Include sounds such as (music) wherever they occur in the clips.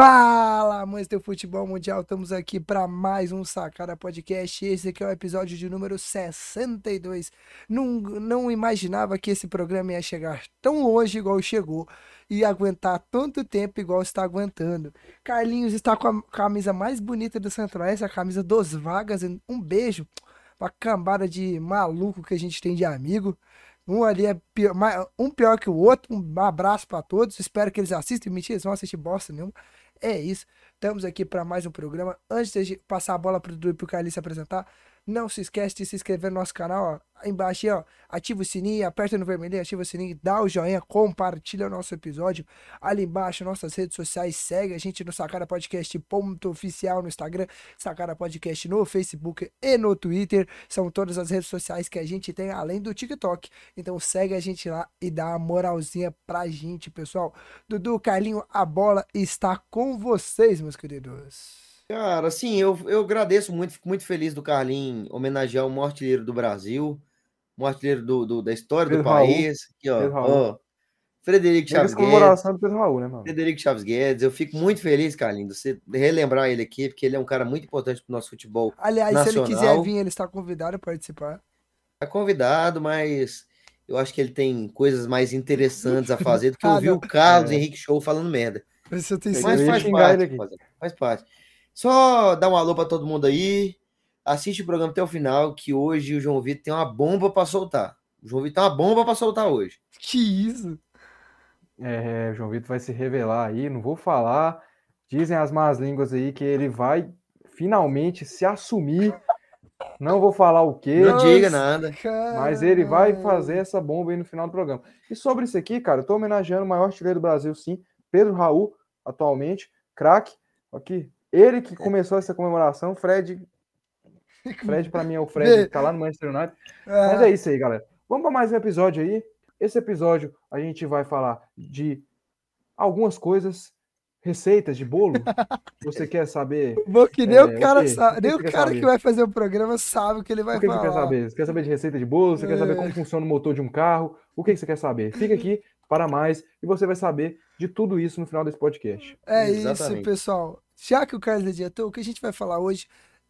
Fala, amantes do futebol mundial, estamos aqui para mais um Sacada Podcast. Esse aqui é o episódio de número 62. Não, não imaginava que esse programa ia chegar tão longe igual chegou e aguentar tanto tempo igual está aguentando. Carlinhos está com a camisa mais bonita do Centro-Oeste, a camisa dos Vagas. Um beijo pra cambada de maluco que a gente tem de amigo. Um ali é pior, um pior que o outro. Um abraço para todos. Espero que eles assistam. Mentira, eles vão assistir bosta nenhuma. É isso. Estamos aqui para mais um programa. Antes de passar a bola para o Dudu e para o se apresentar, não se esquece de se inscrever no nosso canal, ó. Aí embaixo, ó, ativa o sininho, aperta no vermelho, ativa o sininho, dá o joinha, compartilha o nosso episódio. Ali embaixo, nossas redes sociais, segue a gente no Sacara Podcast ponto oficial no Instagram, Sacara Podcast no Facebook e no Twitter. São todas as redes sociais que a gente tem, além do TikTok. Então segue a gente lá e dá uma moralzinha pra gente, pessoal. Dudu, Carlinho, a bola está com vocês, meus queridos. Cara, assim, eu, eu agradeço muito, fico muito feliz do Carlinhos homenagear o maior artilheiro do Brasil um artilheiro do, do, da história Pedro do país. Aqui, ó, ó, Frederico Chaves Guedes. Pedro Raul, né, mano? Frederico Chaves Guedes. Eu fico muito feliz, Carlinhos, você relembrar ele aqui, porque ele é um cara muito importante para o nosso futebol. Aliás, nacional. se ele quiser vir, ele está convidado a participar. Está convidado, mas eu acho que ele tem coisas mais interessantes a fazer do que (laughs) ah, ouvir o Carlos é. Henrique Show falando merda. Mas, mas faz parte, faz parte. Só dar um alô para todo mundo aí assiste o programa até o final, que hoje o João Vitor tem uma bomba para soltar. O João Vitor tem uma bomba para soltar hoje. Que isso? É, o João Vitor vai se revelar aí, não vou falar. Dizem as más línguas aí que ele vai finalmente se assumir. Não vou falar o quê. Não diga nada. Mas ele vai fazer essa bomba aí no final do programa. E sobre isso aqui, cara, eu tô homenageando o maior artilheiro do Brasil, sim. Pedro Raul, atualmente. Craque. Aqui. Ele que começou essa comemoração. Fred, Fred, para mim, é o Fred, que tá lá no Manchester United. É. Mas é isso aí, galera. Vamos para mais um episódio aí. Esse episódio a gente vai falar de algumas coisas, receitas de bolo. (laughs) Você quer saber? Vou que nem é, o cara o sabe, nem o cara que vai fazer o programa sabe o que ele vai o que falar. O que você quer saber? Você quer saber de receita de bolo? Você é. quer saber como funciona o motor de um carro? O que você quer saber? Fica aqui para mais e você vai saber de tudo isso no final desse podcast. É Exatamente. isso, pessoal. Já que o Carlos adiantou, o que a gente vai falar hoje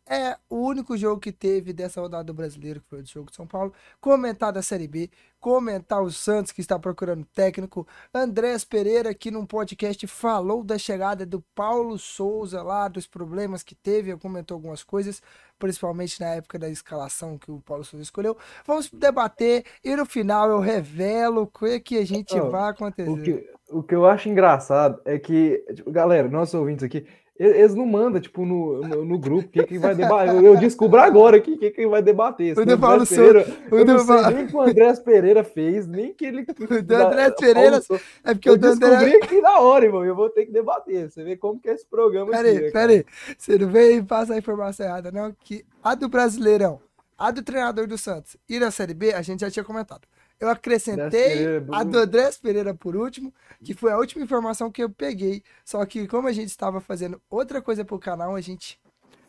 é o único jogo que teve dessa rodada do brasileiro, que foi o jogo de São Paulo. Comentar da Série B, comentar o Santos, que está procurando técnico. Andrés Pereira, que num podcast falou da chegada do Paulo Souza lá, dos problemas que teve, comentou algumas coisas, principalmente na época da escalação que o Paulo Souza escolheu. Vamos debater e no final eu revelo o que, que a gente oh, vai acontecer. O que, o que eu acho engraçado é que, tipo, galera, nossos ouvintes aqui, eles não mandam, tipo, no, no, no grupo, quem que vai debater. Eu, eu descubro agora aqui quem que vai debater. O André Pereira, eu não sei nem o que o André Pereira fez, nem que ele. (laughs) O André Pereira. É porque eu o descobri André... aqui na hora, irmão. Eu vou ter que debater. Você vê como que é esse programa pera aqui. Peraí, peraí. Você não vem e passa a informação errada, não. Que a do Brasileirão, a do treinador do Santos e da Série B, a gente já tinha comentado. Eu acrescentei a do Andrés Pereira por último, que foi a última informação que eu peguei. Só que como a gente estava fazendo outra coisa pro canal, a gente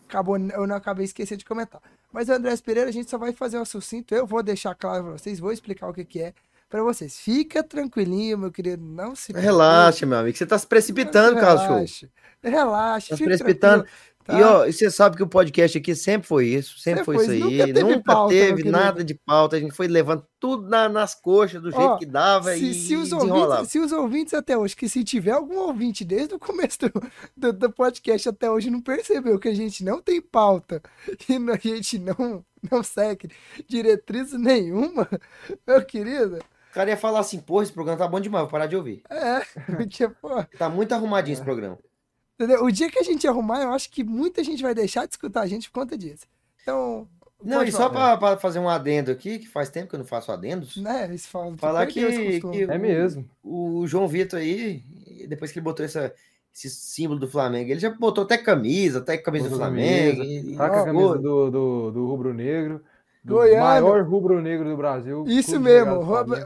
acabou, eu não acabei esquecendo de comentar. Mas o Andrés Pereira, a gente só vai fazer um sucinto. Eu vou deixar claro para vocês, vou explicar o que, que é para vocês. Fica tranquilinho, meu querido, não se Relaxa, meu amigo, você tá se precipitando, Carlos Show. Relaxa, tá se precipitando. Tranquilo. Tá. E, ó, você sabe que o podcast aqui sempre foi isso, sempre, foi, isso aí. Nunca teve, nunca pauta, teve nada de pauta, a gente foi levando tudo na, nas coxas do jeito ó, que dava se, e se os, ouvintes, se os ouvintes até hoje, que se tiver algum ouvinte desde o começo do, do, do, podcast até hoje não percebeu que a gente não tem pauta (laughs) e a gente não, não segue diretriz nenhuma, meu querido... O cara ia falar assim, pô, esse programa tá bom demais, vou parar de ouvir. É, (laughs) porque, pô... Tá muito arrumadinho é. esse programa. Entendeu? O dia que a gente arrumar, eu acho que muita gente vai deixar de escutar a gente por conta disso. Então. Não, e só para fazer um adendo aqui, que faz tempo que eu não faço adendos. Né? Eles falam, falar que, que é mesmo. O, o, João Vitor aí, depois que ele botou essa, esse símbolo do Flamengo, ele já botou até camisa, até camisa botou do Flamengo. Camisa, e, tá com a camisa do, do, do rubro negro. Goiano. Maior rubro-negro do Brasil. Isso mesmo,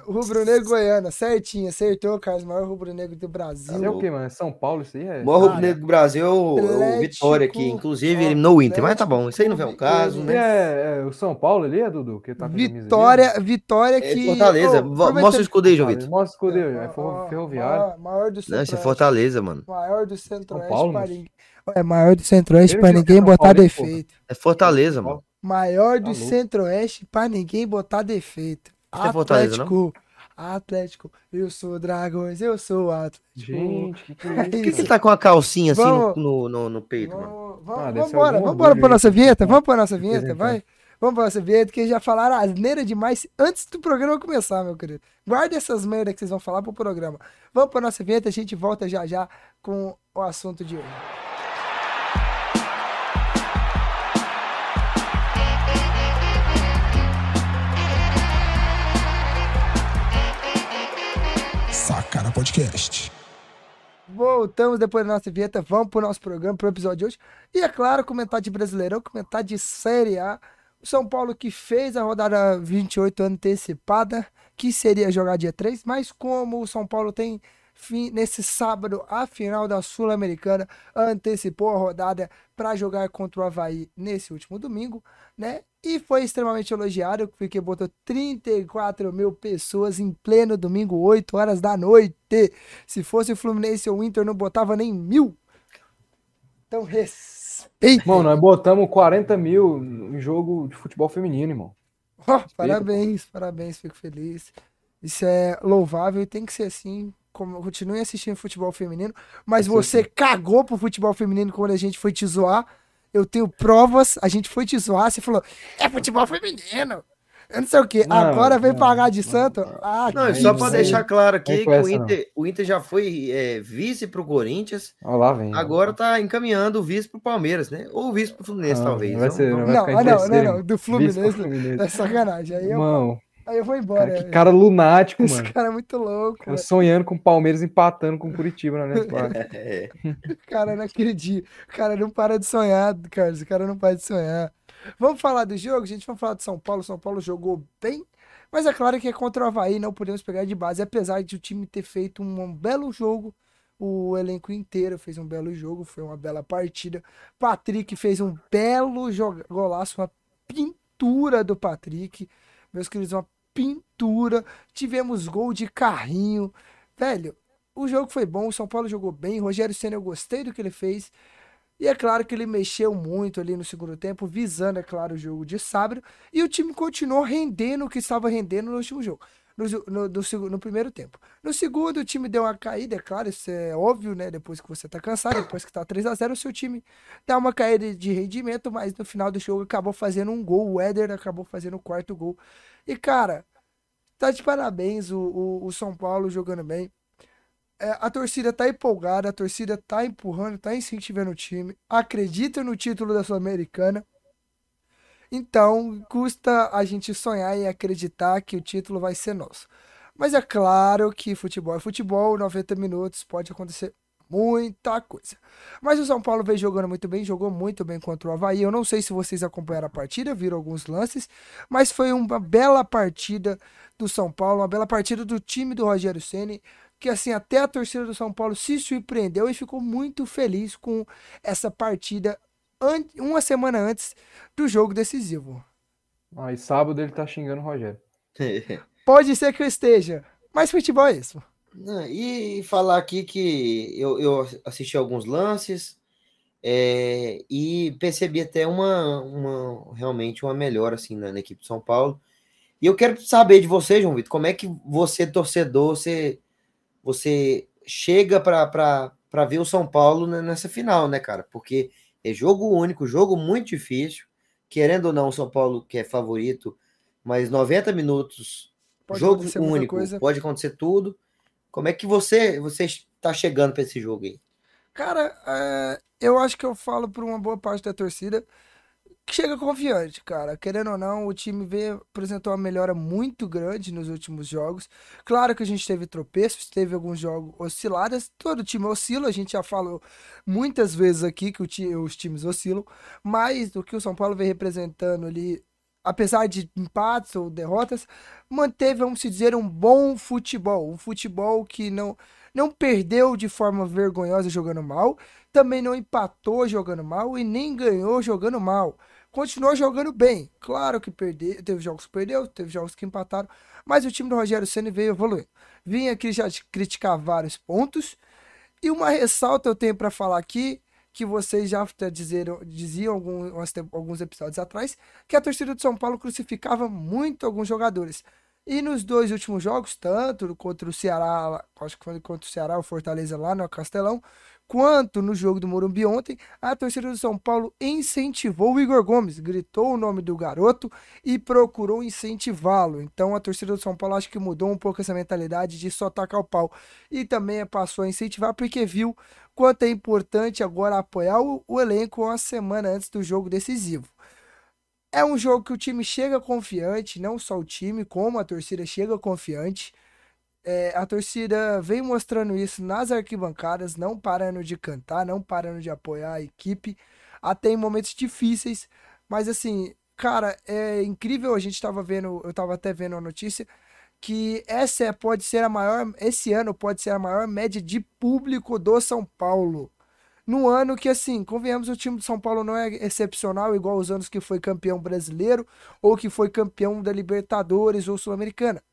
rubro-negro goiano. Certinho, acertou, Carlos. Maior rubro-negro do Brasil. É o que, mano? São Paulo, isso aí é. maior rubro-negro do Brasil é o Vitória aqui. Inclusive, ele no Inter, mas tá bom. Isso aí não é o caso, né? É, é, o São Paulo ali, é, Dudu? Que tá Vitória, Vitória que. É Fortaleza. Oh, Mostra o escudo aí, João Vitor. Mostra o escudo aí, é ferroviário. Maior do Centro-Oeste. Não, isso é Fortaleza, mano. Maior do Centro-Oeste. É maior do Centro-Oeste pra ninguém botar defeito. É Fortaleza, mano. Maior do tá Centro-Oeste pra ninguém botar defeito. Não Atlético. Atlético, eu sou Dragões, eu sou Atlético. Gente, que que é isso? Por que, que tá com a calcinha assim vamos, no, no, no, peito, vamos, mano? Vamos, ah, vambora, vambora pra nossa vinheta, vamos pra nossa vinheta, vai. Vamos pra nossa vinheta, que já falaram asneira demais antes do programa começar, meu querido. Guarda essas merdas que vocês vão falar pro programa. Vamos pra nossa vinheta, a gente volta já já com o assunto de hoje. Sacana Podcast. Voltamos depois da nossa vinheta, vamos pro nosso programa, pro episódio de hoje. E é claro, comentar de Brasileirão, comentar de Série A. O São Paulo que fez a rodada 28 antecipada, que seria jogar dia 3, mas como o São Paulo tem fim, nesse sábado a final da Sul-Americana, antecipou a rodada para jogar contra o Havaí nesse último domingo, né? E foi extremamente elogiado, porque botou 34 mil pessoas em pleno domingo, 8 horas da noite. Se fosse o Fluminense ou o Inter, não botava nem mil. Então, respeita. Mano, nós botamos 40 mil em jogo de futebol feminino, irmão. Oh, (laughs) parabéns, parabéns, fico feliz. Isso é louvável e tem que ser assim. Continue assistindo futebol feminino, mas você cagou pro futebol feminino quando a gente foi te zoar eu tenho provas, a gente foi te zoar, você falou, é futebol feminino. Eu não sei o quê. Não, Agora vem não, pagar de santo. Ah, não, é só para deixar claro aqui que o Inter, o Inter já foi é, vice para o Corinthians. Olá, vem. Agora está encaminhando o vice para o Palmeiras, né? Ou o vice para o Fluminense, não, talvez. Vai ser, não, não, não, não, não, do Fluminense, Fluminense. É sacanagem. Aí eu, Mão. Aí eu vou embora. Cara, que cara lunático, Esse mano. Esse cara é muito louco. Cara sonhando com o Palmeiras empatando com o Curitiba na mesma (laughs) é. Cara, não acredito. O cara não para de sonhar, Carlos. O cara não para de sonhar. Vamos falar do jogo, gente. Vamos falar de São Paulo. São Paulo jogou bem. Mas é claro que é contra o Havaí, não podemos pegar de base. Apesar de o time ter feito um belo jogo, o elenco inteiro fez um belo jogo, foi uma bela partida. Patrick fez um belo golaço, uma pintura do Patrick. Meus queridos, uma pintura. Tivemos gol de carrinho. Velho, o jogo foi bom. O São Paulo jogou bem. Rogério Senna, eu gostei do que ele fez. E é claro que ele mexeu muito ali no segundo tempo, visando, é claro, o jogo de sábado. E o time continuou rendendo o que estava rendendo no último jogo. No, no, no, no, primeiro tempo. No segundo, o time deu uma caída, é claro, isso é óbvio, né? Depois que você tá cansado, depois que tá 3 a 0 o seu time dá uma caída de rendimento, mas no final do jogo acabou fazendo um gol. O Éder acabou fazendo o quarto gol. E, cara, tá de parabéns o, o, o São Paulo jogando bem. É, a torcida tá empolgada, a torcida tá empurrando, tá incentivando o time, acredita no título da Sul-Americana. Então, custa a gente sonhar e acreditar que o título vai ser nosso. Mas é claro que futebol é futebol, 90 minutos pode acontecer muita coisa. Mas o São Paulo veio jogando muito bem, jogou muito bem contra o Havaí. Eu não sei se vocês acompanharam a partida, viram alguns lances, mas foi uma bela partida do São Paulo, uma bela partida do time do Rogério Ceni, que assim até a torcida do São Paulo se surpreendeu e ficou muito feliz com essa partida uma semana antes do jogo decisivo. Ah, e sábado ele tá xingando o Rogério. (laughs) Pode ser que eu esteja, mas futebol é isso. E falar aqui que eu, eu assisti alguns lances é, e percebi até uma, uma realmente uma melhora assim na, na, equipe de São Paulo. E eu quero saber de você, João Vitor, como é que você, torcedor, você, você chega para ver o São Paulo nessa final, né, cara? Porque é jogo único, jogo muito difícil. Querendo ou não, o São Paulo que é favorito, mas 90 minutos, pode jogo único, pode acontecer tudo. Como é que você você está chegando para esse jogo aí? Cara, é, eu acho que eu falo para uma boa parte da torcida chega confiante, cara. Querendo ou não, o time veio, apresentou uma melhora muito grande nos últimos jogos. Claro que a gente teve tropeços, teve alguns jogos oscilados. Todo time oscila, a gente já falou muitas vezes aqui que os times oscilam. Mas o que o São Paulo vem representando ali apesar de empates ou derrotas, manteve, vamos dizer, um bom futebol. Um futebol que não, não perdeu de forma vergonhosa jogando mal, também não empatou jogando mal e nem ganhou jogando mal. Continuou jogando bem. Claro que perdeu, teve jogos que perdeu, teve jogos que empataram, mas o time do Rogério Senna veio evoluindo. Vim aqui já criticar vários pontos. E uma ressalta eu tenho para falar aqui que vocês já dizeram, diziam alguns, alguns episódios atrás, que a torcida de São Paulo crucificava muito alguns jogadores. E nos dois últimos jogos, tanto contra o Ceará, acho que foi contra o Ceará, o Fortaleza lá no Castelão, quanto no jogo do Morumbi ontem, a torcida do São Paulo incentivou o Igor Gomes, gritou o nome do garoto e procurou incentivá-lo. Então a torcida do São Paulo acho que mudou um pouco essa mentalidade de só tacar o pau e também passou a incentivar porque viu quanto é importante agora apoiar o, o elenco uma semana antes do jogo decisivo. É um jogo que o time chega confiante, não só o time, como a torcida chega confiante. É, a torcida vem mostrando isso nas arquibancadas, não parando de cantar, não parando de apoiar a equipe, até em momentos difíceis. Mas assim, cara, é incrível. A gente estava vendo, eu estava até vendo a notícia que essa é, pode ser a maior, esse ano pode ser a maior média de público do São Paulo. No ano que, assim, convenhamos, o time do São Paulo não é excepcional, igual os anos que foi campeão brasileiro, ou que foi campeão da Libertadores ou Sul-Americana,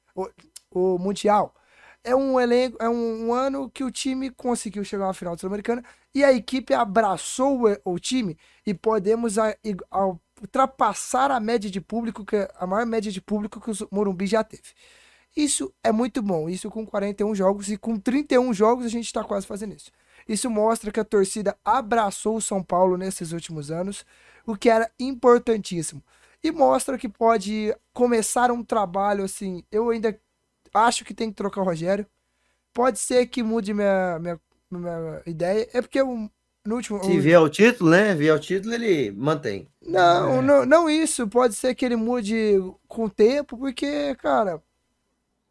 ou, Mundial. É um elenco, é um, um, ano que o time conseguiu chegar à final da Sul-Americana e a equipe abraçou o, o time e podemos a, a, ultrapassar a média de público, que a maior média de público que o Morumbi já teve. Isso é muito bom. Isso com 41 jogos e com 31 jogos a gente está quase fazendo isso. Isso mostra que a torcida abraçou o São Paulo nesses últimos anos, o que era importantíssimo. E mostra que pode começar um trabalho assim. Eu ainda acho que tem que trocar o Rogério. Pode ser que mude minha, minha, minha ideia. É porque eu, no último. Se vier o título, né? Vier o título, ele mantém. Não, é. não, não isso. Pode ser que ele mude com o tempo, porque, cara,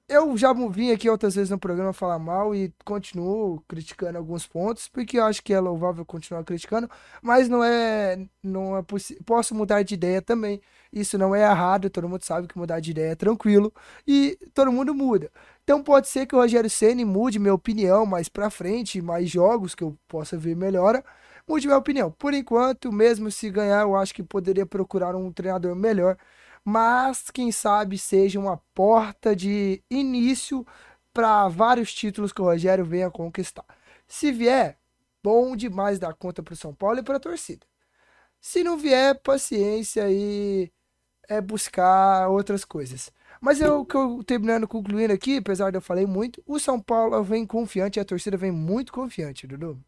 eu já vim aqui outras vezes no programa falar mal e continuo criticando alguns pontos, porque eu acho que é louvável continuar criticando, mas não é, não é. Posso mudar de ideia também. Isso não é errado, todo mundo sabe que mudar de ideia é tranquilo e todo mundo muda. Então pode ser que o Rogério Ceni mude minha opinião mais para frente, mais jogos que eu possa ver melhora, mude minha opinião. Por enquanto, mesmo se ganhar, eu acho que poderia procurar um treinador melhor mas quem sabe seja uma porta de início para vários títulos que o Rogério venha conquistar. Se vier, bom demais dar conta para o São Paulo e para a torcida. Se não vier, paciência e é buscar outras coisas. Mas eu que eu terminando concluindo aqui, apesar de eu falei muito, o São Paulo vem confiante, a torcida vem muito confiante, Dudu.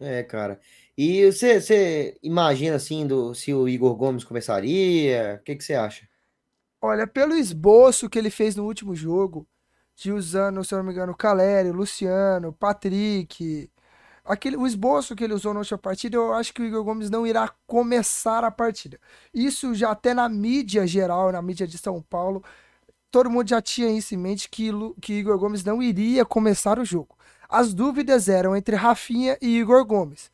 É, cara. E você, você imagina assim do, se o Igor Gomes começaria? O que, que você acha? Olha, pelo esboço que ele fez no último jogo, de usando, se eu não me engano, Caleri, Luciano, Patrick, aquele, o esboço que ele usou na última partida, eu acho que o Igor Gomes não irá começar a partida. Isso já até na mídia geral, na mídia de São Paulo, todo mundo já tinha isso em mente que, que Igor Gomes não iria começar o jogo. As dúvidas eram entre Rafinha e Igor Gomes.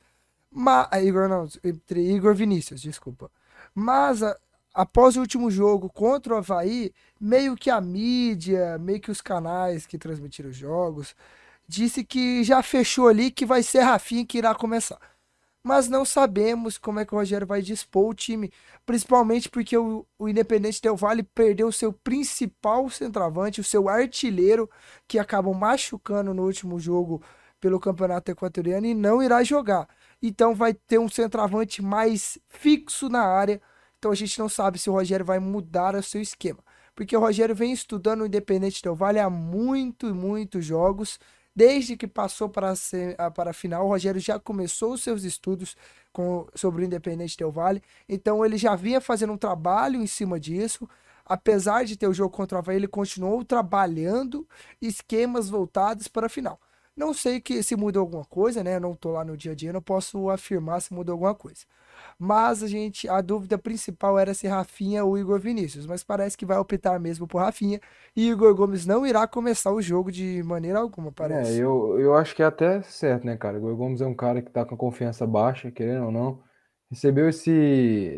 Mas, ah, Igor não, entre Igor Vinícius, desculpa. Mas a, após o último jogo contra o Havaí, meio que a mídia, meio que os canais que transmitiram os jogos, disse que já fechou ali que vai ser Rafinha que irá começar. Mas não sabemos como é que o Rogério vai dispor o time, principalmente porque o, o Independente Del Vale perdeu o seu principal centroavante, o seu artilheiro, que acabou machucando no último jogo pelo Campeonato Equatoriano e não irá jogar. Então vai ter um centroavante mais fixo na área. Então a gente não sabe se o Rogério vai mudar o seu esquema. Porque o Rogério vem estudando o Independente Del Vale há muito, muitos jogos. Desde que passou para a, para a final, o Rogério já começou os seus estudos com, sobre o Independente Del Vale. Então ele já vinha fazendo um trabalho em cima disso. Apesar de ter o jogo contra o Havaí, ele continuou trabalhando esquemas voltados para a final. Não sei que se mudou alguma coisa, né? Eu não tô lá no dia a dia, não posso afirmar se mudou alguma coisa. Mas a gente, a dúvida principal era se Rafinha ou Igor Vinícius, mas parece que vai optar mesmo por Rafinha e Igor Gomes não irá começar o jogo de maneira alguma, parece. É, eu, eu acho que é até certo, né, cara? Igor Gomes é um cara que tá com confiança baixa, querendo ou não. recebeu esse,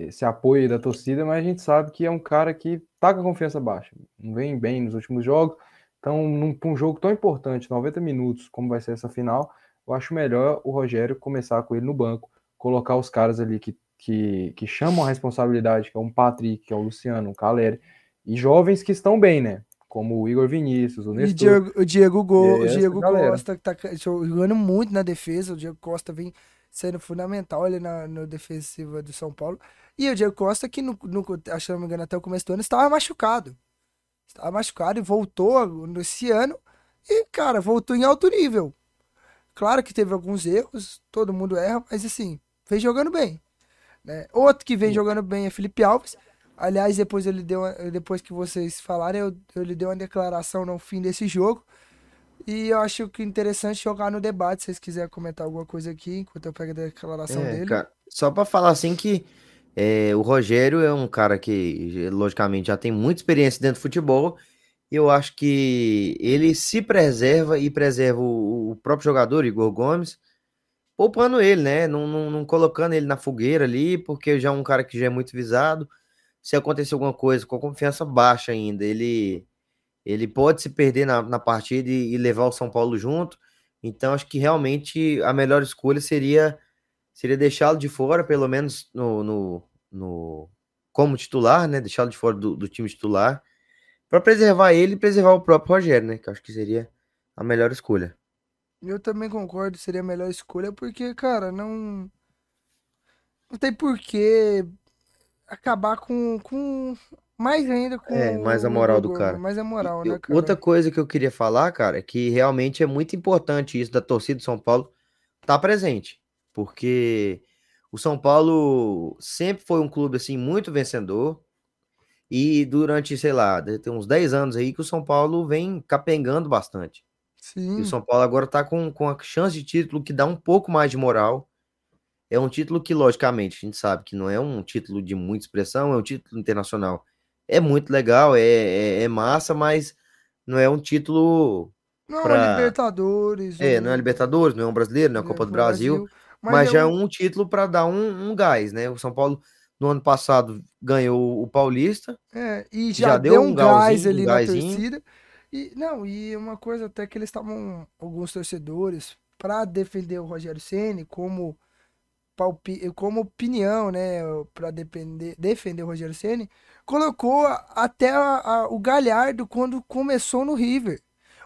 esse apoio da torcida, mas a gente sabe que é um cara que tá com a confiança baixa. Não vem bem nos últimos jogos. Então, num, um jogo tão importante, 90 minutos, como vai ser essa final, eu acho melhor o Rogério começar com ele no banco, colocar os caras ali que, que, que chamam a responsabilidade, que é um Patrick, que é o Luciano, o Caleri, e jovens que estão bem, né? Como o Igor Vinícius, o Nestor. E Diego, o Diego, Go, o Diego Costa, que tá jogando muito na defesa. O Diego Costa vem sendo fundamental ali na no defensiva do São Paulo. E o Diego Costa, que no, no, acho que não me engano, até o começo do ano, estava machucado. Estava machucado e voltou nesse ano. E, cara, voltou em alto nível. Claro que teve alguns erros, todo mundo erra, mas assim, vem jogando bem. Né? Outro que vem jogando bem é Felipe Alves. Aliás, depois ele deu, depois que vocês falaram, eu, eu lhe dei uma declaração no fim desse jogo. E eu acho que é interessante jogar no debate, se vocês quiserem comentar alguma coisa aqui, enquanto eu pego a declaração é, dele. Cara, só para falar assim que é, o Rogério é um cara que, logicamente, já tem muita experiência dentro do futebol. E eu acho que ele se preserva e preserva o, o próprio jogador, Igor Gomes, poupando ele, né? Não, não, não colocando ele na fogueira ali, porque já é um cara que já é muito visado se acontecer alguma coisa com a confiança baixa ainda, ele ele pode se perder na, na partida e, e, levar o São Paulo junto. Então acho que realmente a melhor escolha seria seria deixá-lo de fora, pelo menos no, no, no como titular, né? Deixá-lo de fora do, do time titular para preservar ele e preservar o próprio Rogério, né? Que acho que seria a melhor escolha. Eu também concordo, seria a melhor escolha porque, cara, não não tem porquê acabar com, com mais ainda com É, mais a moral do cara. mais a moral, né, cara? outra coisa que eu queria falar, cara, é que realmente é muito importante isso da torcida do São Paulo estar tá presente, porque o São Paulo sempre foi um clube assim muito vencedor e durante, sei lá, tem uns 10 anos aí que o São Paulo vem capengando bastante. E o São Paulo agora tá com, com a chance de título que dá um pouco mais de moral é um título que, logicamente, a gente sabe que não é um título de muita expressão, é um título internacional. É muito legal, é, é, é massa, mas não é um título. Não pra... é Libertadores. É, não é Libertadores, não é um brasileiro, não é a Copa do Brasil, Brasil mas, mas, já é um, título para dar um, um gás, né? O São Paulo no ano passado ganhou o Paulista. É, e já, já deu, deu, um gás ali um na torcida. E não, e uma coisa até que eles estavam alguns torcedores para defender o Rogério Ceni como como opinião, né, para defender, defender o Rogério Ceni, colocou até a, a, o Galhardo quando começou no River.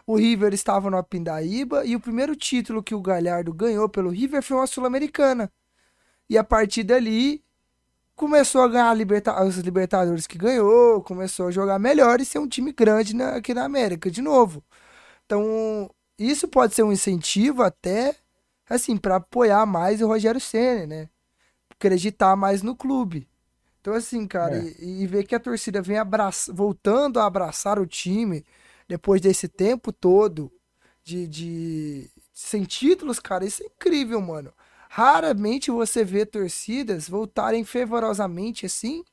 O River estava no Pindaíba e o primeiro título que o Galhardo ganhou pelo River foi uma Sul-Americana. E a partir dali começou a ganhar liberta os Libertadores que ganhou, começou a jogar melhor e ser um time grande na, aqui na América de novo. Então, isso pode ser um incentivo até assim, para apoiar mais o Rogério Senna, né? Acreditar mais no clube. Então, assim, cara, é. e, e, ver que a torcida vem abraça, voltando a abraçar o time depois desse tempo todo de, de sem títulos, cara, isso é incrível, mano. Raramente você vê torcidas voltarem fervorosamente assim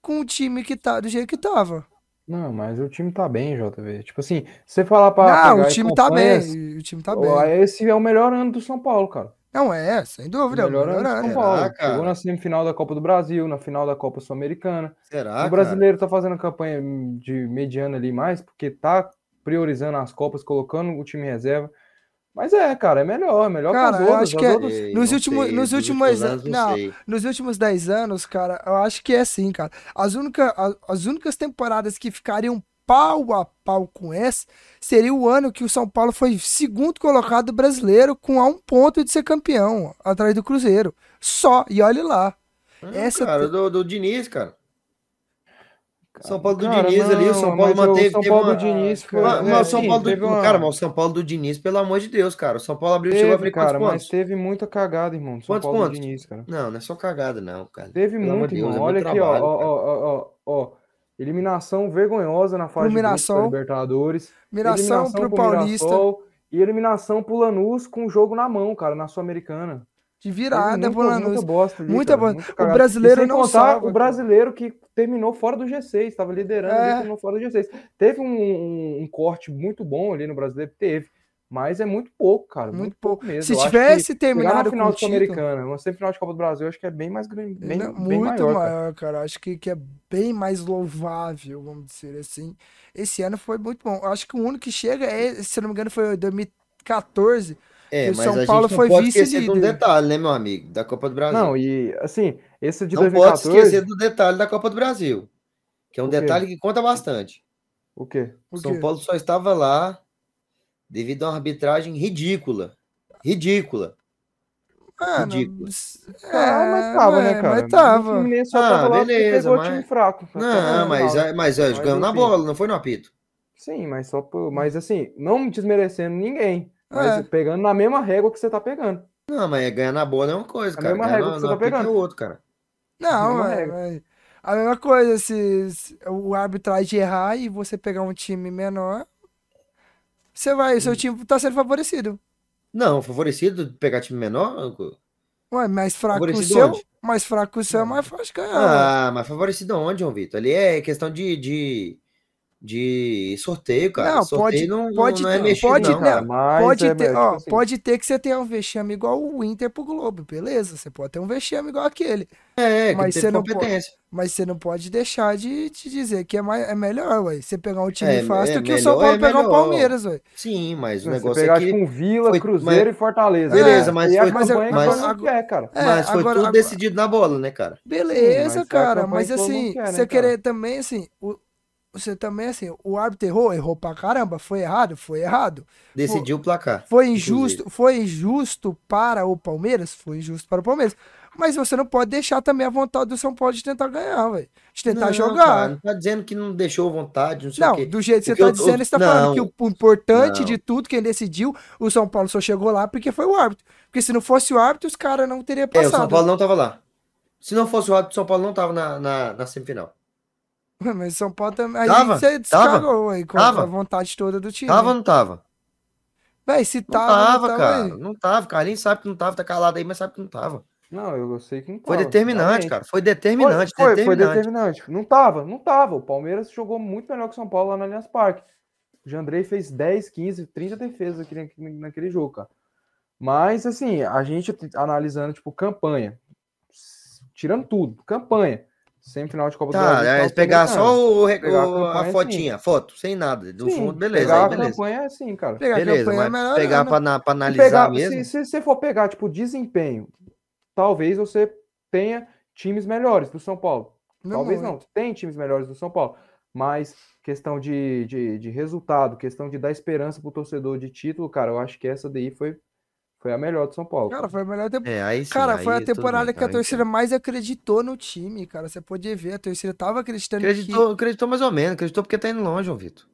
com o time que tá do jeito que tava. Não, mas o time tá bem, JV. Tipo assim, você falar pra. Não, o time tá bem. O time tá bem. Esse é o melhor ano do São Paulo, cara. Não é, sem dúvida. O melhor, melhor ano São Paulo. Será, Chegou na semifinal da Copa do Brasil, na final da Copa Sul-Americana. Será? O brasileiro cara? tá fazendo campanha de mediana ali mais, porque tá priorizando as Copas, colocando o time reserva. Mas é, cara, é melhor, é melhor cara, que as outras. Eu acho que é, outras... nos, últimos, sei, nos últimos, anos, não, não nos últimos 10 anos, cara, eu acho que é assim, cara. As, única, as, as únicas temporadas que ficariam pau a pau com essa seria o ano que o São Paulo foi segundo colocado brasileiro com a um ponto de ser campeão, atrás do Cruzeiro. Só, e olhe lá. Ah, essa cara, do, do Diniz, cara. São Paulo do cara, Diniz não, ali, o São Paulo manteve. São Paulo uma... do Diniz foi. Mas, é, São Paulo do... Uma... Cara, mas o São Paulo do Diniz, pelo amor de Deus, cara. O São Paulo abriu teve, chegou a abrir cara, mas teve muita cagada, irmão. São quantos Paulo pontos? Diniz, cara. Não, não é só cagada, não, cara. Teve pelo muito, Deus, irmão. É Olha aqui, trabalho, ó, ó, ó, ó, ó. Eliminação vergonhosa na fase eliminação, de Libertadores. Eliminação, pro, pro Paulista. Mirassol, e eliminação pro Lanús com o jogo na mão, cara, na Sul-Americana. De virada pro Lanús. Muita bosta. Ali, muita bosta. O brasileiro não sabe. O brasileiro que terminou fora do G6, estava liderando, é. terminou fora do G6. Teve um, um, um, corte muito bom ali no brasileiro, teve. Mas é muito pouco, cara. Muito, muito pouco mesmo. Se eu tivesse terminado na final sul-americana, uma semifinal de Copa do Brasil, acho que é bem mais grande, bem, Não, bem muito maior, maior, cara. cara. Acho que, que é bem mais louvável, vamos dizer assim. Esse ano foi muito bom. Acho que o único que chega é, se não me engano, foi 2014. É, mas o São Paulo foi vice-líder. De um detalhe, né, meu amigo, da Copa do Brasil. Não, e assim, esse de não 2014... pode esquecer do detalhe da Copa do Brasil, que é um detalhe que conta bastante. O quê? O São quê? Paulo só estava lá devido a uma arbitragem ridícula. Ridícula. Ah, ridícula. Não... É, mas tava, né, cara? Mas tava. O ah, tava beleza, mas... time fraco. Não, mas, mas, mas, mas ganhou na bola, não foi no apito. Sim, mas só por... mas assim, não desmerecendo ninguém, mas é. pegando na mesma régua que você tá pegando. Não, mas ganhar na bola é uma coisa, a cara. A mesma régua que você tá pegando. É outro, cara. Não, é, a mesma coisa, se, se o arbitragem errar e você pegar um time menor, você vai, o seu hum. time tá sendo favorecido. Não, favorecido de pegar time menor? Ué, mais fraco o seu, onde? mais fraco o seu é mais fácil ganhar. Ah, mas favorecido onde, João Vitor? Ali é questão de, de de sorteio, cara. Não, sorteio pode, não, pode, não é mexido, pode, não, cara. pode, é, ter, ó, assim. pode ter que você tenha um vexame igual o Inter pro Globo, beleza? Você pode ter um vexame igual aquele. É, mas você não pode, mas você não pode deixar de te dizer que é, mais, é melhor, ué. Você pegar um time é, fácil é do que o São Paulo é pegar o Palmeiras, ué. Sim, mas o você negócio pegar, é que... Um Vila, foi, Cruzeiro mas... e Fortaleza. Beleza, mas foi... Mas, mas, agora, cara. mas foi agora, tudo agora... decidido na bola, né, cara? Beleza, cara, mas assim, né, você querer também, assim... Você também, assim, o árbitro errou, errou pra caramba, foi errado, foi errado. Decidiu o placar. Foi injusto, inclusive. foi injusto para o Palmeiras, foi injusto para o Palmeiras. Mas você não pode deixar também a vontade do São Paulo de tentar ganhar, velho. De tentar não, jogar. Cara, não tá dizendo que não deixou vontade, não sei não, o quê. do jeito que você tá dizendo, você tá não, falando que o importante não. de tudo, quem decidiu, o São Paulo só chegou lá porque foi o árbitro. Porque se não fosse o árbitro, os caras não teriam passado. É, o São Paulo não tava lá. Se não fosse o árbitro, o São Paulo não tava na, na, na semifinal. Mas São Paulo também. Aí tava, você descargou aí com tava. a vontade toda do time. Tava ou não tava? Véi, se tava. Não tava, não cara. Aí. Não tava. Carlinhos sabe que não tava, tá calado aí, mas sabe que não tava. Não, eu sei que não tava. Foi determinante, cara. Foi determinante. Foi, determinante. foi determinante. Não tava, não tava. O Palmeiras jogou muito melhor que o São Paulo lá no Allianz Parque. O Jandrei fez 10, 15, 30 defesas aqui naquele jogo, cara. Mas, assim, a gente analisando, tipo, campanha. Tirando tudo, campanha. Semifinal de Copa tá, do Brasil. É, pegar só o, pegar o a, a fotinha, assim. foto, sem nada, do sim, fundo, beleza. Pegar aí, beleza. a campanha é assim, cara. Pegar beleza, mas é melhor, pegar para né? analisar pegar, mesmo. Se, você for pegar, tipo, desempenho, talvez você tenha times melhores do São Paulo. Não talvez muito. não, tem times melhores do São Paulo. Mas questão de, de, de resultado, questão de dar esperança pro torcedor de título, cara, eu acho que essa daí foi foi a melhor do São Paulo. Cara, foi a melhor temporada. É, aí sim, cara, aí foi a temporada que a torcida mais acreditou no time, cara. Você pode ver, a torcida tava acreditando. Acreditou, que... acreditou mais ou menos, acreditou porque tá indo longe, João Vitor.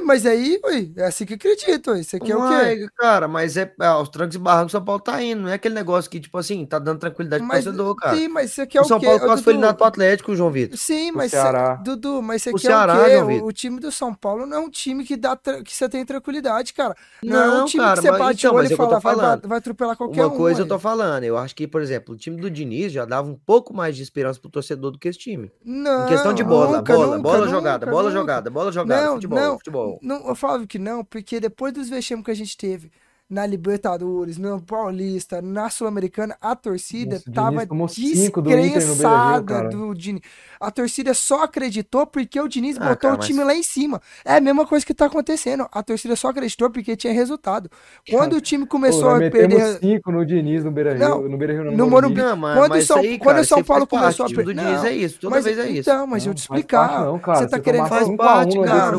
Mas aí, ui, é assim que acredito. Isso aqui é o quê? Cara, mas é, é os trancos e barrancos São Paulo tá indo, não é aquele negócio que, tipo assim, tá dando tranquilidade mas, pro torcedor, cara. Sim, mas isso aqui é o, o São quê? Paulo quase foi eliminado pro Atlético, João Vitor. Sim, mas, Ceará. Dudu, mas isso aqui o Ceará, é o quê? O, o, time do São Paulo não é um time que, dá que você tem tranquilidade, cara. Não, não é um time cara, que você bate então, o olho e é fala, vai, vai atropelar qualquer Uma coisa eu tô falando, eu acho que, por exemplo, o time do Diniz já dava um pouco mais de esperança pro torcedor do que esse time. Não, em questão de bola, bola, bola jogada, bola jogada, bola jogada, futebol, futebol. Não, eu falo que não, porque depois dos vexames que a gente teve na Libertadores, no Paulista, na Sul-Americana, a torcida Nossa, tava descrençada do, do Diniz. A torcida só acreditou porque o Diniz ah, botou cara, o time mas... lá em cima. É a mesma coisa que tá acontecendo. A torcida só acreditou porque tinha resultado. Quando o time começou Pô, a perder. cinco no Diniz no Beira Rio. No Beira Rio no, no Morumbi. Não, mas, quando mas São, aí, quando cara, São Paulo começou a perder. do Diniz é isso. Toda mas, vez é isso. Então, mas eu te explicar. Não, cara, você tá querendo fazer. Faz parte, cara.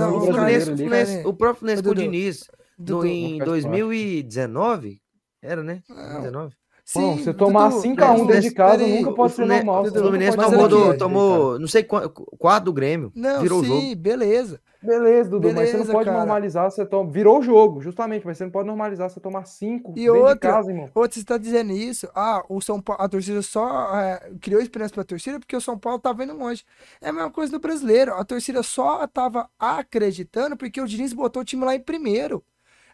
O próprio Fluminense com o Diniz. Do, em 2019, era, né? 2019. Sim, Bom, você tomar 5x1 dentro de casa nunca pode ser normal. O Fluminense tomou, do, tomou não sei quatro do Grêmio. Não, virou sim, o jogo. beleza. Beleza, Dudu, beleza, mas você não pode cara. normalizar, você toma. Virou o jogo, justamente, mas você não pode normalizar você tomar cinco e outra, de casa, irmão. Outra, você está dizendo isso, ah, o São Paulo, a torcida só é, criou esperança para a torcida porque o São Paulo tá vendo longe. É a mesma coisa do brasileiro, a torcida só tava acreditando porque o Diniz botou o time lá em primeiro.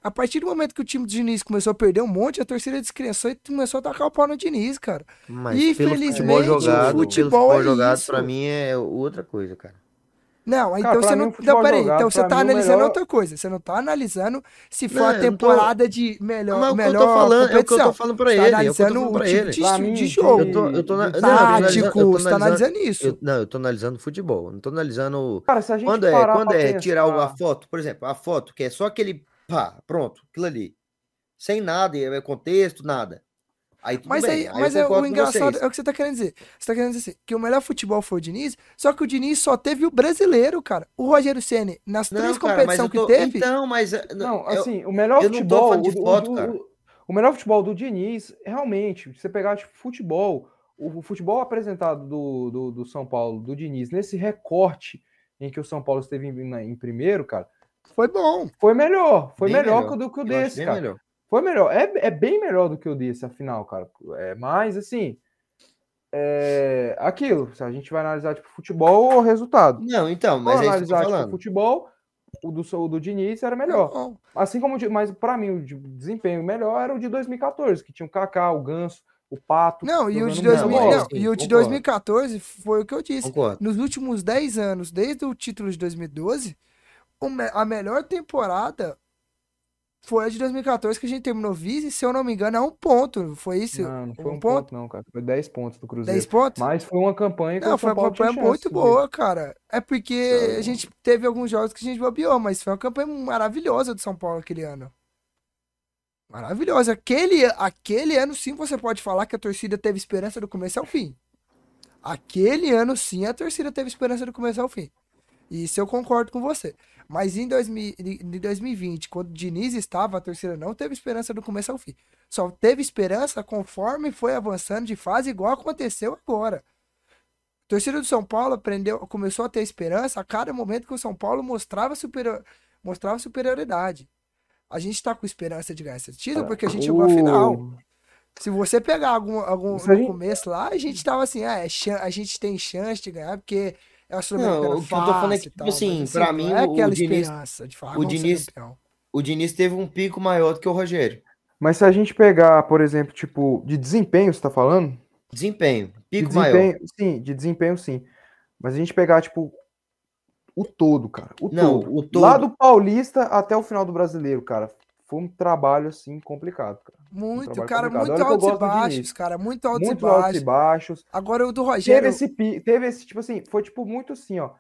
A partir do momento que o time do Diniz começou a perder um monte, a torcida descrençou e começou a tacar o pau no Diniz, cara. Mas Infelizmente, pelo futebol jogado, o futebol, pelo futebol é jogado, isso. pra mim, é outra coisa, cara. Não, então cara, você não. Não, peraí, então você tá analisando melhor... outra coisa. Você não tá analisando se for não, a temporada tô... de melhor. Mas melhor eu tô falando, é o que eu tô falando pra ele. Tá analisando o, tipo de, de jogo. Eu tô, eu tô na... Tático, não, você tá analisando isso. Eu, não, eu tô analisando futebol. Não tô analisando. Cara, se a gente quando é, quando é tirar a foto, por exemplo, a foto, que é só aquele. Pá, pronto, aquilo ali. Sem nada, é contexto, nada. Aí tudo mas bem. Aí, aí mas é, o engraçado é o que você tá querendo dizer. Você tá querendo dizer assim, que o melhor futebol foi o Diniz, só que o Diniz só teve o brasileiro, cara. O Rogério Ceni nas não, três competições tô... que teve. Então, mas. Eh, não, assim, o melhor futebol. de foto, o, cara. O, o, melhor futebol do Diniz, realmente, você pegar tipo, futebol, o, futebol apresentado do, do, do, São Paulo, do Diniz, nesse recorte em que o São Paulo esteve em, em primeiro, cara. Foi bom. Foi melhor. Foi melhor, melhor, do que o desse, cara. Melhor. Foi melhor. É, é bem melhor do que eu disse, afinal, cara. É mais assim. É aquilo. Se a gente vai analisar tipo futebol ou resultado. Não, então, mas é analisar tipo, futebol, o do, o do Diniz era melhor. Assim como, mas para mim o de desempenho melhor era o de 2014, que tinha o Kaká, o Ganso, o Pato. Não, e o de, 2000, não, e o de 2014 foi o que eu disse. Concordo. Nos últimos 10 anos, desde o título de 2012, a melhor temporada foi a de 2014 que a gente terminou vice, se eu não me engano, é um ponto. Foi isso? Não, não foi um, um ponto? ponto? não, cara. Foi 10 pontos do Cruzeiro. 10 pontos? Mas foi uma campanha que Não, foi uma campanha muito boa, cara. É porque a gente teve alguns jogos que a gente bobeou, mas foi uma campanha maravilhosa do São Paulo aquele ano. Maravilhosa. Aquele, aquele ano, sim, você pode falar que a torcida teve esperança do começo ao fim. Aquele ano, sim, a torcida teve esperança do começo ao fim. Isso eu concordo com você. Mas em, 2000, em 2020, quando o Diniz estava, a torcida não teve esperança do começo ao fim. Só teve esperança conforme foi avançando de fase, igual aconteceu agora. A torcida do São Paulo aprendeu, começou a ter esperança a cada momento que o São Paulo mostrava, superior, mostrava superioridade. A gente está com esperança de ganhar esse título porque a gente chegou à final. Se você pegar algum, algum no começo lá, a gente tava assim, ah, é, a gente tem chance de ganhar, porque é a Não, o que eu tô falando é que, tipo assim, assim, pra mim, é o, o Diniz, de falar, o Diniz, o Diniz teve um pico maior do que o Rogério. Mas se a gente pegar, por exemplo, tipo, de desempenho, você tá falando? Desempenho, pico de desempenho, maior. Sim, de desempenho sim. Mas a gente pegar, tipo, o todo, cara. O Não, todo. O todo. Lá do Paulista até o final do brasileiro, cara foi um trabalho assim complicado, cara. Muito, um cara, muito altos e baixos, cara, muito altos muito e baixos. altos e baixos. Agora o do Rogério. Teve esse, teve esse tipo assim, foi tipo muito assim, ó.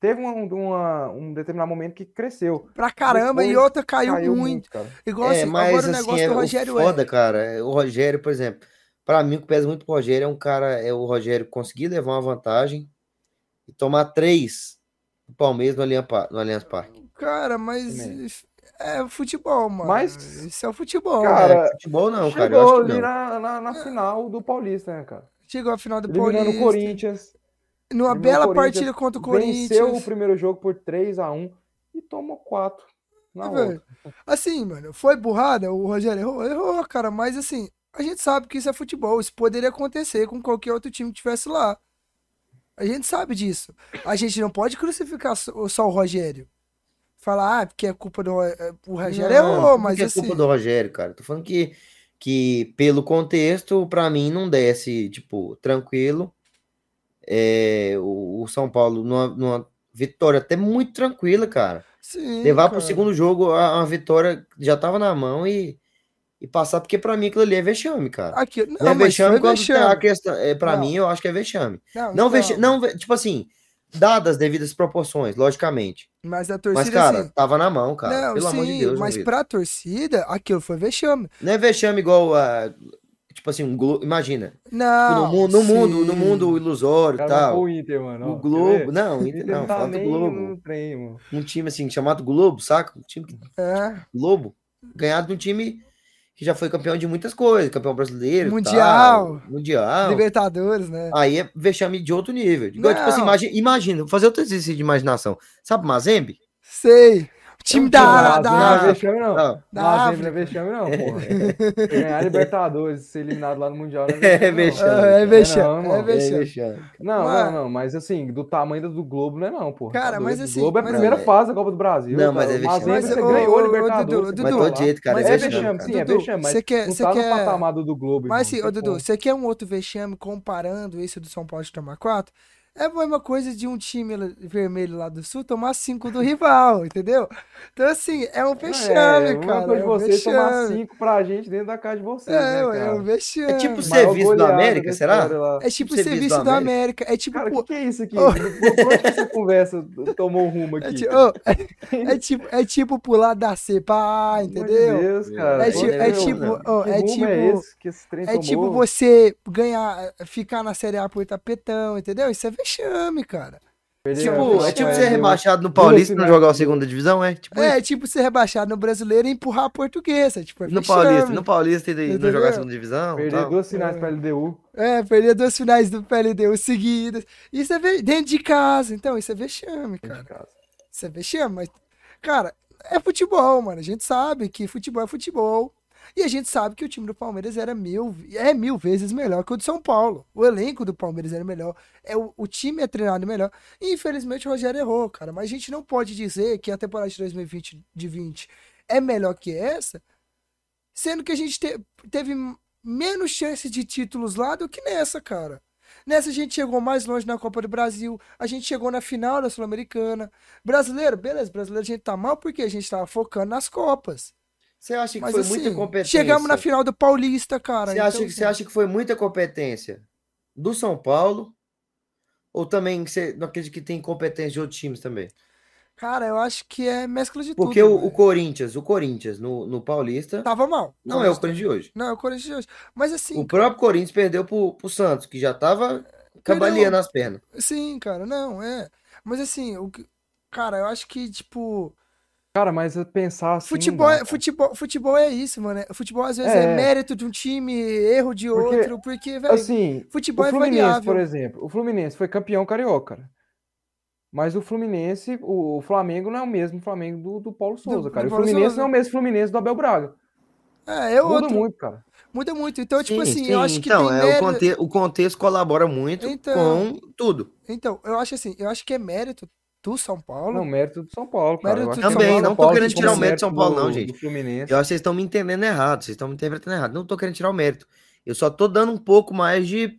Teve um, uma, um determinado momento que cresceu. Pra caramba, Depois, e outra caiu, caiu muito. muito Igual é, assim, mas, agora o assim, negócio é, do Rogério o foda, é. cara. O Rogério, por exemplo, para mim o que pesa muito pro Rogério é um cara, é o Rogério conseguir levar uma vantagem e tomar três do Palmeiras no Allianz, no Allianz Parque. Cara, mas é futebol, mano. Mas. Isso é o futebol. Cara, é, futebol não, cara. Chegou ali na, na, na, final do Paulista, né, cara? Chegou a final do Eliminando Paulista. o Corinthians. Numa bela partida contra o Corinthians. Venceu o primeiro jogo por 3 a 1 e tomou 4 na é, outra. Assim, mano, foi burrada, o Rogério errou, errou, cara, mas assim, a gente sabe que isso é futebol, isso poderia acontecer com qualquer outro time que tivesse lá. A gente sabe disso. A gente não pode crucificar só o Rogério falar, ah, porque é culpa do é, o Rogério não, errou, mas é assim... culpa do Rogério, cara. Tô falando que, que pelo contexto, para mim, não desce, tipo, tranquilo. É, o, o, São Paulo numa, numa, vitória até muito tranquila, cara. Sim, Levar cara. pro segundo jogo a, a vitória já tava na mão e, e passar, porque para mim aquilo ali é vexame, cara. Aqui, não, não é vexame quando vexame. a questão. É, para mim, eu acho que é vexame. Não, não, vexame, não, tipo assim, dadas as devidas proporções, logicamente. Mas a torcida. Mas, cara, assim, tava na mão, cara. Não, pelo sim, amor de Deus. Mas pra torcida, aquilo foi vexame. Não é vexame igual a. Tipo assim, um Globo. Imagina. Não. Tipo, no, mundo, no, mundo, no mundo ilusório e tal. O Inter, mano. O Globo. Não, o Inter não. Tá falta o Globo. Um time assim, chamado Globo, saca? Um time que. É. Globo. Ganhado de um time que já foi campeão de muitas coisas, campeão brasileiro, mundial, tal, mundial, Libertadores, né? Aí é vexame de outro nível. Igual, tipo assim, imagina, imagina, fazer outro exercício de imaginação. Sabe Mazembe? Sei. O time da, da, Não é vexame, não. não. Não é vexame, não, porra. (laughs) Ganhar Libertadores, ser eliminado lá no Mundial não é vexame. É vexame. É vexame. Não, não, não, mas assim, do tamanho do Globo não é não, porra. Cara, mas assim... O Globo é a primeira fase da Copa do Brasil. Não, mas é vexame. Mazembe você ganhou Libertadores. Mas todo jeito, cara, é vexame. Sim, é vexame, mas não tá no patamar do Globo. Mas assim, Dudu, você quer um outro vexame comparando esse do São Paulo de tomar 4? É a mesma coisa de um time vermelho lá do sul tomar cinco do rival, (laughs) entendeu? Então, assim, é um vexame, é, cara. Coisa é um você vexame. tomar cinco pra gente dentro da casa de vocês. É, né, cara? é um vexame. É tipo serviço da América, será? É tipo serviço da América. É tipo. Cara, o que, que, é isso aqui? (laughs) Oh. Por que essa conversa tomou um rumo é aqui? É, tipo, oh, é, é, tipo, é tipo pular da C pra A, entendeu? Deus, cara. É, tipo, é tipo. Oh, é tipo. É, é tipo você ganhar, ficar na Série A por tapetão, entendeu? Isso é vexame, cara. Tipo, é tipo ser rebaixado no Paulista e não jogar a segunda divisão, é? Tipo é, tipo ser rebaixado no brasileiro e empurrar a portuguesa. Tipo, é no Paulista, no Paulista e não jogar a segunda divisão. Perder tal. duas finais é. para LDU. É, perder duas finais do PLDU seguidas. Isso é dentro de casa. Então, isso é vexame, cara. Isso é vexame, mas, cara, é futebol, mano. A gente sabe que futebol é futebol. E a gente sabe que o time do Palmeiras era mil, é mil vezes melhor que o de São Paulo. O elenco do Palmeiras era melhor, é o, o time é treinado melhor. E infelizmente o Rogério errou, cara. Mas a gente não pode dizer que a temporada de 2020 de 20 é melhor que essa, sendo que a gente te, teve menos chance de títulos lá do que nessa, cara. Nessa a gente chegou mais longe na Copa do Brasil, a gente chegou na final da Sul-Americana. Brasileiro, beleza, brasileiro a gente tá mal porque a gente tava focando nas Copas. Você acha que Mas, foi assim, muita competência? Chegamos na final do Paulista, cara. Você, então, acha, que, você acha que foi muita competência do São Paulo? Ou também você não acredita que tem competência de outros times também? Cara, eu acho que é mescla de Porque tudo. Porque o, o, Corinthians, o Corinthians no, no Paulista. Tava mal. Não, é o Corinthians de hoje. Não, é o Corinthians de hoje. Mas assim. O próprio Corinthians perdeu pro, pro Santos, que já tava cambaleando as pernas. Sim, cara, não, é. Mas assim, o cara, eu acho que, tipo. Cara, mas pensar assim. Futebol, é, futebol, futebol é isso, mano. Futebol às vezes é, é mérito de um time, erro de porque, outro, porque, velho. Assim, futebol o é Fluminense, é variável. por exemplo, o Fluminense foi campeão carioca, cara. Mas o Fluminense, o, Flamengo não é o mesmo Flamengo do, do Paulo Souza, do, cara. Do o Fluminense Souza. não é o mesmo Fluminense do Abel Braga. É, é Muda muito, cara. Muda muito. Então, tipo sim, assim, sim. eu acho que. Então, é, mérito... o, conte o contexto colabora muito então, com tudo. Então, eu acho assim, eu acho que é mérito do São Paulo. Não, mérito do São Paulo, cara. Mérito também, Paulo, não tô querendo tirar o mérito do São Paulo, não, gente. Eu acho que vocês estão me entendendo errado, vocês estão me interpretando errado. Não tô querendo tirar o mérito. Eu só tô dando um pouco mais de.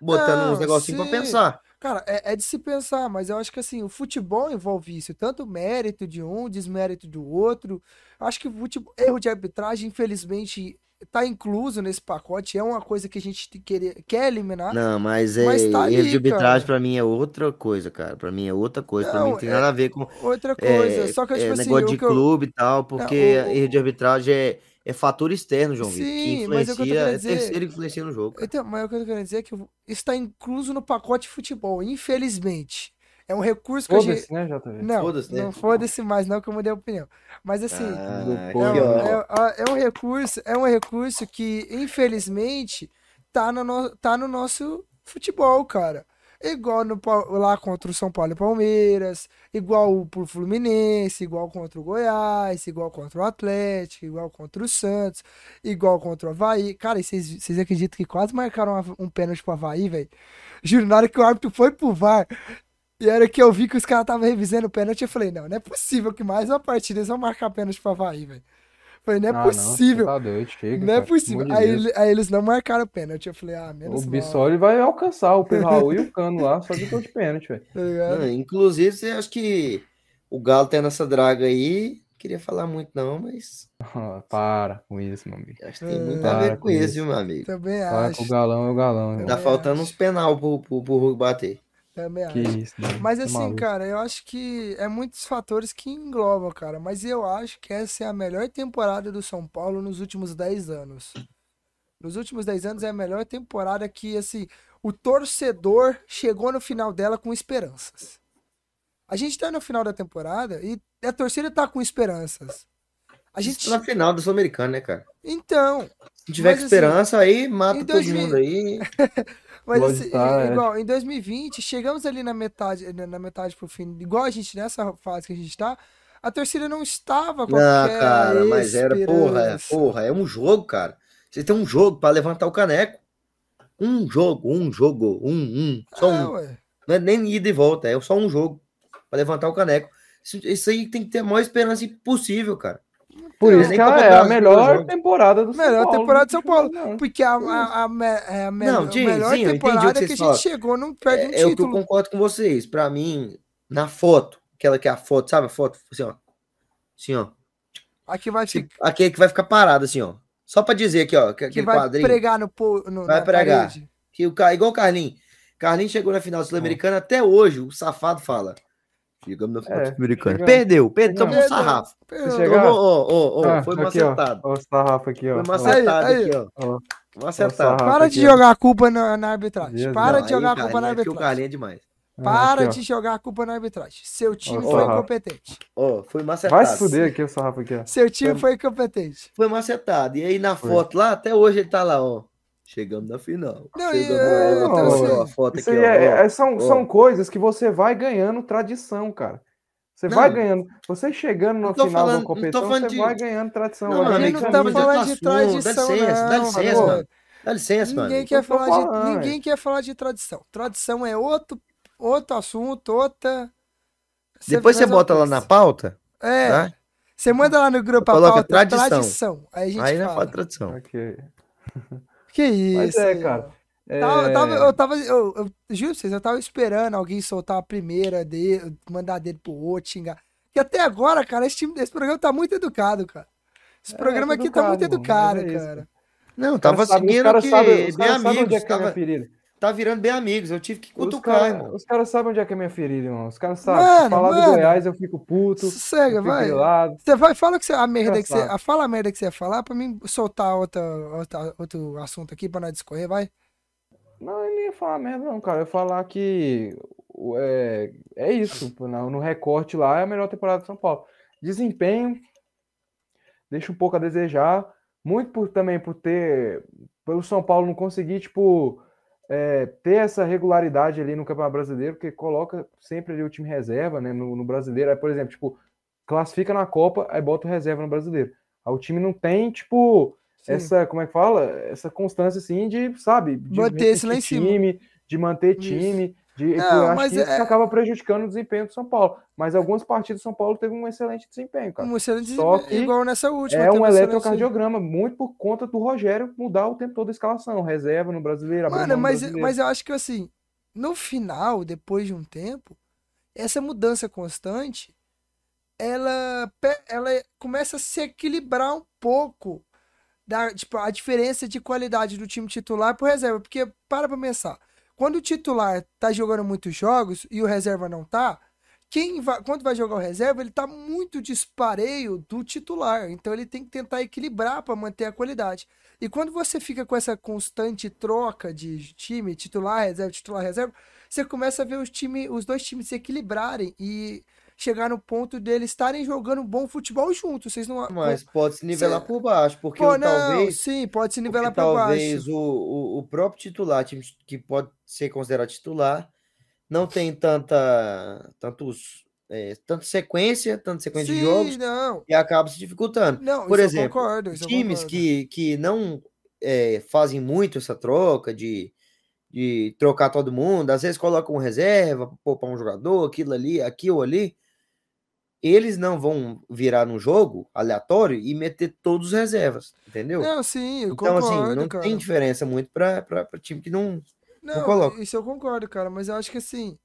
botando não, uns negocinhos pra pensar. Cara, é, é, de se pensar, mas eu acho que assim, o futebol envolve isso, tanto mérito de um, desmérito do outro. Acho que o futebol, erro de arbitragem, infelizmente, tá incluso nesse pacote, é uma coisa que a gente quer, quer eliminar. Não, mas, é, mas tá erro de arbitragem para mim é outra coisa, cara. Para mim é outra coisa, para mim não tem é nada a ver com outra coisa. É, Só que tipo é, assim, negócio de clube eu... e tal, porque não, o, erro de arbitragem é é fator externo, João Sim, Vitor, que influencia, é, dizer... terceiro influencia no jogo. Então, mas o que eu tô querendo dizer é que isso está incluso no pacote futebol, infelizmente. É um recurso que a gente. né, JV? Não, foda-se, né? não foda-se mais, não, que eu mudei a opinião. Mas assim, ah, é, é, é, um recurso, é um recurso que, infelizmente, tá no, no, tá no nosso futebol, cara. Igual no, lá contra o São Paulo e Palmeiras, igual pro Fluminense, igual contra o Goiás, igual contra o Atlético, igual contra o Santos, igual contra o Havaí. Cara, vocês acreditam que quase marcaram um pênalti pro Havaí, velho? Juro, na hora que o árbitro foi pro VAR, e era que eu vi que os caras estavam revisando o pênalti, eu falei, não, não é possível que mais uma partida eles vão marcar pênalti pra Havaí, velho. Falei, não é ah, possível. Não, tá doido, chega, não é possível. Aí, aí, eles não marcaram o pênalti. Eu falei, ah, menos O Bissoli vai alcançar o Raul e o Cano lá, só de de pênalti, velho. Tá inclusive, você acha que o Galo tendo essa draga aí, queria falar muito não, mas... (laughs) para com isso, meu amigo. Acho que tem muito a ver com, com isso, viu, meu amigo? Também para acho. o galão é o galão. Tá faltando acho. uns penal pro, pro, pro Hulk bater. Também que acho. Isso, né? Mas tá assim, maluco. cara, eu acho que é muitos fatores que englobam, cara. Mas eu acho que essa é a melhor temporada do São Paulo nos últimos 10 anos. Nos últimos 10 anos é a melhor temporada que, assim, o torcedor chegou no final dela com esperanças. A gente tá no final da temporada e a torcida tá com esperanças. A gente... Na final do Sul-Americano, né, cara? Então. Se tiver mas, assim, esperança, assim, aí mata todo 2000... mundo aí. (laughs) Mas assim, estar, igual, é. em 2020, chegamos ali na metade, na metade pro fim, igual a gente nessa fase que a gente tá, a torcida não estava com Não, cara, mas era, porra, é, porra, é um jogo, cara. Você tem um jogo para levantar o caneco. Um jogo, um jogo, um, um, só é, um. Ué. Não é nem ida e volta, é só um jogo para levantar o caneco. Isso, isso, aí tem que ter a maior esperança possível, cara. Por isso que é a melhor temporada do São melhor Paulo. Melhor temporada do São Paulo. Porque a, a, a, a, a não, melhor Sim, temporada que, que a gente chegou não perde é, um título. É o que eu concordo com vocês. Pra mim, na foto, aquela que é a foto, sabe a foto? Assim, ó. Assim, ó. Aqui vai ficar. Aqui é que vai ficar parado, assim, ó. Só pra dizer aqui, ó. Que, que vai quadrinho. pregar no, no Vai pregar. Que o, igual o Carlinhos. Carlinhos chegou na final sul-americana, até hoje o safado fala. Chegamos na final é, sul-americana. Perdeu, perdeu, tomou um sarrafo. Tomou, ó, ó, ó, foi macetado. Ó, o sarrafo aqui, ó. Foi macetado aqui, ó. ó. Macetado. Para de jogar a culpa na, na arbitragem. Para de jogar a culpa na arbitragem. o Carlinhos é demais. Para aqui, de jogar a culpa na arbitragem. Seu time foi incompetente. Ó, foi macetado. Vai se fuder aqui o sarrafo aqui, ó. Seu time foi, foi incompetente. Foi macetado. E aí na foto lá, até hoje ele tá lá, ó. Chegamos na final. Não, Chegamos é, na... ó, a foto aqui, é, ó, é, são, ó. são coisas que você vai ganhando tradição, cara. Você não, vai ganhando. Você chegando no final falando, da competição, você de... vai ganhando tradição. Não, não, não tá falando de tradição, dá licença, não, dá licença, mano. Dá licença, ninguém mano. Quer falar de, ninguém quer falar de tradição. Tradição é outro, outro assunto, outra... Você Depois você bota lá na pauta. É. Tá? Você manda lá no grupo a pauta tradição. tradição. Aí a gente Aí fala. fala tradição. Ok. (laughs) Que isso. Mas é, cara. É... Eu tava, eu tava, eu, eu, juro vocês, eu tava esperando alguém soltar a primeira dele, mandar dele pro outro, xingar. Que até agora, cara, esse, time, esse programa tá muito educado, cara. Esse é, programa aqui educado, tá muito educado, é cara. Não, tava seguindo que sabe, bem amigos. É tava, tá virando bem amigos, eu tive que cutucar, os cara, Os caras sabem onde é que é minha ferida, irmão. Os caras sabem. Mano, falar mano, do Goiás eu fico puto. Sossega, vai. Você vai, fala que você, a merda que você. Fala a merda que você ia falar pra mim soltar outra, outra, outro assunto aqui pra nós discorrer, vai. Não, eu nem ia falar merda, não, cara. Eu ia falar que é, é isso. No, no recorte lá é a melhor temporada de São Paulo. Desempenho deixa um pouco a desejar. Muito por, também por ter. Pelo São Paulo não conseguir, tipo é, ter essa regularidade ali no Campeonato Brasileiro, porque coloca sempre ali o time reserva, né, no, no, Brasileiro. Aí, por exemplo, tipo, classifica na Copa, aí bota o reserva no Brasileiro. Aí o time não tem, tipo, Sim. essa, como é que fala? Essa constância, assim, de, sabe? De manter esse lá em time, cima. de manter time, Isso. De, não, acho que isso é... acaba prejudicando o desempenho do São Paulo. Mas algumas partidas do São Paulo teve um excelente desempenho, cara. Um excelente Só desempenho, igual nessa última. É um eletrocardiograma, muito por conta do Rogério mudar o tempo todo a escalação. Reserva no brasileiro. Mano, mas, brasileiro. mas eu acho que assim, no final, depois de um tempo, essa mudança constante, ela, ela começa a se equilibrar um pouco da, tipo, a diferença de qualidade do time titular pro reserva. Porque, para pra pensar, quando o titular tá jogando muitos jogos e o reserva não tá, quem vai, quando vai jogar o reserva, ele tá muito dispareio do titular. Então ele tem que tentar equilibrar para manter a qualidade. E quando você fica com essa constante troca de time, titular, reserva, titular, reserva, você começa a ver os, time, os dois times se equilibrarem e chegar no ponto deles estarem jogando bom futebol juntos. Vocês não. Mas pode se nivelar Cê... por baixo, porque Pô, não, talvez. Sim, pode se nivelar por talvez baixo. Talvez o, o, o, próprio titular, time que pode ser considerado titular, não tem tanta. tantos. É, tanta sequência, tanta sequência sim, de jogos não. e acaba se dificultando. Não, por exemplo, concordo, times que, que não é, fazem muito essa troca de, de trocar todo mundo, às vezes colocam reserva, poupar um jogador, aquilo ali, aquilo ali eles não vão virar no jogo aleatório e meter todos os reservas, entendeu? Não, sim, eu então, concordo, assim, não cara. tem diferença muito para time que não, não, não coloca. Isso eu concordo, cara, mas eu acho que assim,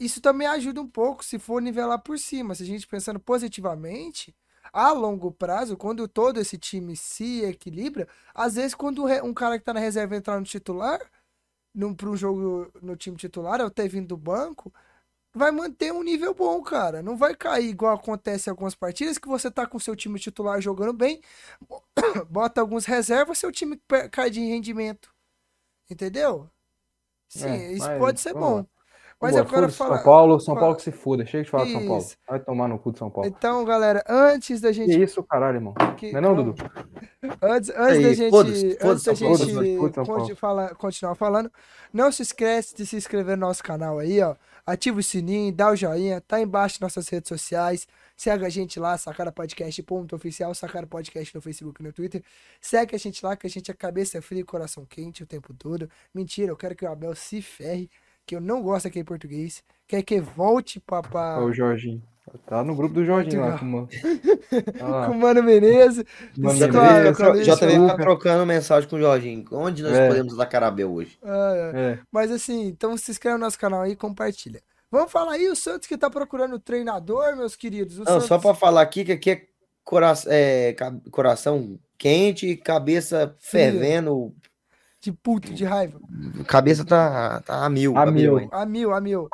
isso também ajuda um pouco se for nivelar por cima. Se a gente pensando positivamente, a longo prazo, quando todo esse time se equilibra, às vezes quando um cara que tá na reserva entrar no titular, para um jogo no time titular, ou ter vindo do banco, vai manter um nível bom, cara. Não vai cair igual acontece em algumas partidas que você tá com seu time titular jogando bem, (coughs) bota alguns reservas, seu time cai de rendimento. Entendeu? Sim, é, isso pode ser bom. Mas Boa, eu quero falar. São Paulo, São Paulo que se fuda. Chega de falar de São Paulo. Vai tomar no cu de São Paulo. Então, galera, antes da gente. Que isso, caralho, irmão. Que... Não é não, Dudu? Antes, antes da gente, antes da gente falar, continuar falando, não se esquece de se inscrever no nosso canal aí, ó. Ativa o sininho, dá o joinha, tá embaixo nas nossas redes sociais. Segue a gente lá, Sacara Podcast, ponto oficial, Sacara Podcast no Facebook e no Twitter. Segue a gente lá, que a gente é cabeça fria e coração quente o tempo todo. Mentira, eu quero que o Abel se ferre que eu não gosto daquele português, quer que volte pra... O Jorginho. Tá no grupo do Jorginho lá, com o ah. com o Mano Menezes. Mano Menezes. JV tá trocando mensagem com o Jorginho. Onde nós é. podemos dar carabel hoje? Ah, é. É. Mas assim, então se inscreve no nosso canal aí e compartilha. Vamos falar aí o Santos que tá procurando treinador, meus queridos. Não, Santos... só para falar aqui que aqui é, cora é coração quente, cabeça fervendo. De puto, de raiva. Cabeça tá, tá a mil. A mil. A mil, a mil.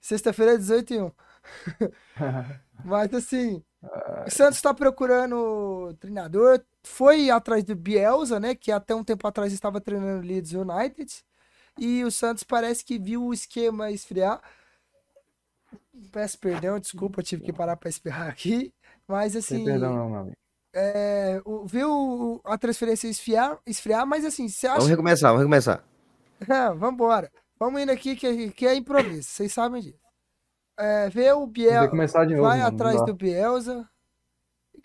Sexta-feira é 18 e 1. Mas assim, o Santos está procurando treinador. Foi atrás do Bielsa, né? Que até um tempo atrás estava treinando o Leeds United. E o Santos parece que viu o esquema esfriar. Peço perdão, desculpa, tive que parar para espirrar aqui. Mas assim. Sem perdão, não, meu amigo. É, viu a transferência esfriar, esfriar, mas assim, você acha. Vamos recomeçar, vamos recomeçar. (laughs) É, vamos embora. Vamos indo aqui que, que é improviso, vocês sabem disso é, vê o novo, vai atrás do Bielsa.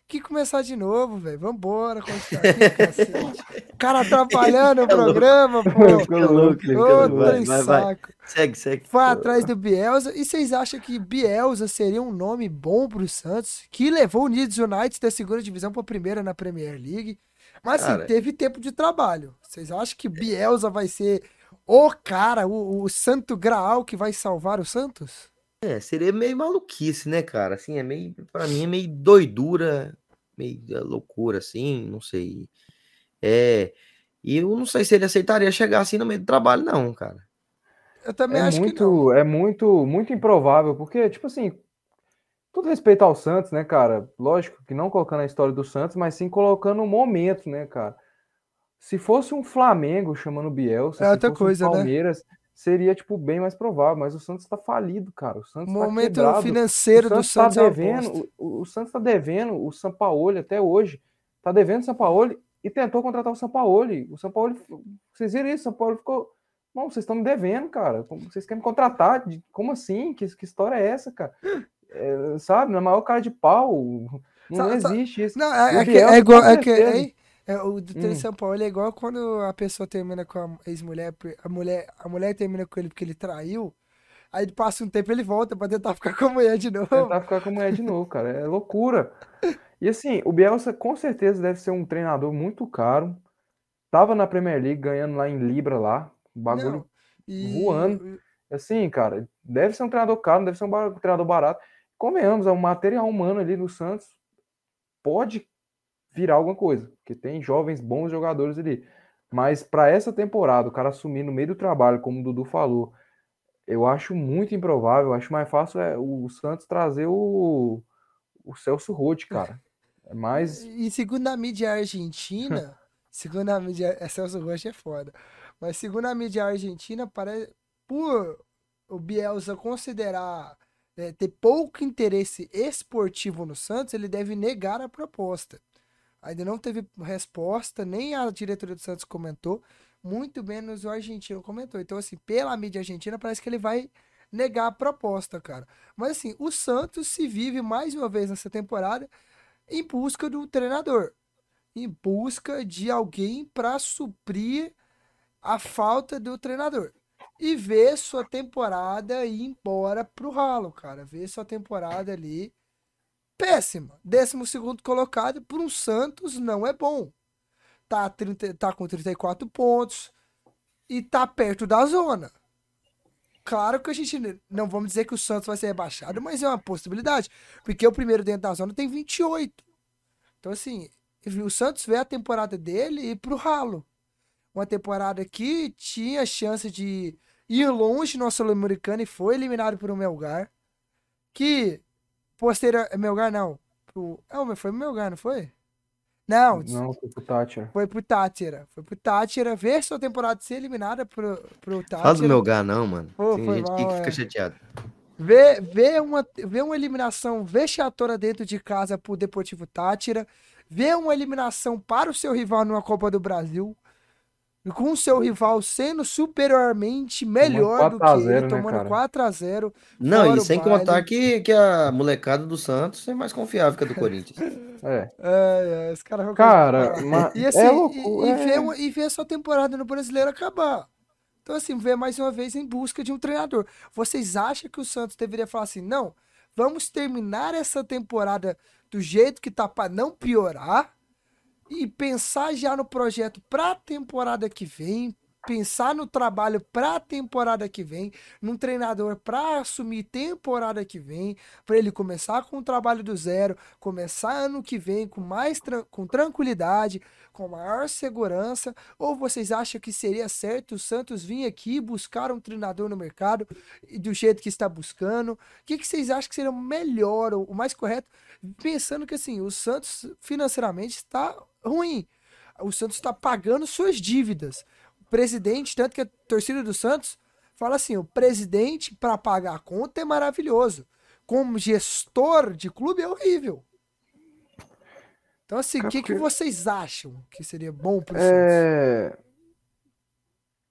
Que começar de novo, velho. Vambora, O cara atrapalhando o programa, pô. Fica louco, Outro vai, vai, Segue, segue. Vai atrás do Bielsa. E vocês acham que Bielsa seria um nome bom pro Santos? Que levou o Leeds United da segunda divisão pra primeira na Premier League. Mas assim, teve tempo de trabalho. Vocês acham que Bielsa vai ser o cara, o, o santo graal que vai salvar o Santos? É, seria meio maluquice, né, cara? Assim, é meio, para mim é meio doidura, meio loucura, assim, não sei. É, e eu não sei se ele aceitaria chegar assim no meio do trabalho, não, cara. Eu também é acho muito, que não. É muito, muito improvável, porque, tipo assim, tudo respeito ao Santos, né, cara? Lógico que não colocando a história do Santos, mas sim colocando o momento, né, cara? Se fosse um Flamengo chamando o Bielsa, é outra coisa, um Palmeiras, né? Seria tipo bem mais provável, mas o Santos está falido, cara. O Santos tá momento tá financeiro o Santos do Santos tá devendo, o, o, Santos está devendo o Sampaoli até hoje. Está devendo o Sampaoli e tentou contratar o Sampaoli. O Sampaoli, vocês viram isso? O Sampaoli ficou, não, vocês estão me devendo, cara. Vocês querem me contratar? Como assim? Que, que história é essa, cara? É, sabe, na maior cara de pau. Não, não existe isso. Não, é, é, que, é igual. É que, é, é, o do hum. São Paulo é igual quando a pessoa termina com a ex-mulher, a mulher, a mulher termina com ele porque ele traiu. Aí passa um tempo ele volta pra tentar ficar com a mulher de novo. Tentar ficar com a mulher de novo, cara. É loucura. E assim, o Bielsa com certeza deve ser um treinador muito caro. Tava na Premier League ganhando lá em Libra lá. Bagulho e... voando. Assim, cara, deve ser um treinador caro, deve ser um treinador barato. Convenhamos, é um material humano ali no Santos. Pode virar alguma coisa, porque tem jovens bons jogadores ali. Mas para essa temporada, o cara assumir no meio do trabalho, como o Dudu falou, eu acho muito improvável. Acho mais fácil é o Santos trazer o, o Celso Roth, cara. É mais. E segundo a mídia argentina, (laughs) segundo a mídia. É, Celso Roth é foda. Mas segundo a mídia argentina, parece. Por o Bielsa considerar é, ter pouco interesse esportivo no Santos, ele deve negar a proposta. Ainda não teve resposta, nem a diretoria do Santos comentou, muito menos o argentino comentou. Então, assim, pela mídia argentina, parece que ele vai negar a proposta, cara. Mas, assim, o Santos se vive mais uma vez nessa temporada em busca do treinador, em busca de alguém para suprir a falta do treinador. E ver sua temporada ir embora pro ralo, cara. Ver sua temporada ali péssima. Décimo segundo colocado por um Santos não é bom. Tá, 30, tá com 34 pontos e tá perto da zona. Claro que a gente não vamos dizer que o Santos vai ser rebaixado, mas é uma possibilidade. Porque o primeiro dentro da zona tem 28. Então, assim, o Santos vê a temporada dele e pro ralo. Uma temporada que tinha chance de ir longe no Sul-Americano e foi eliminado por um Melgar. Que posterior. É Melgar não. Pro, é, foi pro Melgar, não foi? Não. Não, foi pro Tátira. Foi pro Tátira. Foi pro Tátira ver sua temporada ser eliminada pro, pro Tátira. Fala do Melgar, não, mano. Pô, Tem gente mal, que fica é. chateado. Ver, ver, uma, ver uma eliminação vexatória dentro de casa pro Deportivo Tátira. Ver uma eliminação para o seu rival numa Copa do Brasil com o seu rival sendo superiormente melhor do que 0, ele, né, tomando né, 4x0. Não, e sem contar que, que a molecada do Santos é mais confiável que a do Corinthians. (laughs) É. É, é esse cara Cara, mas e, assim, é louco, e, e, é... ver, e ver a sua temporada no brasileiro acabar. Então, assim, vê mais uma vez em busca de um treinador. Vocês acham que o Santos deveria falar assim, não, vamos terminar essa temporada do jeito que tá para não piorar e pensar já no projeto para a temporada que vem, pensar no trabalho para a temporada que vem, num treinador para assumir temporada que vem, para ele começar com o trabalho do zero, começar ano que vem com mais com tranquilidade, com maior segurança, ou vocês acham que seria certo o Santos vir aqui buscar um treinador no mercado do jeito que está buscando? O que, que vocês acham que seria o melhor, o mais correto, pensando que assim, o Santos financeiramente está ruim. O Santos está pagando suas dívidas presidente, tanto que a torcida do Santos fala assim: o presidente, para pagar a conta, é maravilhoso. Como gestor de clube, é horrível. Então, assim, o que, que vocês acham que seria bom pro é... Santos?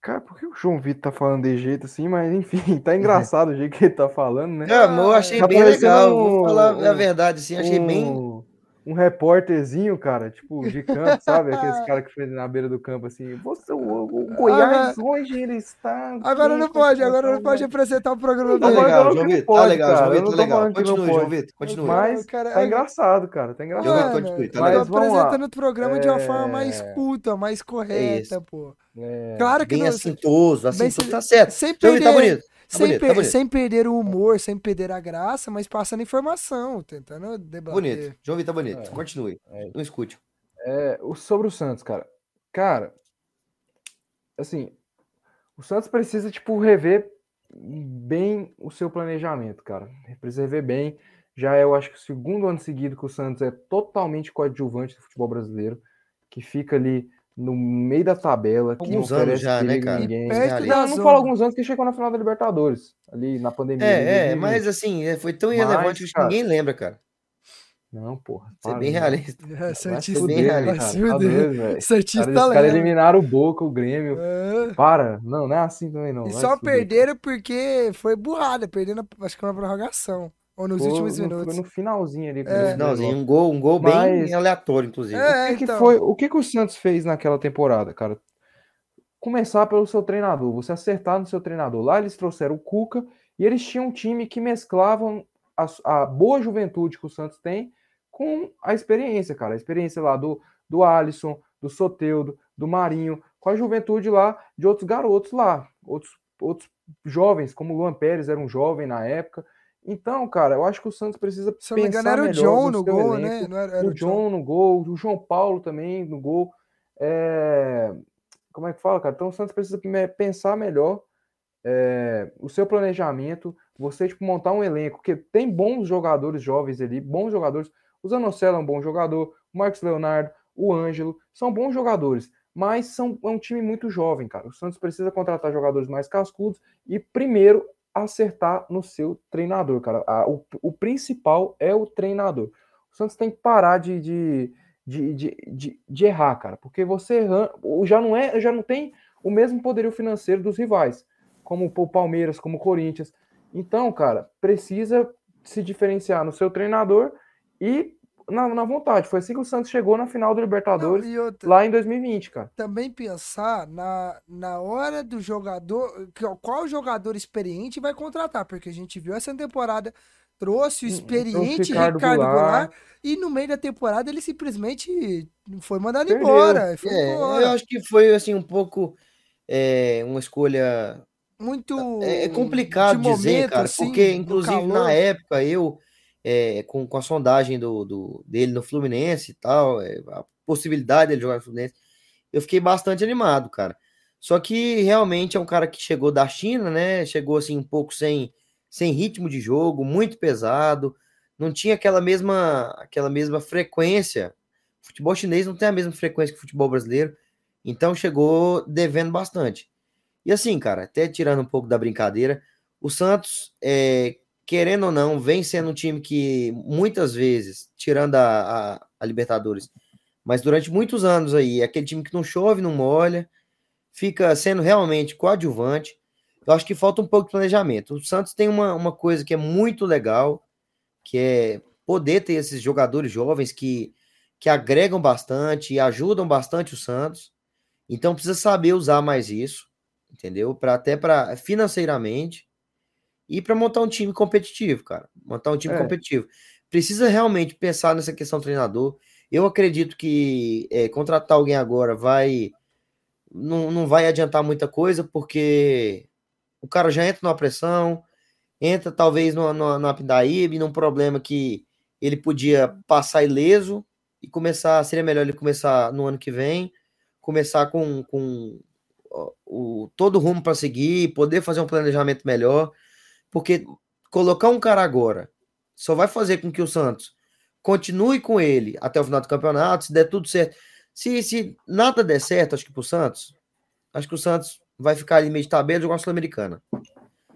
Cara, por que o João Vitor tá falando de jeito assim? Mas enfim, (laughs) tá engraçado o jeito que ele tá falando, né? É, eu achei tá bem legal. Um, Vou falar um, a verdade, assim, achei um, bem um repórterzinho, cara, tipo, de campo, sabe? Aqueles (laughs) caras que fez na beira do campo, assim. Você, o, o Goiás hoje ele está. Agora não pode, agora não pode apresentar o programa tá dele. Legal, João Vitor, tá legal, João Vitor, tá legal. Continue, João Vitor, continue. Mas cara, tá engraçado, cara, tá engraçado. João Vitor, tá legal. apresentando o programa de uma forma mais é. culta, mais correta, é pô. É. Claro que bem não. Assintoso, assintoso, tá certo. Sempre tá bonito. Tá sem, bonito, per tá sem, perder o humor, sem perder a graça, mas passando informação, tentando debater. Bonito. João Vitor, tá bonito. É, Continue. É, Não escute. É, sobre o Santos, cara. Cara, assim, o Santos precisa, tipo, rever bem o seu planejamento, cara. Precisa rever bem. Já é, eu acho que o segundo ano seguido que o Santos é totalmente coadjuvante do futebol brasileiro, que fica ali no meio da tabela, que alguns não anos já, né, cara? Ninguém. Não, não falo alguns anos que chegou na final da Libertadores, ali na pandemia. É, é mas assim, é, foi tão irrelevante mas, que ninguém lembra, cara. Não, porra. Você é bem realista. É, Santista, bem realista. Tá Santista Os caras eliminaram o Boca, o Grêmio. É. Para. Não, não é assim também, não. E Vai só perderam porque foi burrada, perdendo, acho que uma prorrogação. Ou nos Pô, últimos no, minutos. No finalzinho ali. É. Finalzinho, um gol, um gol Mas... bem aleatório, inclusive. É, o que, então... que, foi, o que, que o Santos fez naquela temporada, cara? Começar pelo seu treinador, você acertar no seu treinador. Lá eles trouxeram o Cuca e eles tinham um time que mesclavam a, a boa juventude que o Santos tem com a experiência, cara. A experiência lá do, do Alisson, do Soteudo, do Marinho, com a juventude lá de outros garotos lá, outros, outros jovens, como o Luan Pérez era um jovem na época. Então, cara, eu acho que o Santos precisa Se pensar engano, era o John no, gol, né? elenco. né? Não era, era o, John, John no gol, o João Paulo também no gol. É... Como é que fala, cara? Então o Santos precisa pensar melhor é... o seu planejamento, você tipo, montar um elenco, porque tem bons jogadores jovens ali, bons jogadores. O Zanocelo é um bom jogador, o Marcos Leonardo, o Ângelo, são bons jogadores, mas são, é um time muito jovem, cara. O Santos precisa contratar jogadores mais cascudos e primeiro acertar no seu treinador, cara. o, o principal é o treinador. O Santos tem que parar de, de, de, de, de, de errar, cara, porque você erra, já não é, já não tem o mesmo poderio financeiro dos rivais, como o Palmeiras, como o Corinthians. Então, cara, precisa se diferenciar no seu treinador e na, na vontade. Foi assim que o Santos chegou na final do Libertadores Não, outra, lá em 2020, cara. Também pensar na, na hora do jogador, qual jogador experiente vai contratar, porque a gente viu essa temporada trouxe o hum, experiente Ricardo, Ricardo Goulart. Goulart. e no meio da temporada ele simplesmente foi mandado Perdeu. embora. Foi é, embora. Eu acho que foi assim um pouco é, uma escolha muito é, é complicado de dizer, momento, cara, assim, porque inclusive na época eu é, com, com a sondagem do, do, dele no Fluminense e tal, é, a possibilidade dele jogar no Fluminense, eu fiquei bastante animado, cara. Só que realmente é um cara que chegou da China, né? Chegou assim um pouco sem, sem ritmo de jogo, muito pesado, não tinha aquela mesma aquela mesma frequência. O futebol chinês não tem a mesma frequência que o futebol brasileiro, então chegou devendo bastante. E assim, cara, até tirando um pouco da brincadeira, o Santos é, querendo ou não, vem sendo um time que muitas vezes, tirando a, a, a, Libertadores, mas durante muitos anos aí, é aquele time que não chove, não molha, fica sendo realmente coadjuvante. Eu acho que falta um pouco de planejamento. O Santos tem uma, uma coisa que é muito legal, que é poder ter esses jogadores jovens que, que agregam bastante e ajudam bastante o Santos. Então precisa saber usar mais isso. entendeu? Para até para financeiramente e para montar um time competitivo, cara. Montar um time é. competitivo. Precisa realmente pensar nessa questão treinador. Eu acredito que é, contratar alguém agora vai não, não vai adiantar muita coisa, porque o cara já entra numa pressão, entra talvez numa, numa, numa pindaíba, num problema que ele podia passar ileso e começar, seria melhor ele começar no ano que vem, começar com, com o, todo o rumo para seguir, poder fazer um planejamento melhor, porque colocar um cara agora só vai fazer com que o Santos continue com ele até o final do campeonato, se der tudo certo. Se, se nada der certo, acho que pro Santos, acho que o Santos vai ficar ali meio de tabela de uma Sul-Americana.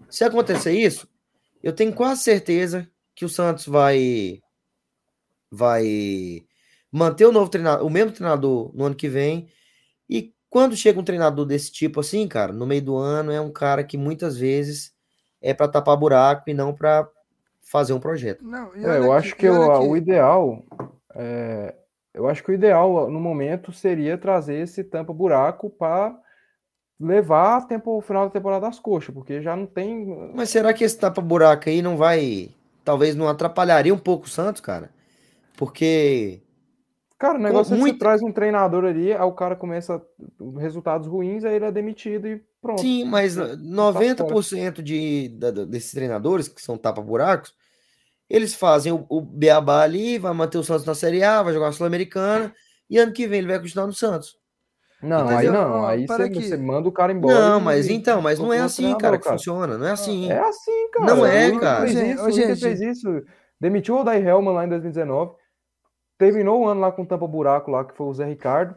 Se acontecer isso, eu tenho quase certeza que o Santos vai vai manter o novo treinador, o mesmo treinador no ano que vem. E quando chega um treinador desse tipo assim, cara, no meio do ano é um cara que muitas vezes é para tapar buraco e não para fazer um projeto. Não, é, eu acho que, o, o, ideal é, eu acho que o ideal no momento seria trazer esse tampa buraco para levar tempo o final da temporada às coxas, porque já não tem. Mas será que esse tapa buraco aí não vai, talvez não atrapalharia um pouco o Santos, cara? Porque Cara, o negócio muito... é que você traz um treinador ali, aí o cara começa resultados ruins, aí ele é demitido e pronto. Sim, mas 90% tá de, de, desses treinadores, que são tapa-buracos, eles fazem o, o Beabá ali, vai manter o Santos na Série A, vai jogar a Sul-Americana, e ano que vem ele vai continuar no Santos. Não, aí não, aí você, você, manda o cara embora. Não, mas então, mas não é assim, cara, que cara. funciona, não é assim. É assim, cara. Não é, cara. Fez isso, gente, fez isso. Demitiu o Odair Helman lá em 2019, terminou o ano lá com tampa buraco lá, que foi o Zé Ricardo,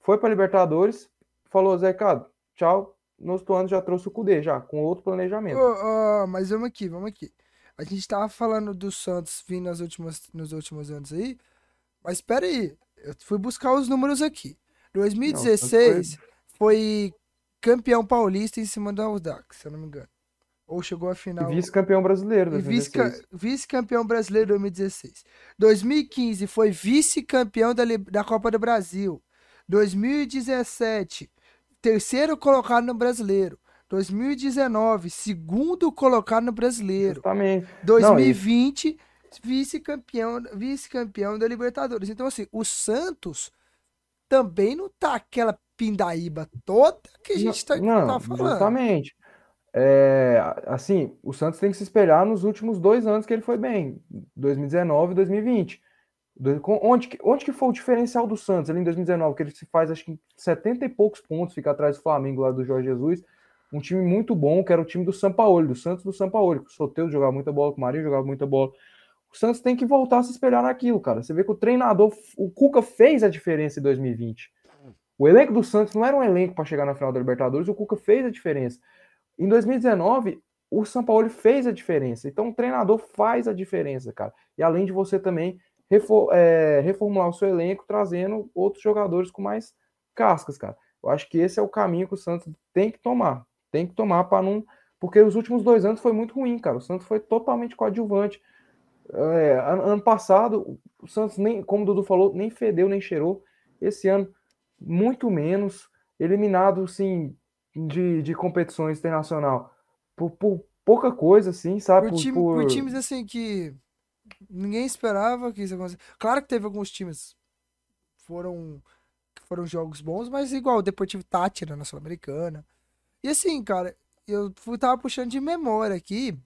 foi para Libertadores, falou, Zé Ricardo, tchau, no outro ano já trouxe o Cudê, já, com outro planejamento. Oh, oh, mas vamos aqui, vamos aqui. A gente tava falando do Santos vindo nas últimas, nos últimos anos aí, mas espera aí, eu fui buscar os números aqui. 2016 não, foi campeão paulista em cima do Audax, se eu não me engano. Ou chegou à final. Vice-campeão brasileiro. Vice-campeão brasileiro 2016. 2015 foi vice-campeão da, da Copa do Brasil. 2017, terceiro colocado no brasileiro. 2019, segundo colocado no brasileiro. Justamente. 2020, vice-campeão vice-campeão da Libertadores. Então, assim, o Santos também não tá aquela pindaíba toda que a gente tá, não, tá falando. Justamente. É, assim, o Santos tem que se espelhar nos últimos dois anos que ele foi bem, 2019 e 2020. Onde, onde que foi o diferencial do Santos ali em 2019? Que ele se faz, acho que 70 e poucos pontos, fica atrás do Flamengo lá do Jorge Jesus. Um time muito bom, que era o time do São Paulo, do Santos do São Paulo. O Soteldo jogava muita bola, o Marinho jogava muita bola. O Santos tem que voltar a se espelhar naquilo, cara. Você vê que o treinador, o Cuca fez a diferença em 2020. O elenco do Santos não era um elenco para chegar na final da Libertadores, o Cuca fez a diferença. Em 2019, o São Paulo fez a diferença. Então, o treinador faz a diferença, cara. E além de você também é, reformular o seu elenco, trazendo outros jogadores com mais cascas, cara. Eu acho que esse é o caminho que o Santos tem que tomar. Tem que tomar para não. Porque os últimos dois anos foi muito ruim, cara. O Santos foi totalmente coadjuvante. É, ano passado, o Santos, nem, como o Dudu falou, nem fedeu, nem cheirou. Esse ano, muito menos. Eliminado, assim, de, de competições internacional por, por pouca coisa, assim, sabe? Por, time, por... por, times, assim, que ninguém esperava que isso acontecesse. Claro que teve alguns times foram foram jogos bons, mas igual o Deportivo Tátira na Sul-Americana. E assim, cara, eu tava puxando de memória aqui.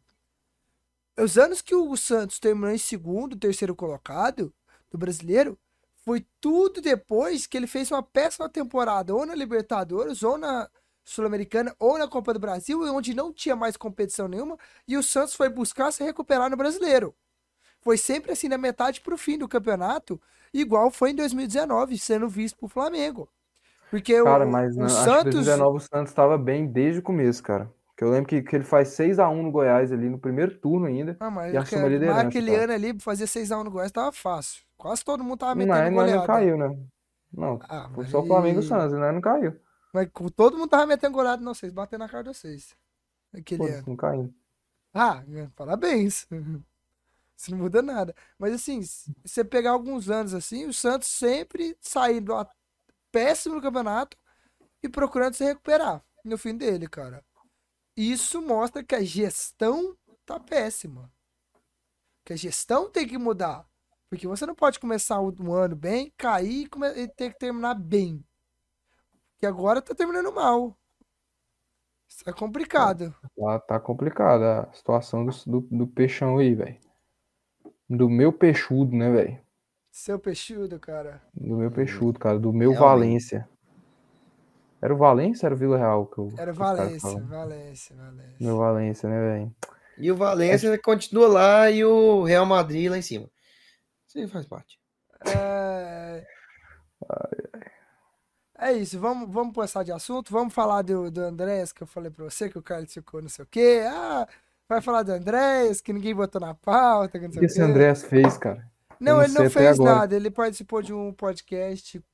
Os anos que o Santos terminou em segundo, terceiro colocado do brasileiro, foi tudo depois que ele fez uma péssima temporada, ou na Libertadores, ou na Sul-Americana, ou na Copa do Brasil, onde não tinha mais competição nenhuma, e o Santos foi buscar se recuperar no brasileiro. Foi sempre assim, da metade para o fim do campeonato, igual foi em 2019, sendo visto pro Flamengo. Porque cara, o, mas o não, Santos. Acho que 2019 o Santos estava bem desde o começo, cara. Que eu lembro que, que ele faz 6x1 no Goiás ali no primeiro turno ainda. Ah, mas, e assume a liderança. Aquele cara. ano ali, fazer 6x1 no Goiás tava fácil. Quase todo mundo tava metendo não, goleada. Não caiu, né? Não, ah, foi só o Flamengo e o Santos, né? Não caiu. Mas todo mundo tava metendo goleada não vocês, batendo na cara de vocês. Aquele Pô, ano. Não caiu. Ah, parabéns. (laughs) Isso não muda nada. Mas assim, se você pegar alguns anos assim, o Santos sempre saindo péssimo no campeonato e procurando se recuperar. no fim dele, cara. Isso mostra que a gestão tá péssima. Que a gestão tem que mudar. Porque você não pode começar um ano bem, cair e ter que terminar bem. Que agora tá terminando mal. Isso é complicado. Tá, tá complicada a situação do, do, do peixão aí, velho. Do meu peixudo, né, velho? Seu peixudo, cara. Do meu peixudo, cara. Do meu Realmente. Valência. Era o Valência ou era o Vila Real? Que eu, era o Valência, Valência, Valência. Meu Valência, né, velho? E o Valência é... continua lá e o Real Madrid lá em cima. Isso aí faz parte. É... É isso, vamos, vamos passar de assunto. Vamos falar do, do Andrés, que eu falei pra você, que o Carlos ficou não sei o quê. Ah, vai falar do Andrés, que ninguém botou na pauta. Que não sei o que esse Andrés fez, cara? Não, não ele não fez nada. Ele participou de um podcast, se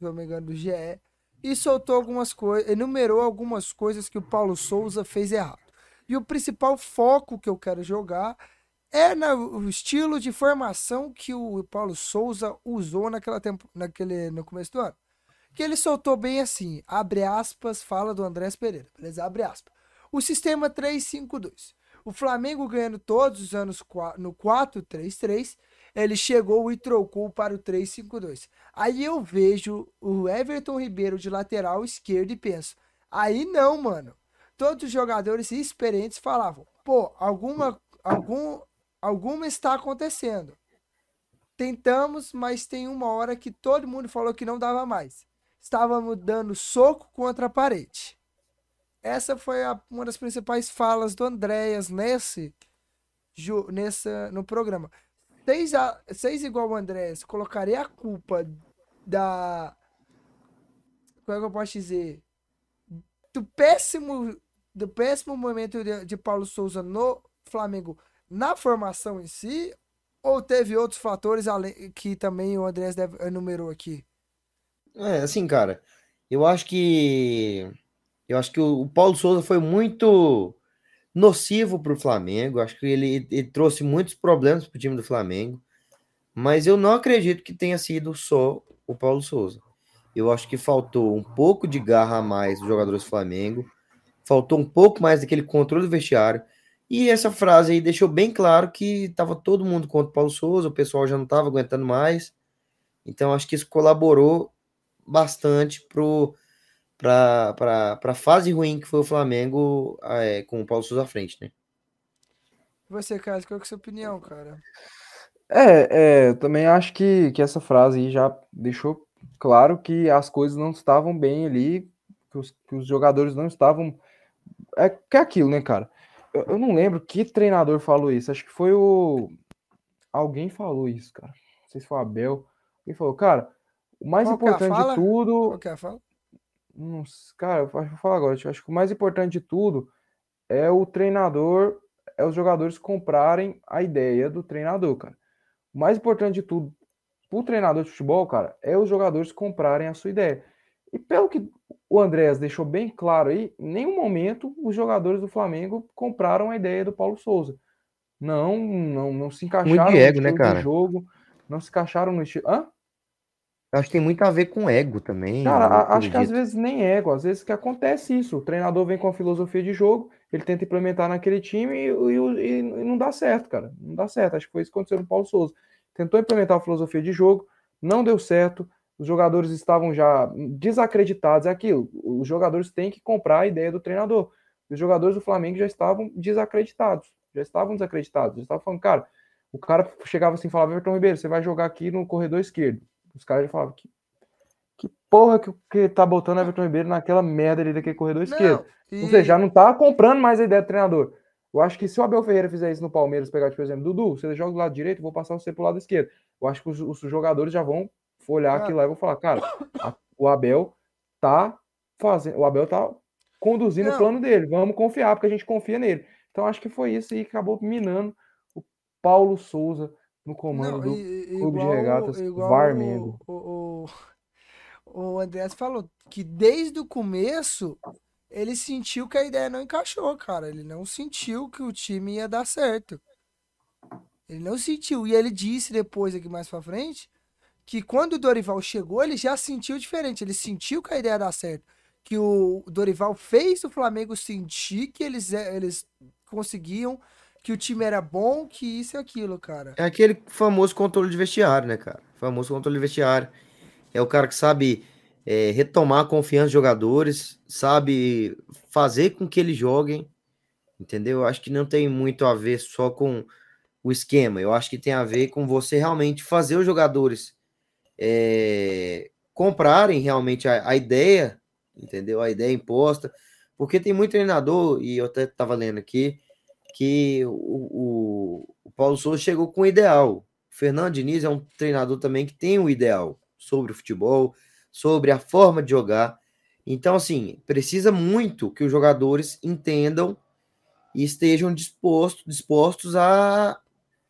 não me engano, do GE, e soltou algumas coisas, enumerou algumas coisas que o Paulo Souza fez errado. E o principal foco que eu quero jogar é no estilo de formação que o Paulo Souza usou naquela tempo, naquele, no começo do ano que ele soltou bem assim, abre aspas, fala do Andrés Pereira, beleza? Abre aspas. O sistema 352. O Flamengo ganhando todos os anos no 4-3-3, ele chegou e trocou para o 3-5-2. Aí eu vejo o Everton Ribeiro de lateral esquerdo e penso, aí não, mano. Todos os jogadores experientes falavam, pô, alguma, algum, alguma está acontecendo. Tentamos, mas tem uma hora que todo mundo falou que não dava mais estávamos dando soco contra a parede. Essa foi a, uma das principais falas do Andréas nesse, nessa, no programa. Seis, a, seis igual o Andréas, colocaria a culpa da. Como é que eu posso dizer? Do péssimo, do péssimo momento de, de Paulo Souza no Flamengo na formação em si, ou teve outros fatores além, que também o Andrés enumerou aqui? É, assim, cara, eu acho que eu acho que o, Paulo Souza foi muito nocivo para o Flamengo. Acho que ele, ele trouxe muitos problemas para o time do Flamengo. Mas eu não acredito que tenha sido só o Paulo Souza. Eu acho que faltou um pouco de garra a mais dos jogadores do Flamengo. Faltou um pouco mais daquele controle do vestiário. E essa frase aí deixou bem claro que estava todo mundo contra o Paulo Souza, o pessoal já não estava aguentando mais. Então acho que isso colaborou bastante para a fase ruim que foi o Flamengo é, com o Paulo Souza à frente, né? Você, Carlos, qual é a sua opinião, cara? É, é, eu também acho que, que essa frase aí já deixou claro que as coisas não estavam bem ali, que os, que os jogadores não estavam. É que é aquilo, né, cara? Eu, eu, não lembro que treinador falou isso. Acho que foi o. Alguém falou isso, cara. Não sei se foi o Abel. Ele falou, cara, o mais Qual é importante de tudo. Qual que é a fala? Não, cara, eu vou falar agora. Eu acho que o mais importante de tudo é o treinador, é os jogadores comprarem a ideia do treinador, cara. O mais importante de tudo o treinador de futebol, cara, é os jogadores comprarem a sua ideia. E pelo que o Andréas deixou bem claro aí, em nenhum momento os jogadores do Flamengo compraram a ideia do Paulo Souza. Não, não, não se encaixaram Diego, no né, cara? jogo, não se encaixaram no estilo. Hã? Acho que tem muito a ver com ego também. Cara, acho que às vezes nem ego, às vezes que acontece isso. O treinador vem com a filosofia de jogo, ele tenta implementar naquele time e, e, e, não dá certo, cara. Não dá certo. Acho que foi isso que aconteceu no Paulo Souza. Tentou implementar a filosofia de jogo, não deu certo. Os jogadores estavam já desacreditados. É aquilo. Os jogadores têm que comprar a ideia do treinador. Os jogadores do Flamengo já estavam desacreditados. Já estavam desacreditados. Já estavam falando, cara, o cara chegava assim e falava, Everton Ribeiro, você vai jogar aqui no corredor esquerdo. Os caras já falavam que, que porra que, que tá botando Everton Ribeiro naquela merda ali daquele corredor esquerdo. E... Ou seja, já não tá comprando mais a ideia do treinador. Eu acho que se o Abel Ferreira fizer isso no Palmeiras, pegar, por exemplo, Dudu, você joga do lado direito, vou passar você pro lado esquerdo. Eu acho que os, os jogadores já vão olhar ah. aquilo lá e vão falar, cara, a, o Abel tá fazendo, o Abel tá conduzindo não. o plano dele, vamos confiar, porque a gente confia nele. Então acho que foi isso aí que acabou minando o Paulo Souza no comando Não, do e, Clube igual, de Regatas. O, o, o, (laughs) Andrés falou que desde o começo ele sentiu que a ideia não encaixou, cara. Ele não sentiu que o time ia dar certo. Ele não sentiu. E ele disse depois, aqui mais pra frente, que quando o Dorival chegou, ele já sentiu diferente. Ele sentiu que a ideia ia dar certo. que o Dorival fez o Flamengo sentir que eles, eles conseguiam, que o time era bom, que isso e aquilo, cara. É aquele famoso controle de vestiário, né, cara? Famoso controle de vestiário. É o cara que sabe é, retomar a confiança dos jogadores, sabe fazer com que eles joguem, entendeu? Eu acho que não tem muito a ver só com o esquema. Eu acho que tem a ver com você realmente fazer os jogadores é, comprarem realmente a, a ideia entendeu? A ideia imposta, porque tem muito treinador, e eu até estava lendo aqui, que o, o, o, Paulo Souza chegou com o ideal. O Fernando Diniz é um treinador também que tem o um ideal sobre o futebol, sobre a forma de jogar. Então, assim, precisa muito que os jogadores entendam e estejam dispostos, dispostos a,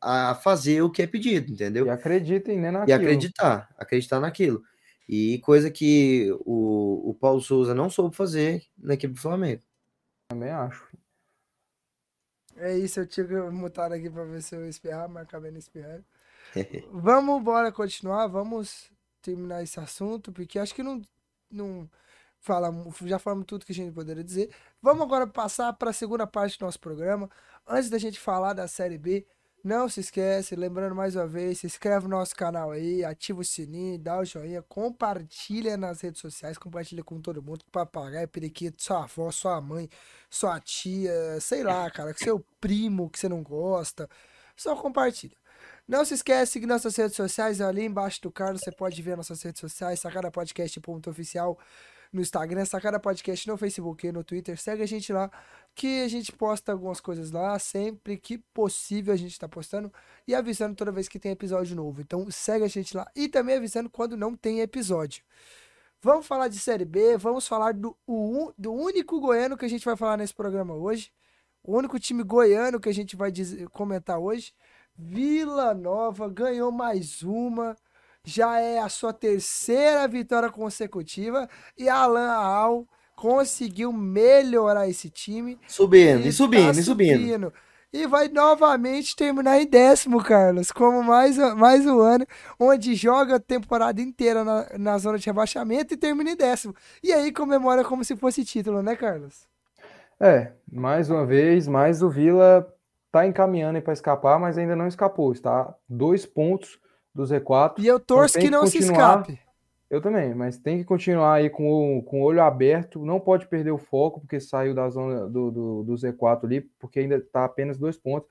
a fazer o que é pedido, entendeu? E acreditem, né, naquilo. E acreditar, acreditar naquilo. E coisa que o, o Paulo Souza não soube fazer na equipe do Flamengo. Também acho. É isso, eu tinha que mutar aqui para ver se eu espirrar, mas acabei não espirrando. (laughs) vamos embora continuar, vamos terminar esse assunto, porque acho que não, não fala, já falamos tudo que a gente poderia dizer. Vamos agora passar para a segunda parte do nosso programa. Antes da gente falar da Série B, não se esquece, lembrando mais uma vez, se inscreve no nosso canal aí, ativa o sininho, dá o joinha, compartilha nas redes sociais, compartilha com todo mundo, com papagaio, periquito, sua avó, sua mãe, sua tia, sei lá, cara, seu primo que você não gosta, só compartilha. Não se esquece de nossas redes sociais, ali embaixo do card você pode ver nossas redes sociais, sacarapodcast.oficial no Instagram, Sacada Podcast no Facebook e no Twitter. Segue a gente lá, que a gente posta algumas coisas lá, sempre que possível a gente está postando e avisando toda vez que tem episódio novo. Então segue a gente lá e também avisando quando não tem episódio. Vamos falar de Série B, vamos falar do, o, do único goiano que a gente vai falar nesse programa hoje. O único time goiano que a gente vai dizer, comentar hoje. Vila Nova ganhou mais uma já é a sua terceira vitória consecutiva e Alan Al conseguiu melhorar esse time. Subindo, e, subindo, tá e subindo. subindo. E vai novamente terminar em décimo, Carlos, como mais, mais um ano, onde joga a temporada inteira na, na zona de rebaixamento e termina em décimo. E aí comemora como se fosse título, né, Carlos? É, mais uma vez, mais o Vila tá encaminhando para escapar, mas ainda não escapou. Está dois pontos do Z4. E eu torço então, que não se escape. Eu também, mas tem que continuar aí com o, com o olho aberto, não pode perder o foco, porque saiu da zona do, do, do Z4 ali, porque ainda tá apenas dois pontos.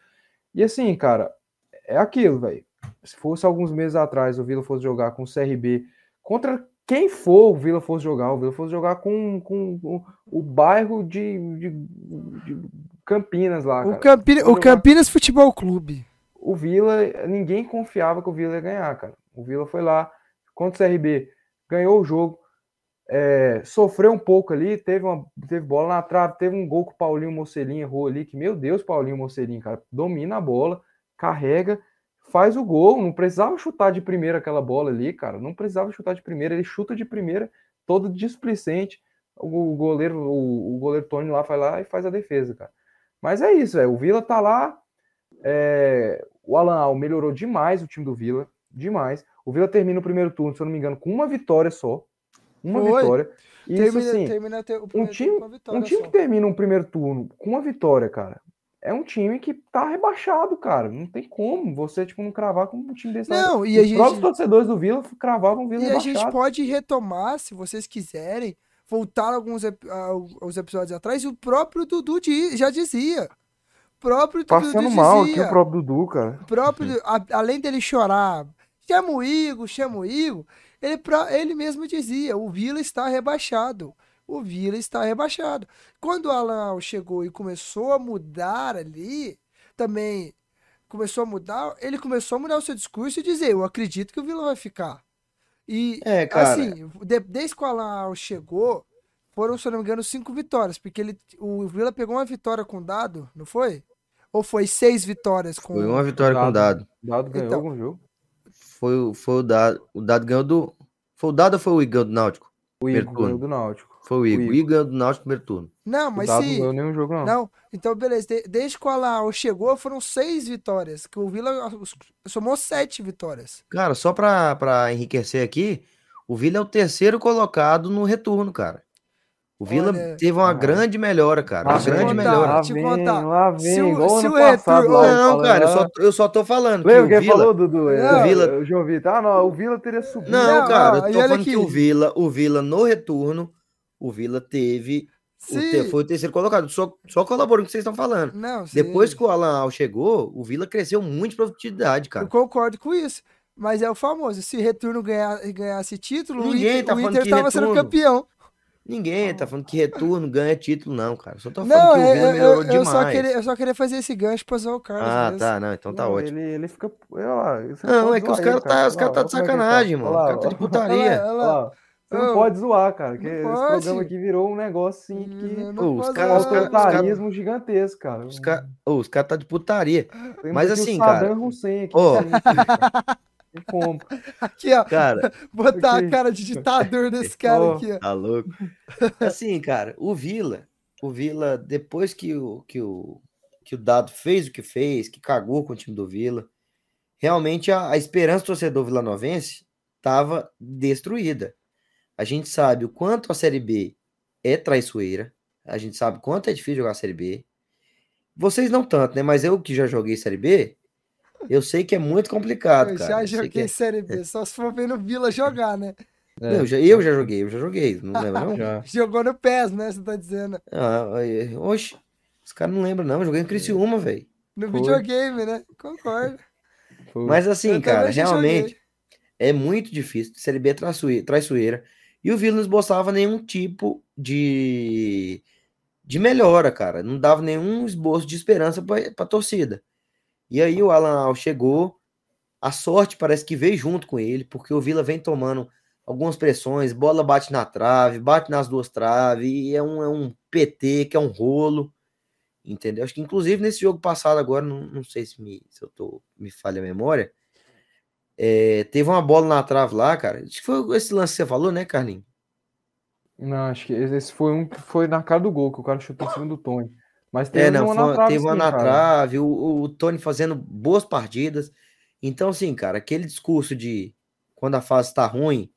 E assim, cara, é aquilo, velho. Se fosse alguns meses atrás o Vila fosse jogar com o CRB, contra quem for o Vila fosse jogar, o Vila fosse jogar com, com, com o bairro de, de, de Campinas lá. O, Campina, o Campinas Futebol Clube o Vila, ninguém confiava que o Vila ia ganhar, cara. O Vila foi lá contra o CRB, ganhou o jogo, é, sofreu um pouco ali, teve, uma, teve bola na trave, teve um gol que o Paulinho Mocelinho errou ali, que, meu Deus, Paulinho Mocelinho, cara, domina a bola, carrega, faz o gol, não precisava chutar de primeira aquela bola ali, cara, não precisava chutar de primeira, ele chuta de primeira, todo displicente, o, goleiro, o, o goleiro Tony lá vai lá e faz a defesa, cara. Mas é isso, é, o Vila tá lá, é, o Alan Al melhorou demais o time do Vila, demais. O Vila termina o primeiro turno, se eu não me engano, com uma vitória só. Uma Foi. vitória. E termina, isso, assim, termina um time, um time que termina um primeiro turno com uma vitória, cara, é um time que tá rebaixado, cara. Não tem como você, tipo, não cravar com um time desse. Não, e Os a gente... próprios torcedores do Vila cravavam o Vila E rebaixado. a gente pode retomar, se vocês quiserem, voltar alguns os episódios atrás, o próprio Dudu já dizia próprio Passando mal aqui o próprio Dudu, cara. Próprio, a, além dele chorar, chama o Igor, chama o Igor, ele, ele mesmo dizia, o Vila está rebaixado. O Vila está rebaixado. Quando o Alan chegou e começou a mudar ali, também começou a mudar, ele começou a mudar o seu discurso e dizer, eu acredito que o Vila vai ficar. E, é, assim, de, desde que o Alan chegou, foram, se eu não me engano, cinco vitórias, porque ele, o Vila pegou uma vitória com dado, não foi? Ou foi seis vitórias com. Foi uma vitória dado, com dado. Dado ganhou então, algum jogo? Foi, foi o dado. O dado ganhou do. Foi o dado ou foi o Igor do Náutico? O Igor ganhou do Náutico. Foi o Igor. O Igor ganhou do Náutico primeiro turno. Não, mas o dado se. Não ganhou nenhum jogo, não. Não, então beleza. Desde que o Alau chegou, foram seis vitórias. Que o Vila somou sete vitórias. Cara, só pra, pra enriquecer aqui, o Vila é o terceiro colocado no retorno, cara. O Vila Olha, teve uma ah, grande melhora, cara. Uma grande melhora. Lá vem, contar. lá vem, se o, se o passado, Não, cara, eu só, eu só tô falando. Lembra quem Vila... falou, Dudu? Não, o Vila... O João Vitor. Ah, não, o Vila teria subido. Não, cara, eu tô falando aqui. que o Vila, o Vila no retorno, o Vila teve o foi o terceiro colocado. Só, só colaboro com o que vocês estão falando. Não, Depois que o Alan Al chegou, o Vila cresceu muito de produtividade, cara. Eu concordo com isso. Mas é o famoso, se retorno ganhar, ganhasse título, Ninguém o Inter, tá o Inter tava retorno. sendo campeão. Ninguém tá falando que retorno ganha título, não, cara. Só tô falando não, que o Vila melhorou eu, demais. Só queria, eu só queria fazer esse gancho pra usar o Carlos. Ah, mesmo. tá, não, então tá não, ótimo. Ele, ele fica. não, é que os caras tá, os cara tá de sacanagem, mano. Os caras tá de putaria. Olha lá, Você não pode zoar, cara. Que esse pode. programa aqui virou um negócio assim que. Não, os caras. Autoritarismo cara, gigantesco, cara. Os caras oh, cara tá de putaria. Mas assim, cara. Saddam Hussein aqui. Oh. (laughs) como. (laughs) Aqui, ó. Cara, (laughs) botar aqui. a cara de ditador (laughs) desse cara oh, aqui, ó. Tá louco. Assim, cara, o Vila, o Vila, depois que o, que o, que o Dado fez o que fez, que cagou com o time do Vila, realmente a, a esperança do torcedor vilanovense estava destruída. A gente sabe o quanto a Série B é traiçoeira, a gente sabe o quanto é difícil jogar a Série B. Vocês não tanto, né? Mas eu que já joguei Série B, eu sei que é muito complicado, eu cara. Já joguei é... Série B, só se for ver no Vila jogar, né? É. Eu, já, eu já joguei, eu já joguei, não lembro não? Já. (laughs) Jogou no PES, né, você tá dizendo. Ah, oxe, os caras não lembram não, eu joguei no Criciúma, velho. No Foi. videogame, né? Concordo. Foi. Mas assim, eu cara, realmente é muito difícil, Série B é traiçoeira, e o Vila não esboçava nenhum tipo de, de melhora, cara, não dava nenhum esboço de esperança pra, pra torcida. E aí o Alan Al chegou, a sorte parece que veio junto com ele, porque o Vila vem tomando algumas pressões, bola bate na trave, bate nas duas traves, e é um, é um PT que é um rolo, entendeu? Acho que inclusive nesse jogo passado agora, não, não sei se, me, se eu tô, me falha a memória, é, teve uma bola na trave lá, cara. Acho que foi esse lance que você falou, né, Carlinhos? Não, acho que esse foi um que foi na cara do gol, que o cara chutou em cima do Tony. Mas teve é, não, uma na trave, teve uma sim, na trave, o, o Tony fazendo boas partidas. Então, assim, cara, aquele discurso de quando a fase tá ruim,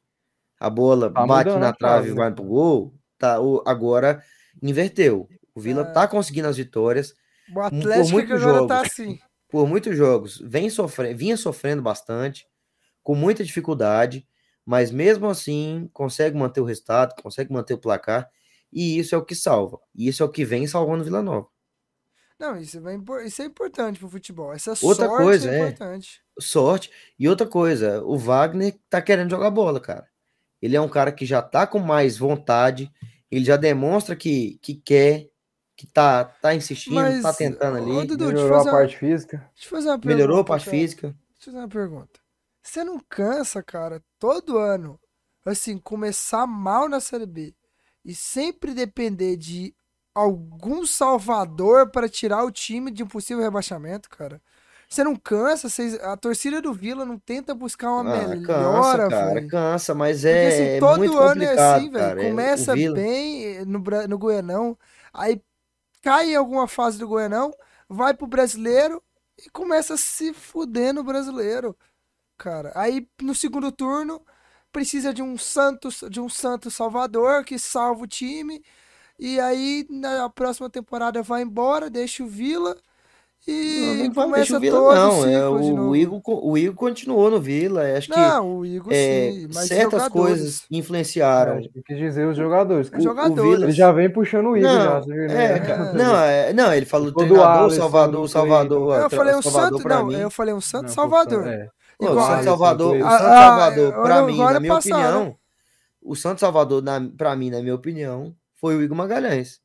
a bola tá bate na trave e vai pro gol, tá, o, agora inverteu. O Vila é. tá conseguindo as vitórias. O Atlético por muitos tá jogos, tá assim. (laughs) Por muitos jogos, vem sofrendo, vinha sofrendo bastante, com muita dificuldade, mas mesmo assim consegue manter o resultado, consegue manter o placar. E isso é o que salva. E isso é o que vem salvando o Vila Nova. Não, isso é, isso é importante pro futebol. Essa outra sorte coisa, é, é importante. Sorte. E outra coisa, o Wagner tá querendo jogar bola, cara. Ele é um cara que já tá com mais vontade, ele já demonstra que, que quer, que tá, tá insistindo, Mas, tá tentando ali. Ô, Dudu, Melhorou a parte física. Deixa eu fazer uma pergunta. Melhorou a parte cara. física. Deixa eu fazer uma pergunta. Você não cansa, cara, todo ano, assim, começar mal na Série B e sempre depender de algum salvador para tirar o time de um possível rebaixamento, cara. Você não cansa? Vocês, a torcida do Vila não tenta buscar uma ah, melhora, cansa, cara, véio. cansa, mas é, Porque, assim, todo muito ano é assim, velho. Começa bem no, no Goianão, aí cai em alguma fase do Goianão, vai pro brasileiro e começa a se fuder no brasileiro, cara. Aí no segundo turno precisa de um Santos, de um Santos Salvador que salva o time. E aí na próxima temporada vai embora, deixa o Vila e não, não começa o Vila, todo não. É, o, o, Igor, o Igor continuou no Vila. Acho não, que o Igor, é, sim, certas coisas influenciaram. É, quis dizer os jogadores. Os jogadores. Vila, ele já vem puxando o Igor. Não, já, é, (laughs) cara, não, é, não, ele falou treinador, Salvador, Salvador. Eu falei um Santos, não, eu falei um Santos Salvador. É. Igual, o Santos Salvador, o Santos Salvador, para mim, na minha opinião, o Santos Salvador, para mim, na minha opinião, foi o Igor Magalhães.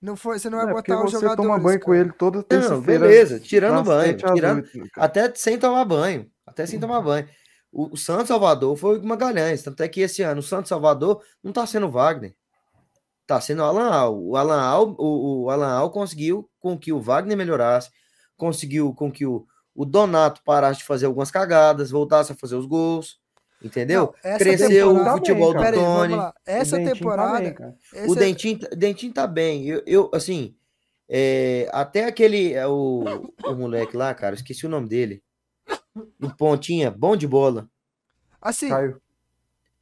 Não foi, você não vai é botar o jogador. Você toma banho cara. com ele toda terça-feira. Beleza, tirando banho, tirando, até sem tomar banho, até sem tomar banho. O, o Santos Salvador foi o Igor Magalhães, tanto é que esse ano o Santos Salvador não tá sendo o Wagner. Tá sendo o Alan Al. O Alan Al, o, o Alan Al conseguiu com que o Wagner melhorasse, conseguiu com que o, o Donato parasse de fazer algumas cagadas, voltasse a fazer os gols. Entendeu? Não, Cresceu o futebol também, do Tony. Aí, essa o temporada. Tá bem, O Dentinho, Dentinho tá bem. Eu, eu assim, é, até aquele. É, o, o moleque lá, cara, esqueci o nome dele. Um pontinha, bom de bola. Assim. Caio.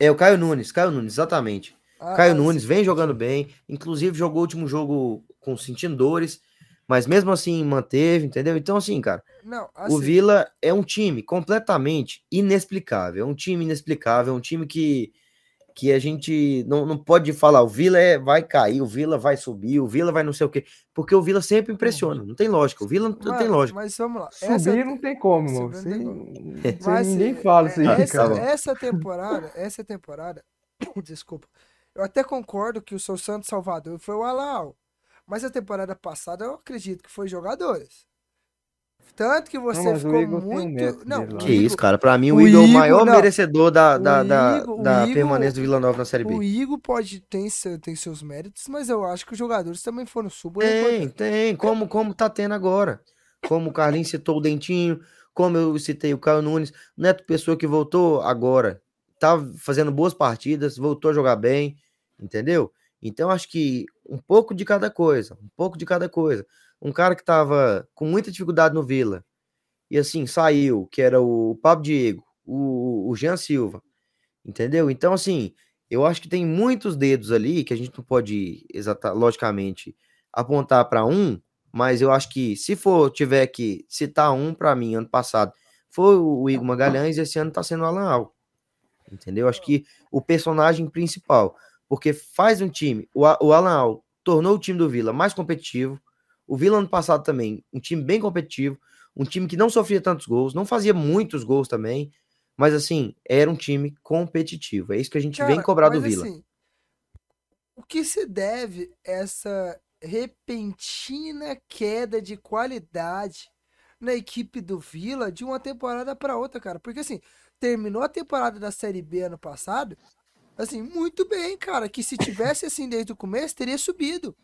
É o Caio Nunes, Caio Nunes, exatamente. Ah, Caio Nunes vem jogando bem, inclusive jogou o último jogo com sentindo dores, mas mesmo assim manteve, entendeu? Então, assim, cara, não, assim... o Vila é um time completamente inexplicável. É um time inexplicável, é um time que, que a gente não, não pode falar, o Vila é, vai cair, o Vila vai subir, o Vila vai não sei o quê, porque o Vila sempre impressiona, não tem lógica, o Vila não mas, tem lógica. Mas vamos lá. Subir essa... não tem como, mano. (laughs) mas, ninguém fala isso aí. Essa, essa (laughs) temporada, essa temporada, (coughs) desculpa, eu até concordo que o seu Santo Salvador foi o Alau. Mas a temporada passada eu acredito que foi jogadores. Tanto que você não, ficou muito. não, que isso, cara. Pra mim, o, o Igor é o maior não. merecedor da, da, da, Igor, da Igor, permanência do Vila Nova na Série B. O Igor pode ter, tem seus méritos, mas eu acho que os jogadores também foram sub. Tem, tem. Como, como tá tendo agora. Como o Carlinhos citou o Dentinho, como eu citei o Caio Nunes. Neto Pessoa que voltou agora. Tá fazendo boas partidas, voltou a jogar bem, entendeu? Então, acho que um pouco de cada coisa, um pouco de cada coisa. Um cara que estava com muita dificuldade no Vila, e assim, saiu, que era o Pablo Diego, o, o Jean Silva, entendeu? Então, assim, eu acho que tem muitos dedos ali que a gente não pode, exata, logicamente, apontar para um, mas eu acho que se for, tiver que citar um para mim, ano passado, foi o Igor Magalhães, e esse ano tá sendo o Alan Al. Entendeu? Acho que o personagem principal porque faz um time. O, o Alan Al tornou o time do Vila mais competitivo. O Vila ano passado também, um time bem competitivo, um time que não sofria tantos gols, não fazia muitos gols também, mas assim, era um time competitivo. É isso que a gente Cara, vem cobrar do Vila. Assim, o que se deve essa repentina queda de qualidade na equipe do Vila de uma temporada para outra, cara? Porque assim, terminou a temporada da Série B ano passado Assim, muito bem, cara. Que se tivesse assim desde o começo, teria subido.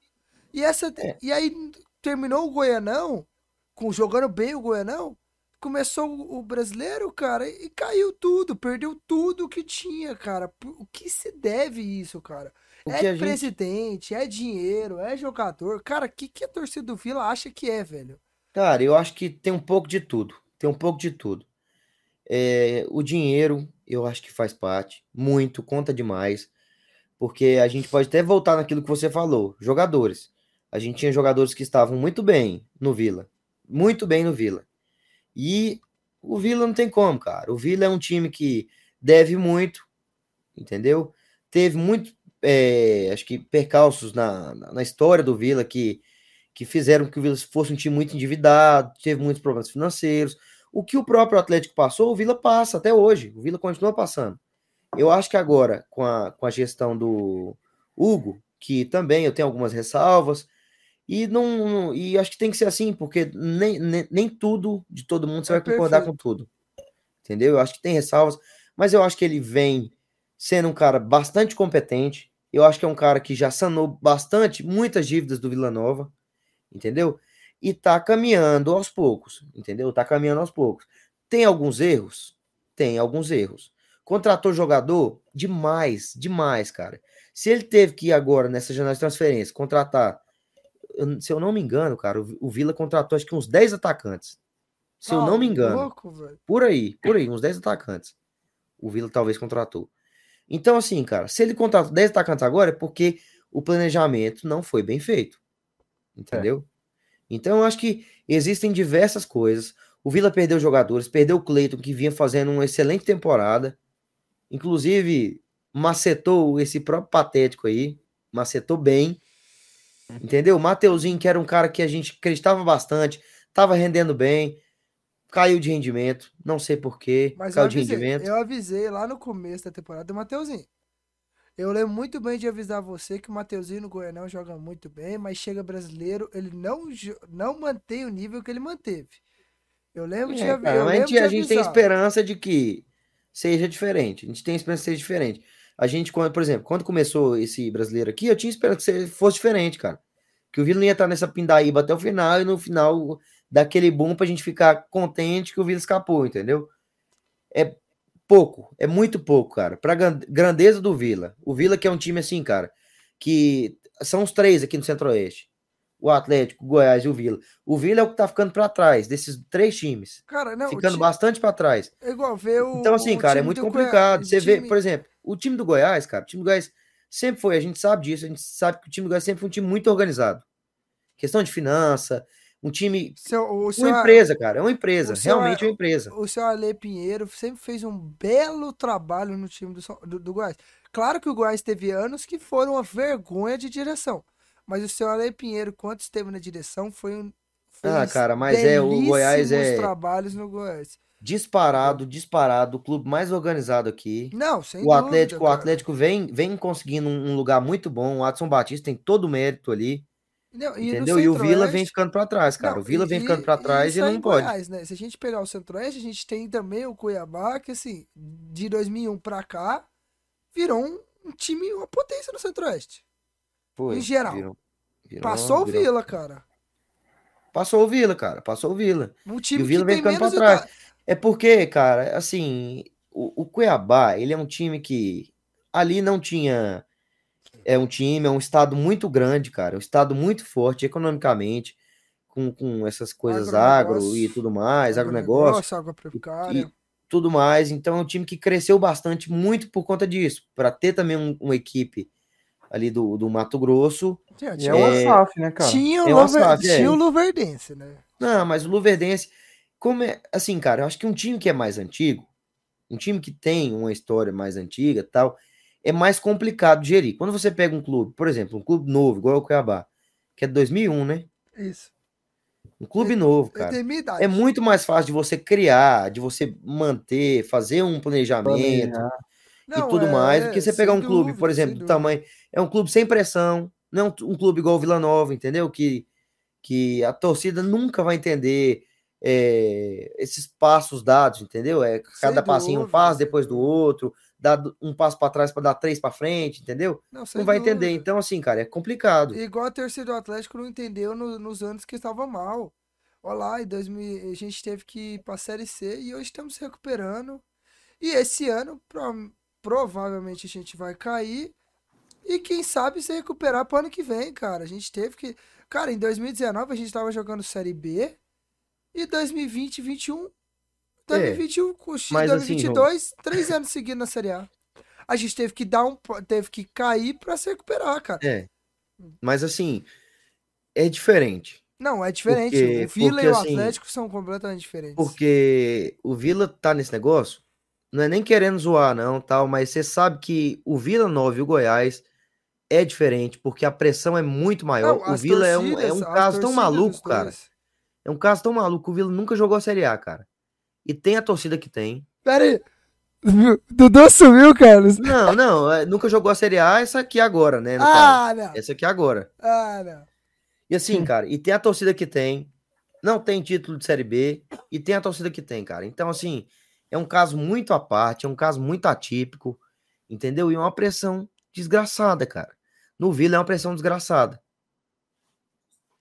E, essa, é. e aí terminou o Goianão, com, jogando bem o Goianão. Começou o brasileiro, cara, e caiu tudo, perdeu tudo que tinha, cara. O que se deve isso, cara? O é presidente, gente... é dinheiro, é jogador. Cara, o que, que a torcida do Vila acha que é, velho? Cara, eu acho que tem um pouco de tudo. Tem um pouco de tudo. É, o dinheiro, eu acho que faz parte, muito, conta demais, porque a gente pode até voltar naquilo que você falou, jogadores. A gente tinha jogadores que estavam muito bem no Vila, muito bem no Vila. E o Vila não tem como, cara. O Vila é um time que deve muito, entendeu? Teve muito, é, acho que percalços na, na história do Vila que, que fizeram que o Vila fosse um time muito endividado, teve muitos problemas financeiros o que o próprio Atlético passou, o Vila passa até hoje. O Vila continua passando. Eu acho que agora, com a, com a gestão do Hugo, que também eu tenho algumas ressalvas, e não e acho que tem que ser assim, porque nem, nem, nem tudo de todo mundo você é vai concordar perfeito. com tudo. Entendeu? Eu acho que tem ressalvas, mas eu acho que ele vem sendo um cara bastante competente. Eu acho que é um cara que já sanou bastante muitas dívidas do Vila Nova, entendeu? E tá caminhando aos poucos, entendeu? Tá caminhando aos poucos. Tem alguns erros? Tem alguns erros. Contratou jogador? Demais, demais, cara. Se ele teve que ir agora nessa janela de transferência, contratar, se eu não me engano, cara, o Vila contratou acho que uns 10 atacantes. Se ah, eu não me engano. Louco, por aí, por aí, uns 10 atacantes. O Vila talvez contratou. Então, assim, cara, se ele contratou 10 atacantes agora é porque o planejamento não foi bem feito. Entendeu? É. Então, eu acho que existem diversas coisas. O Vila perdeu jogadores, perdeu o Cleiton, que vinha fazendo uma excelente temporada. Inclusive, macetou esse próprio patético aí. Macetou bem. Entendeu? Mateuzinho, que era um cara que a gente acreditava bastante, estava rendendo bem, caiu de rendimento. Não sei porquê. Mas caiu avisei, de rendimento. Eu avisei lá no começo da temporada do Mateuzinho. Eu lembro muito bem de avisar você que o Mateuzinho no Goianão joga muito bem, mas chega brasileiro, ele não, não mantém o nível que ele manteve. Eu lembro é, de, eu lembro a, gente, a gente tem esperança de que seja diferente. A gente tem esperança de ser diferente. A gente, quando, por exemplo, quando começou esse brasileiro aqui, eu tinha esperança que fosse diferente, cara. Que o Vila não ia estar nessa pindaíba até o final e no final daquele boom pra gente ficar contente que o Vila escapou, entendeu? É, pouco, é muito pouco, cara. Pra grandeza do Vila. O Vila que é um time assim, cara, que são os três aqui no Centro-Oeste. O Atlético, o Goiás e o Vila. O Vila é o que tá ficando para trás desses três times. Cara, não, ficando time... bastante para trás. É igual ver o Então assim, cara, é muito complicado. Você time... vê, por exemplo, o time do Goiás, cara, o time do Goiás sempre foi, a gente sabe disso, a gente sabe que o time do Goiás sempre foi um time muito organizado. Questão de finança, um time. Seu, uma seu, empresa, cara. É uma empresa. Realmente é uma empresa. O seu Ale Pinheiro sempre fez um belo trabalho no time do, do, do Goiás. Claro que o Goiás teve anos que foram uma vergonha de direção. Mas o seu Ale Pinheiro, quando esteve na direção, foi um. Ah, cara, mas é o Goiás é. trabalhos no Goiás. Disparado, disparado, o clube mais organizado aqui. Não, sem o Atlético, dúvida, o Atlético vem, vem conseguindo um lugar muito bom. O Adson Batista tem todo o mérito ali. Não, e entendeu? E o Vila vem ficando para trás, cara. Não, o Vila vem ficando para trás e, e não pode. Goiás, né? Se a gente pegar o Centro-Oeste, a gente tem também o Cuiabá, que assim, de 2001 para cá, virou um, um, time, uma potência no Centro-Oeste. Em geral. Virou, virou, Passou virou. o Vila, cara. Passou o Vila, cara. Passou o Vila. Um time e o Vila vem ficando para trás. É porque, cara, assim, o, o Cuiabá, ele é um time que ali não tinha é um time, é um estado muito grande, cara, um estado muito forte economicamente, com, com essas coisas agro e tudo mais, agronegócio, agronegócio e, tudo mais. Então é um time que cresceu bastante, muito por conta disso, para ter também um, uma equipe ali do, do Mato Grosso. Tinha, tinha é, o SAF, né, cara? Tinha, é o, Luver, tinha é. o Luverdense, né? Não, mas o Luverdense, como é, assim, cara, eu acho que um time que é mais antigo, um time que tem uma história mais antiga tal, é mais complicado de gerir. Quando você pega um clube, por exemplo, um clube novo, igual o Cuiabá, que é de 2001, né? Isso. Um clube é, novo, cara. É muito mais fácil de você criar, de você manter, fazer um planejamento Não, e tudo é, mais, do que você pegar um dúvida, clube, por exemplo, do tamanho. É um clube sem pressão, não é um clube igual o Vila Nova, entendeu? Que, que a torcida nunca vai entender é, esses passos dados, entendeu? É cada passinho um passo depois do outro dar um passo para trás para dar três para frente, entendeu? Não, não vai entender. Então, assim, cara, é complicado. Igual a torcida do Atlético não entendeu no, nos anos que estava mal. Olha lá, em 2000, a gente teve que ir para a Série C e hoje estamos se recuperando. E esse ano, pro, provavelmente, a gente vai cair. E quem sabe se recuperar para ano que vem, cara. A gente teve que. Cara, em 2019 a gente estava jogando Série B. E 2020 e 2021 2021 é, com X, mas 2022, assim, três anos seguindo na Série A. A gente teve que dar um. Teve que cair para se recuperar, cara. É. Mas assim, é diferente. Não, é diferente. Porque, o Vila porque, e o assim, Atlético são completamente diferentes. Porque o Vila tá nesse negócio, não é nem querendo zoar, não, tal, mas você sabe que o Vila Nova e o Goiás é diferente, porque a pressão é muito maior. Não, o Vila é um, é um caso tão maluco, cara. É um caso tão maluco. O Vila nunca jogou a Série A, cara e tem a torcida que tem. Pera aí. (laughs) Dudu sumiu, Carlos. Não, não, é, nunca jogou a Série A, essa aqui agora, né? ah, caso. não. Essa aqui agora. Ah, não. E assim, (laughs) cara, e tem a torcida que tem, não tem título de Série B, e tem a torcida que tem, cara. Então, assim, é um caso muito à parte, é um caso muito atípico, entendeu? E uma pressão desgraçada, cara. No Vila é uma pressão desgraçada.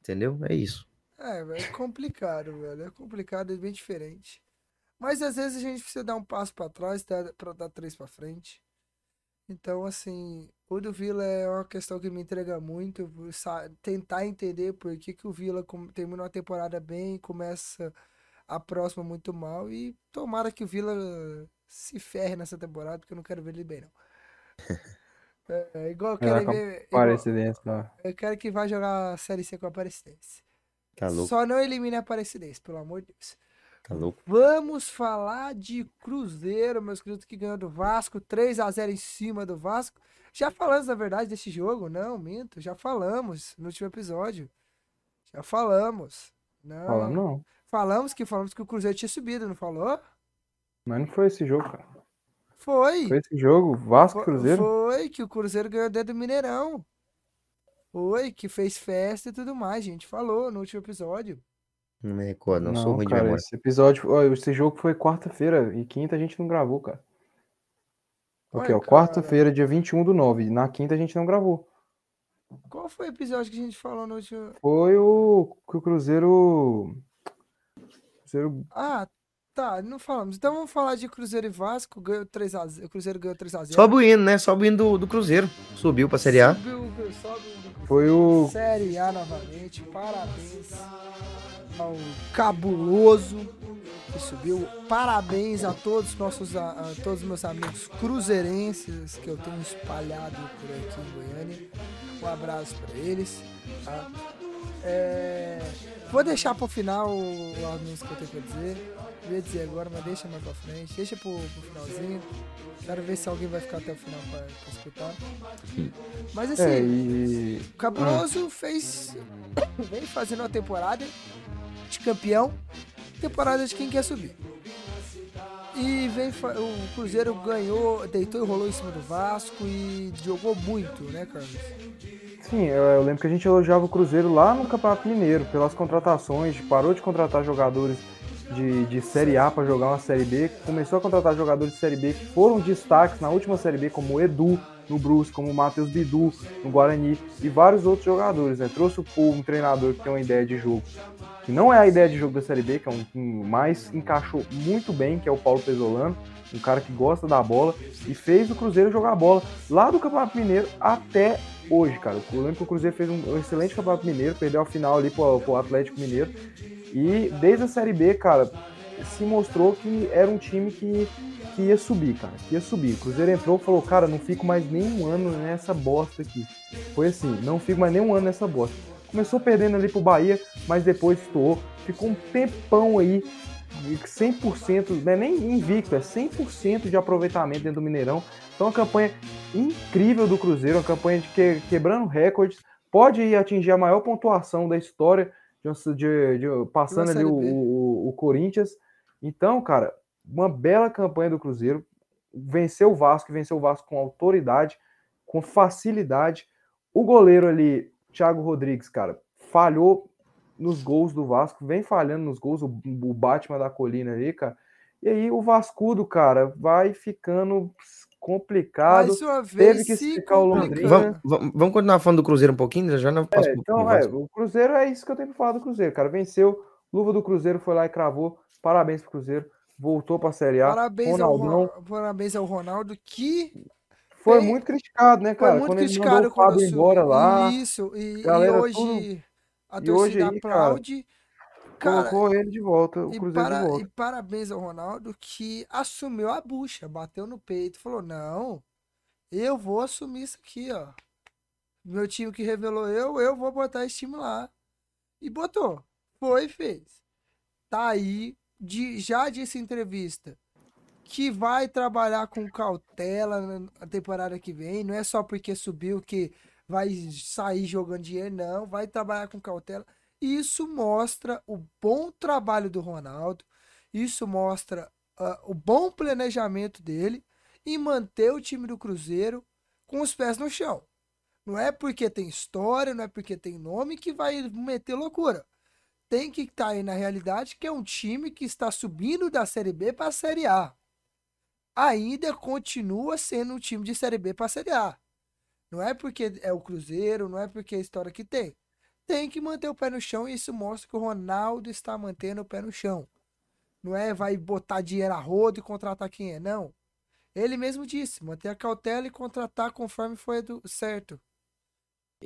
Entendeu? É isso. É, é complicado, velho. É complicado, é bem diferente. Mas às vezes a gente precisa dar um passo para trás para dar três para frente. Então, assim, o do Vila é uma questão que me entrega muito. Tentar entender por que, que o Vila termina uma temporada bem, começa a próxima muito mal. E tomara que o Vila se ferre nessa temporada, porque eu não quero ver ele bem, não. (laughs) É, é igual eu quero ver. Igual, eu quero que vá jogar a Série C com a Aparecidense. Tá Só não elimine a Aparecidense, pelo amor de Deus. Tá louco. Vamos falar de Cruzeiro, meus queridos, que ganhou do Vasco, 3 a 0 em cima do Vasco. Já falamos, na verdade, desse jogo? Não, minto, já falamos no último episódio. Já falamos. Não. Falamos não. Falamos que falamos que o Cruzeiro tinha subido, não falou? Mas não foi esse jogo, cara. Foi. Foi esse jogo, Vasco Cruzeiro? Foi, que o Cruzeiro ganhou dentro do Mineirão. Foi, que fez festa e tudo mais, gente falou no último episódio. Não me recordo, não, sou ruim cara, de memória. Esse episódio, ó, esse jogo foi quarta-feira e quinta a gente não gravou, cara. Ok, ó, quarta-feira, dia 21 do 9. Na quinta a gente não gravou. Qual foi o episódio que a gente falou no último? Foi o que o Cruzeiro. Cruzeiro. Ah, tá, não falamos. Então vamos falar de Cruzeiro e Vasco. Ganhou 3x0. O Cruzeiro ganhou 3x0. Sobe o hino, né? Sobe o hino do, do Cruzeiro. Subiu pra Série A. Subiu, sobe Foi o. Série A novamente. Parabéns ao cabuloso que subiu. Parabéns a todos nossos a, a todos meus amigos cruzeirenses que eu tenho espalhado por aqui em Goiânia. Um abraço para eles. Tá? É, vou deixar para o final o anúncio que eu tenho para dizer. Eu ia dizer agora, mas deixa mais para frente. Deixa para o finalzinho. Quero ver se alguém vai ficar até o final para escutar. Mas assim, é, e... o Cabroso ah. fez. (coughs) vem fazendo uma temporada campeão, temporada de quem quer subir. E vem o Cruzeiro ganhou, deitou e rolou em cima do Vasco e jogou muito, né, Carlos? Sim, eu, eu lembro que a gente elogiava o Cruzeiro lá no Campeonato Mineiro pelas contratações, parou de contratar jogadores de, de Série A para jogar uma Série B, começou a contratar jogadores de Série B que foram destaques na última Série B, como o Edu no Brusque, como o Matheus Bidu no Guarani e vários outros jogadores. Né? Trouxe o um treinador que tem uma ideia de jogo que não é a ideia de jogo da Série B, que é um, um mais encaixou muito bem, que é o Paulo Pesolano, um cara que gosta da bola e fez o Cruzeiro jogar bola lá do Campeonato Mineiro até hoje, cara. Eu lembro que o Cruzeiro fez um, um excelente Campeonato Mineiro, perdeu a final ali pro, pro Atlético Mineiro e desde a Série B, cara, se mostrou que era um time que, que ia subir, cara, que ia subir. O Cruzeiro entrou e falou, cara, não fico mais nem um ano nessa bosta aqui. Foi assim, não fico mais nem um ano nessa bosta. Começou perdendo ali pro Bahia, mas depois estourou. Ficou um tempão aí, 100%, não é nem invicto, é 100% de aproveitamento dentro do Mineirão. Então, uma campanha incrível do Cruzeiro, uma campanha de que, quebrando recordes. Pode atingir a maior pontuação da história, de, de, de passando ali o, o, o Corinthians. Então, cara, uma bela campanha do Cruzeiro. Venceu o Vasco, venceu o Vasco com autoridade, com facilidade. O goleiro ali, Thiago Rodrigues, cara, falhou nos gols do Vasco, vem falhando nos gols, o, o Batman da colina ali, cara. E aí o Vascudo, cara, vai ficando complicado. Mais uma vez, Teve que explicar o Londrina. Vamos, vamos, continuar falando do Cruzeiro um pouquinho? Já não posso. É, então, é, o Cruzeiro é isso que eu tenho que falar do Cruzeiro, cara. Venceu, luva do Cruzeiro foi lá e cravou. Parabéns pro Cruzeiro. Voltou para a Série A. Parabéns Ronaldão. ao, parabéns ao Ronaldo que foi tem... muito criticado, né, cara? Foi muito quando criticado ele mandou o Fábio embora lá. Isso, e, e hoje tudo... a torcida hoje aí, aplaude. Cara, colocou ele de volta, o Cruzeiro para, de volta. E parabéns ao Ronaldo que assumiu a bucha, bateu no peito, falou: "Não, eu vou assumir isso aqui, ó. Meu time que revelou eu, eu vou botar esse time lá." E botou. Foi e fez. Tá aí, de, já disse em entrevista que vai trabalhar com cautela na temporada que vem. Não é só porque subiu que vai sair jogando dinheiro, não. Vai trabalhar com cautela. Isso mostra o bom trabalho do Ronaldo. Isso mostra uh, o bom planejamento dele em manter o time do Cruzeiro com os pés no chão. Não é porque tem história, não é porque tem nome que vai meter loucura. Tem que estar tá aí na realidade que é um time que está subindo da Série B para a Série A ainda continua sendo um time de Série B para Série A. Não é porque é o Cruzeiro, não é porque é a história que tem. Tem que manter o pé no chão e isso mostra que o Ronaldo está mantendo o pé no chão. Não é vai botar dinheiro a rodo e contratar quem é, não. Ele mesmo disse, manter a cautela e contratar conforme foi do certo.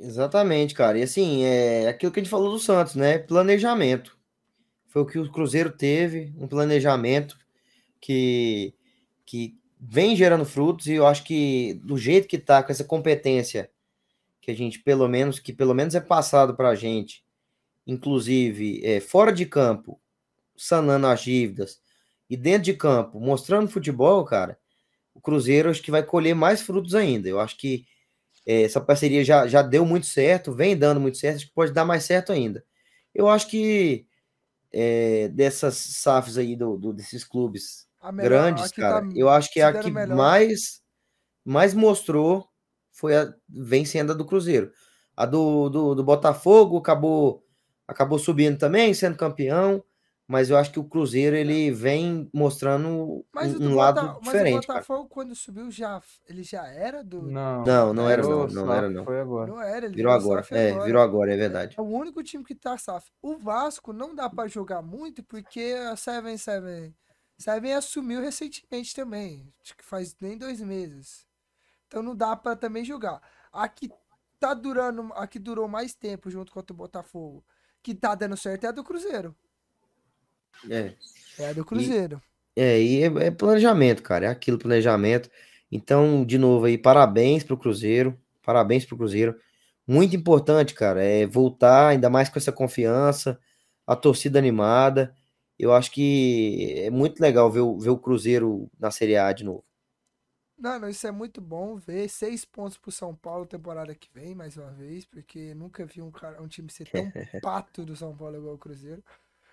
Exatamente, cara. E assim, é aquilo que a gente falou do Santos, né? Planejamento. Foi o que o Cruzeiro teve, um planejamento que que vem gerando frutos e eu acho que do jeito que tá, com essa competência que a gente, pelo menos, que pelo menos é passado para a gente, inclusive é, fora de campo, sanando as dívidas, e dentro de campo, mostrando futebol, cara, o Cruzeiro acho que vai colher mais frutos ainda. Eu acho que essa parceria já, já deu muito certo, vem dando muito certo, acho que pode dar mais certo ainda. Eu acho que é, dessas SAFs aí, do, do, desses clubes melhor, grandes, cara. Tá eu acho que a que mais, mais mostrou foi a vem sendo a do Cruzeiro. A do, do, do, Botafogo acabou acabou subindo também, sendo campeão, mas eu acho que o Cruzeiro ele vem mostrando mas um, lado Bota, diferente. Mas o Botafogo cara. quando subiu já ele já era do Não, não, não era não, não era não. Foi agora. Não era, ele virou agora. É, agora. virou agora, é verdade. É o único time que tá SAF. O Vasco não dá para jogar muito porque a Seven Seven Seven assumiu recentemente também, acho que faz nem dois meses. Então não dá para também julgar. A que tá durando, a que durou mais tempo junto com o Botafogo, que tá dando certo é a do Cruzeiro. É. É a do Cruzeiro. E, é, e é, é, planejamento, cara. É aquilo, planejamento. Então, de novo aí, parabéns pro Cruzeiro. Parabéns pro Cruzeiro. Muito importante, cara, é voltar, ainda mais com essa confiança, a torcida animada. Eu acho que é muito legal ver, ver o Cruzeiro na Série A de novo. Não, não, isso é muito bom ver. Seis pontos pro São Paulo temporada que vem, mais uma vez, porque nunca vi um, cara, um time ser tão (laughs) pato do São Paulo igual o Cruzeiro.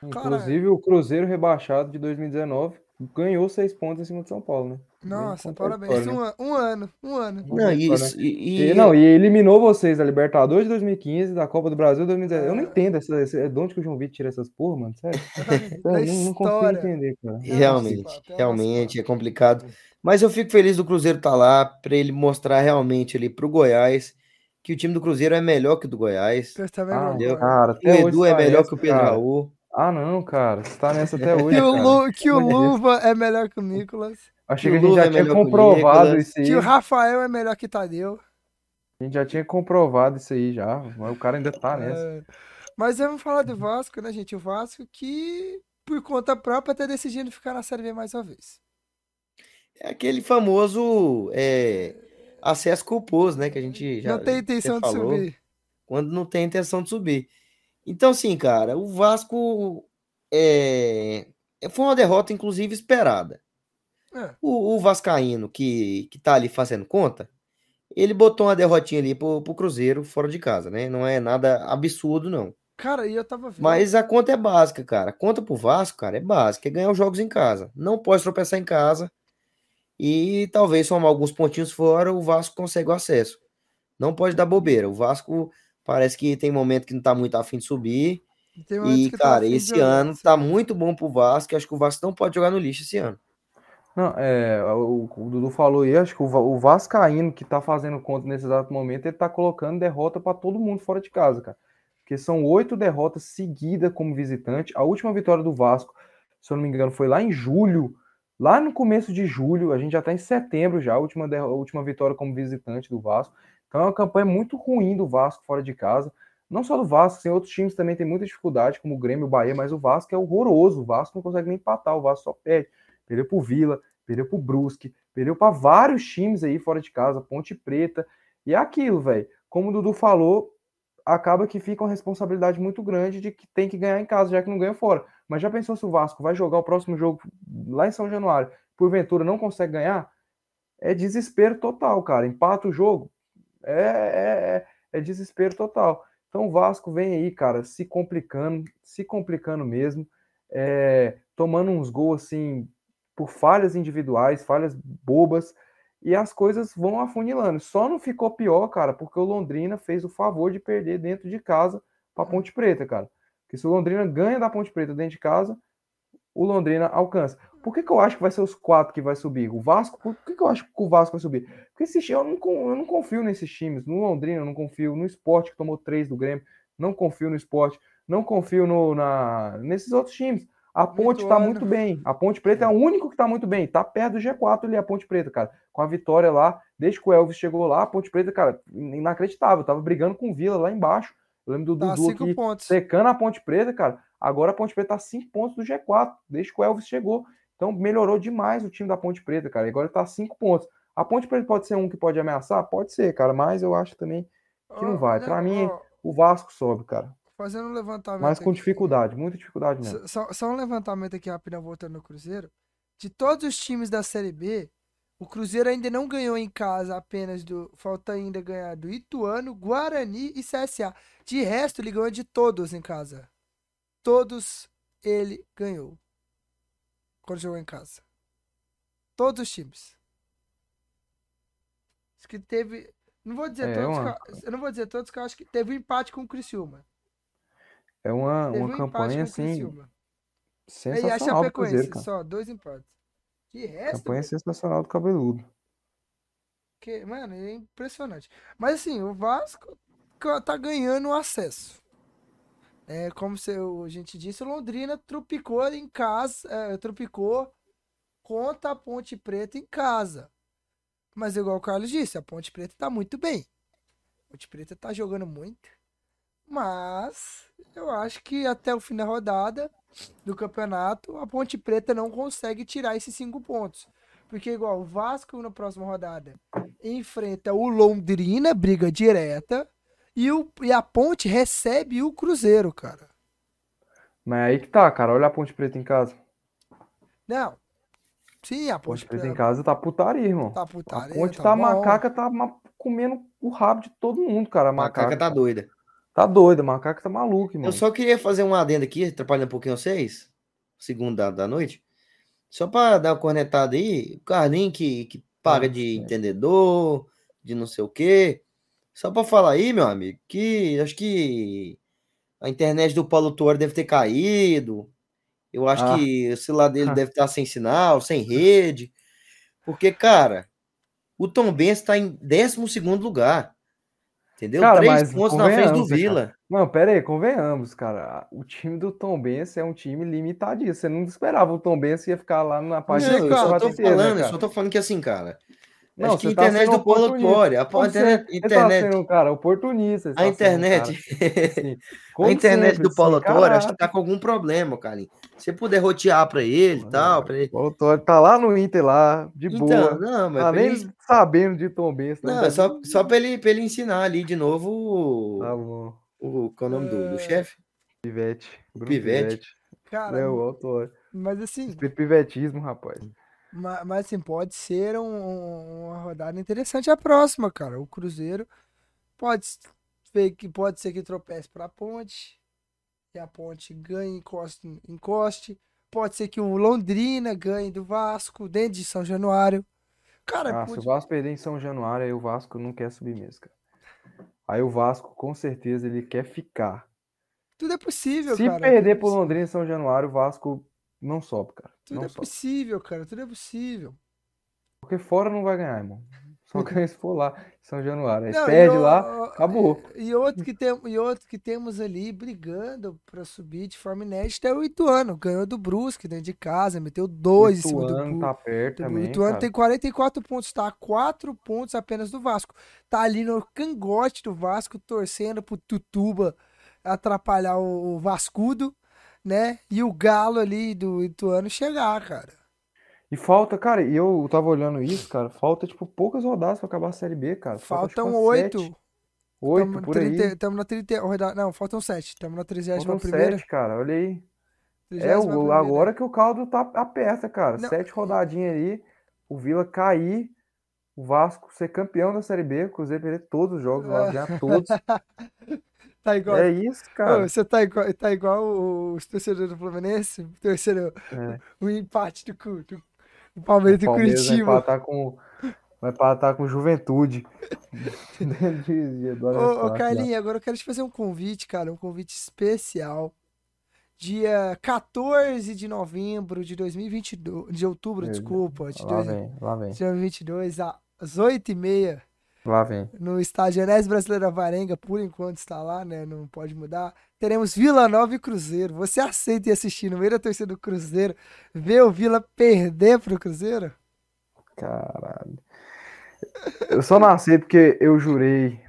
Inclusive, cara, o Cruzeiro rebaixado de 2019 ganhou seis pontos em cima do São Paulo, né? Nossa, parabéns. Um, um, ano, um ano. Não, isso, e, e... não, e eliminou vocês da Libertadores de 2015, da Copa do Brasil de 2019. É... Eu não entendo essa, essa, de onde que o João Vitor tira essas porra, mano, sério. eu não, não consigo entender, cara. Realmente, realmente é complicado. Mas eu fico feliz do Cruzeiro estar tá lá, para ele mostrar realmente ali pro Goiás que o time do Cruzeiro é melhor que o do Goiás. Ah, entendeu? Cara, o Edu é melhor que o Pedro cara. Raul. Ah, não, cara. Você tá nessa até hoje. que, o, Lu, que o Luva é melhor que o Nicolas. Achei que, que a gente já é tinha comprovado isso aí. Que o Rafael é melhor que Tadeu. A gente já tinha comprovado isso aí já. Mas o cara ainda tá é. nessa. É... Mas vamos falar do Vasco, né, gente? O Vasco que, por conta própria, tá decidindo ficar na Série B mais uma vez. É aquele famoso é, acesso culposo, né? Que a gente já. Não tem intenção de subir. Quando não tem intenção de subir. Então, assim, cara, o Vasco é, foi uma derrota, inclusive, esperada. É. O, o, Vascaíno, que, que tá ali fazendo conta, ele botou uma derrotinha ali pro, pro Cruzeiro fora de casa, né? Não é nada absurdo, não. Cara, e eu tava vendo. Mas a conta é básica, cara. A conta pro Vasco, cara, é básica. É ganhar os jogos em casa. Não pode tropeçar em casa. E talvez somar alguns pontinhos fora, o Vasco consegue o acesso. Não pode dar bobeira. O Vasco Parece que tem momento que não tá muito afim de subir. E, tá cara, tá esse ano assim. tá muito bom pro Vasco. Acho que o Vasco não pode jogar no lixo esse ano. Não, é, o, o Dudu falou aí, acho que o, o Vascaíno que tá fazendo conta nesse exato momento, ele tá colocando derrota para todo mundo fora de casa, cara. Porque são oito derrotas seguidas como visitante. A última vitória do Vasco, se eu não me engano, foi lá em julho, lá no começo de julho, a gente já tá em setembro já, a última, a última vitória como visitante do Vasco. Então é uma campanha muito ruim do Vasco fora de casa. Não só do Vasco, assim, outros times também têm muita dificuldade, como o Grêmio, o Bahia, mas o Vasco é horroroso. O Vasco não consegue nem empatar, o Vasco só perde. Perdeu pro Vila, perdeu pro Brusque, perdeu para vários times aí fora de casa, Ponte Preta. E é aquilo, velho. Como o Dudu falou, acaba que fica uma responsabilidade muito grande de que tem que ganhar em casa, já que não ganha fora. Mas já pensou se o Vasco vai jogar o próximo jogo lá em São Januário, porventura não consegue ganhar? É desespero total, cara. Empata o jogo, é, é, é, é desespero total. Então o Vasco vem aí, cara, se complicando, se complicando mesmo, é, tomando uns gols assim por falhas individuais, falhas bobas, e as coisas vão afunilando. Só não ficou pior, cara, porque o Londrina fez o favor de perder dentro de casa para Ponte Preta, cara. Porque se o Londrina ganha da Ponte Preta dentro de casa, o Londrina alcança. Por que, que eu acho que vai ser os quatro que vai subir? O Vasco? Por que, que eu acho que o Vasco vai subir? Porque esse, eu, não, eu não confio nesses times. No Londrina, eu não confio. No esporte, que tomou três do Grêmio, não confio no esporte. Não confio no, na, nesses outros times. A Ponte está muito bem. A Ponte Preta é o único que está muito bem. Está perto do G4 ali, a Ponte Preta, cara. Com a vitória lá, desde que o Elvis chegou lá, a Ponte Preta, cara, inacreditável. Tava brigando com o Vila lá embaixo. Eu lembro do tá Dudu aqui pontos. secando a Ponte Preta, cara. Agora a Ponte Preta tá 5 pontos do G4, desde que o Elvis chegou. Então melhorou demais o time da Ponte Preta, cara. Agora tá cinco pontos. A Ponte Preta pode ser um que pode ameaçar? Pode ser, cara, mas eu acho também que não vai. Para mim, o Vasco sobe, cara. Fazendo um levantamento. Mas com dificuldade, muita dificuldade mesmo. Só, só um levantamento aqui rapidão, voltando no Cruzeiro. De todos os times da Série B, o Cruzeiro ainda não ganhou em casa apenas do. Falta ainda ganhar do Ituano, Guarani e CSA. De resto, ele ganhou de todos em casa. Todos ele ganhou quando jogou em casa. Todos os times. Acho que teve. Não vou dizer é todos. Uma... Eu, não vou dizer todos, que eu acho que teve um empate com o Criciúma. É uma, uma um campanha assim. Sensacional. E a Chapecoense, só, dois empates. De resto. Campanha sensacional do cabeludo. Que, mano, é impressionante. Mas assim, o Vasco tá ganhando o acesso. É, como se, a gente disse, Londrina tropicou em casa, é, contra a Ponte Preta em casa. Mas igual o Carlos disse, a Ponte Preta tá muito bem. A Ponte Preta tá jogando muito. Mas eu acho que até o fim da rodada do campeonato, a Ponte Preta não consegue tirar esses cinco pontos. Porque, igual, o Vasco na próxima rodada enfrenta o Londrina, briga direta, e, o, e a Ponte recebe o Cruzeiro, cara. Mas aí que tá, cara. Olha a Ponte Preta em casa. Não. Sim, a Ponte, Ponte Preta em casa tá putaria, irmão. Tá putaria. A Ponte tá, tá macaca, tá comendo o rabo de todo mundo, cara. A macaca, macaca tá doida. Tá doida, a macaca tá maluco, irmão. Eu só queria fazer um adendo aqui, atrapalhando um pouquinho vocês. Segunda da noite. Só para dar uma cornetada aí, o Carlinho que, que paga de entendedor, de não sei o quê. Só para falar aí, meu amigo, que acho que a internet do Paulo Tuori deve ter caído. Eu acho ah. que o celular dele (laughs) deve estar sem sinal, sem rede. Porque, cara, o Tom Benz está em 12 lugar. Entendeu? Cara, Três pontos na frente do Vila. Cara. Não, pera aí, convenhamos, cara. O time do Tom Benz é um time limitadíssimo. Você não esperava o Tom Benz ia ficar lá na página. Não, eu só tô falando, né, só tô falando que assim, cara. Não, Acho que a tá internet tá do Paulo Torre, a internet, você internet, tá sendo, cara, oportunista. A internet, sendo, a internet do Paulo Torre, acho que tá com algum problema, cara. Se puder rotear para ele e tal, para ele. O Torre tá lá no Inter lá, de então, boa. Não, mas tá nem ele... sabendo de Tom Benz. Tá não, é só, só para ele, pra ele ensinar ali de novo o, tá bom. o qual é o nome do, do é. chefe? Pivete. Pivete. Pivete. Cara, é o autor. Mas assim. Pivetismo, rapaz. Mas, mas assim, pode ser um, uma rodada interessante a próxima, cara. O Cruzeiro pode ser que, pode ser que tropece para a ponte. E a ponte ganhe, encoste, encoste. Pode ser que o Londrina ganhe do Vasco dentro de São Januário. Cara, ah, pode... se o Vasco perder em São Januário, aí o Vasco não quer subir mesmo, cara. Aí o Vasco, com certeza, ele quer ficar. Tudo é possível, se cara. Se perder pro Londrina em São Januário, o Vasco não sobe, cara. Tudo não é sobe. possível, cara. Tudo é possível. Porque fora não vai ganhar, irmão. (laughs) Só que se for lá, São Januário. Aí não, perde lá, acabou. E outro, que tem, e outro que temos ali brigando para subir de forma inédita é o Ituano. Ganhou do Brusque dentro de casa, meteu dois em cima do Ituano tá perto também. O Ituano cara. tem 44 pontos, tá a 4 pontos apenas do Vasco. Tá ali no cangote do Vasco, torcendo pro Tutuba atrapalhar o Vascudo né? E o Galo ali do Ituano chegar, cara. E falta, cara, e eu tava olhando isso, cara, falta, tipo, poucas rodadas pra acabar a Série B, cara. Faltam oito. Oito, por 30, aí. Tamo na 30, não, faltam sete. Tamo na 31 primeira. sete, cara, olha aí. É, o, agora que o caldo tá aperta, cara. Não. Sete rodadinhas aí, o Vila cair, o Vasco ser campeão da Série B, o Cruzeiro perder todos os jogos, (laughs) lá, ganhar todos. (laughs) Tá igual. É isso, cara. Ô, você tá igual, tá igual os torcedores do Fluminense, terceiro, é. o empate do, do, do Palmeiras e Curitiba. Vai empatar com, vai empatar com Juventude. (laughs) (laughs) ô, ô Carlinhos, agora eu quero te fazer um convite, cara, um convite especial. Dia 14 de novembro de 2022, de outubro, desculpa, de lá dois, vem, lá vem. de 2022, às 8h30 Lá vem. No estádio Enés Brasileira Varenga, por enquanto está lá, né? Não pode mudar. Teremos Vila Nova e Cruzeiro. Você aceita ir assistir no meio da torcida do Cruzeiro, ver o Vila perder pro Cruzeiro? Caralho. Eu só não aceito porque eu jurei,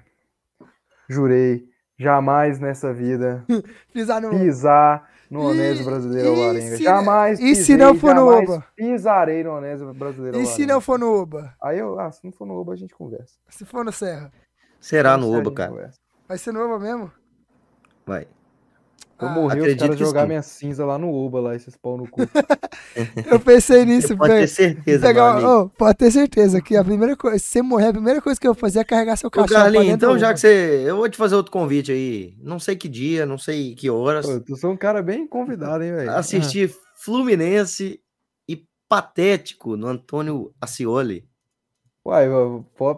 jurei, jamais nessa vida (laughs) pisar, no... pisar no Onésio Brasileiro ao Larenga. Jamais E se não for no Oba? pisarei no Onésio Brasileiro E se não for no Oba? Aí eu, ah, se não for no Oba, a gente conversa. Se for no Serra? Será no Oba, cara. Conversa. Vai ser no Oba mesmo? Vai. Eu ah, morri, os caras jogar minha cinza lá no Uba, lá, esses pau no cu. (laughs) eu pensei nisso, Pode ter certeza, pegar, oh, Pode ter certeza que a primeira coisa, se você morrer, a primeira coisa que eu vou fazer é carregar seu cachorro. Carlinhos, então já que você. Eu vou te fazer outro convite aí. Não sei que dia, não sei que horas. Pô, tu sou um cara bem convidado, hein, velho? Assistir ah. Fluminense e Patético no Antônio Ascioli. Uai,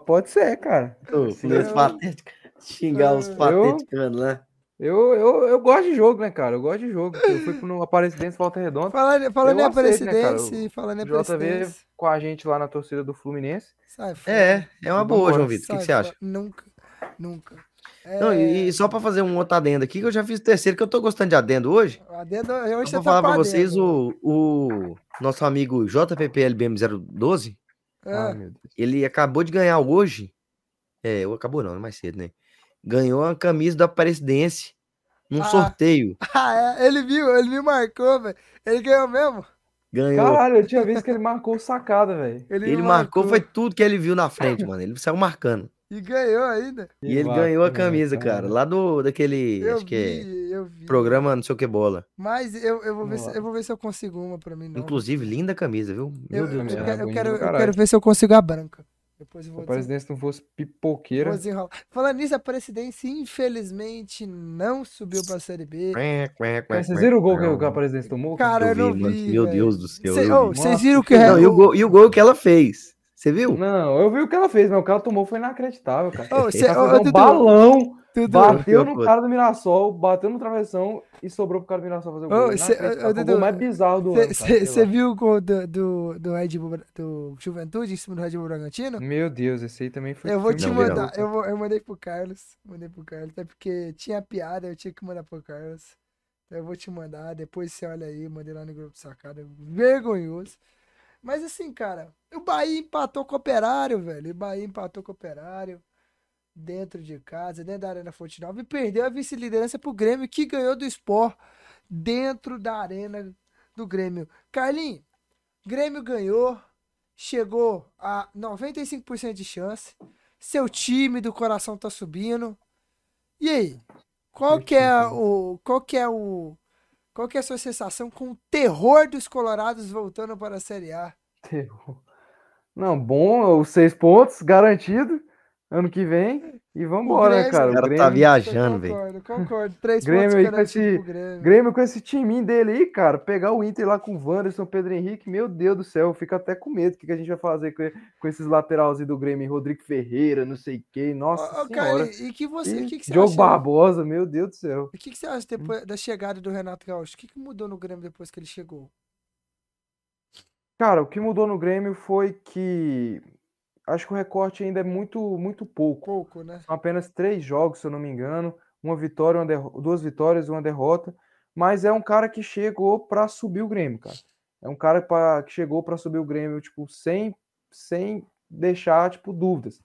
pode ser, cara. Fluminense eu... Patético. Xingar os patéticos eu... lá. Eu, eu, eu gosto de jogo, né, cara? Eu gosto de jogo. Eu fui pro (laughs) Aparecidense Volta Redonda. Falando, falando em Aparecidense, né, falando em Aparecidense. JV com a gente lá na torcida do Fluminense. Sai É, é uma boa, João Vitor. O que, que, você acha? Nunca, nunca. É... Não, e, e, só para fazer um outro adendo aqui, que eu já fiz o terceiro, que eu tô gostando de adendo hoje. Adendo, eu vou falar para vocês o, o nosso amigo JPPLBM012. É. Ah, ele acabou de ganhar hoje. É, acabou não, mais cedo, né? Ganhou a camisa do Aparecidense num ah, sorteio. (laughs) Ah, é? Ele viu, ele me marcou, velho. Ele ganhou mesmo? Ganhou. Caralho, eu tinha visto que ele marcou sacada, velho. Ele, ele marcou, marcou, foi tudo que ele viu na frente, mano. Ele saiu marcando. E ganhou ainda. E ele ganhou a camisa, cara. Lá do daquele. Eu acho vi, que é. Programa não sei o que bola. Mas eu, eu, vou ver se, eu vou ver se eu consigo uma pra mim. Não. Inclusive, linda camisa, viu? Meu eu, Deus do céu. Eu, quero, eu, quero, eu quero ver se eu consigo a branca. Depois eu vou. Se a presidência não fosse pipoqueira. Falando nisso, a presidência, infelizmente, não subiu pra Série B. Vocês viram o gol que a presidência tomou? Cara, eu, não vi. Meu Deus do céu. Vocês viram que. Não, e, o gol, e o gol que ela fez? Você viu? Não, eu vi o que ela fez, mas o que ela tomou foi inacreditável, cara. Oh, cê, oh, um balão, Dudu, bateu no cara do Mirassol, bateu no travessão e sobrou pro cara do Mirassol fazer o gol. Oh, cê, oh, Dudu, o mais bizarro do Você viu o gol do, do, do Red Bull, do Juventude em cima do Red Bull Bragantino? Meu Deus, esse aí também foi... Eu vou te não, mandar, eu, vou, eu mandei pro Carlos, mandei pro Carlos, até porque tinha piada, eu tinha que mandar pro Carlos. Eu vou te mandar, depois você olha aí, mandei lá no grupo de sacada, vergonhoso. Mas assim, cara, o Bahia empatou com o Operário, velho. O Bahia empatou com o Operário dentro de casa, dentro da Arena Fonte Nova e perdeu a vice-liderança pro Grêmio, que ganhou do Sport dentro da Arena do Grêmio. Carlinhos, Grêmio ganhou, chegou a 95% de chance. Seu time do coração tá subindo. E aí? Qual que é o qual que é o qual que é a sua sensação com o terror dos Colorados voltando para a Série A? Terror. Não, bom, os seis pontos garantido ano que vem. E vambora, né, cara. O cara tá Grêmio, tá viajando, velho. Concordo, concordo. Três Grêmio pontos aí com esse, Grêmio. Grêmio com esse timinho dele aí, cara. Pegar o Inter lá com o Wanderson, Pedro Henrique, meu Deus do céu, fica até com medo. O que, que a gente vai fazer com, com esses laterais do Grêmio? Rodrigo Ferreira, não sei quem. Nossa ô, senhora. Cara, e que você, e, que que você Diogo Barbosa, meu Deus do céu. O que, que você acha depois da chegada do Renato Gaúcho? O que, que mudou no Grêmio depois que ele chegou? Cara, o que mudou no Grêmio foi que acho que o recorte ainda é muito, muito pouco. Pouco, né? São apenas três jogos, se eu não me engano. Uma vitória, uma duas vitórias e uma derrota. Mas é um cara que chegou para subir o Grêmio, cara. É um cara pra, que chegou para subir o Grêmio, tipo, sem, sem deixar, tipo, dúvidas.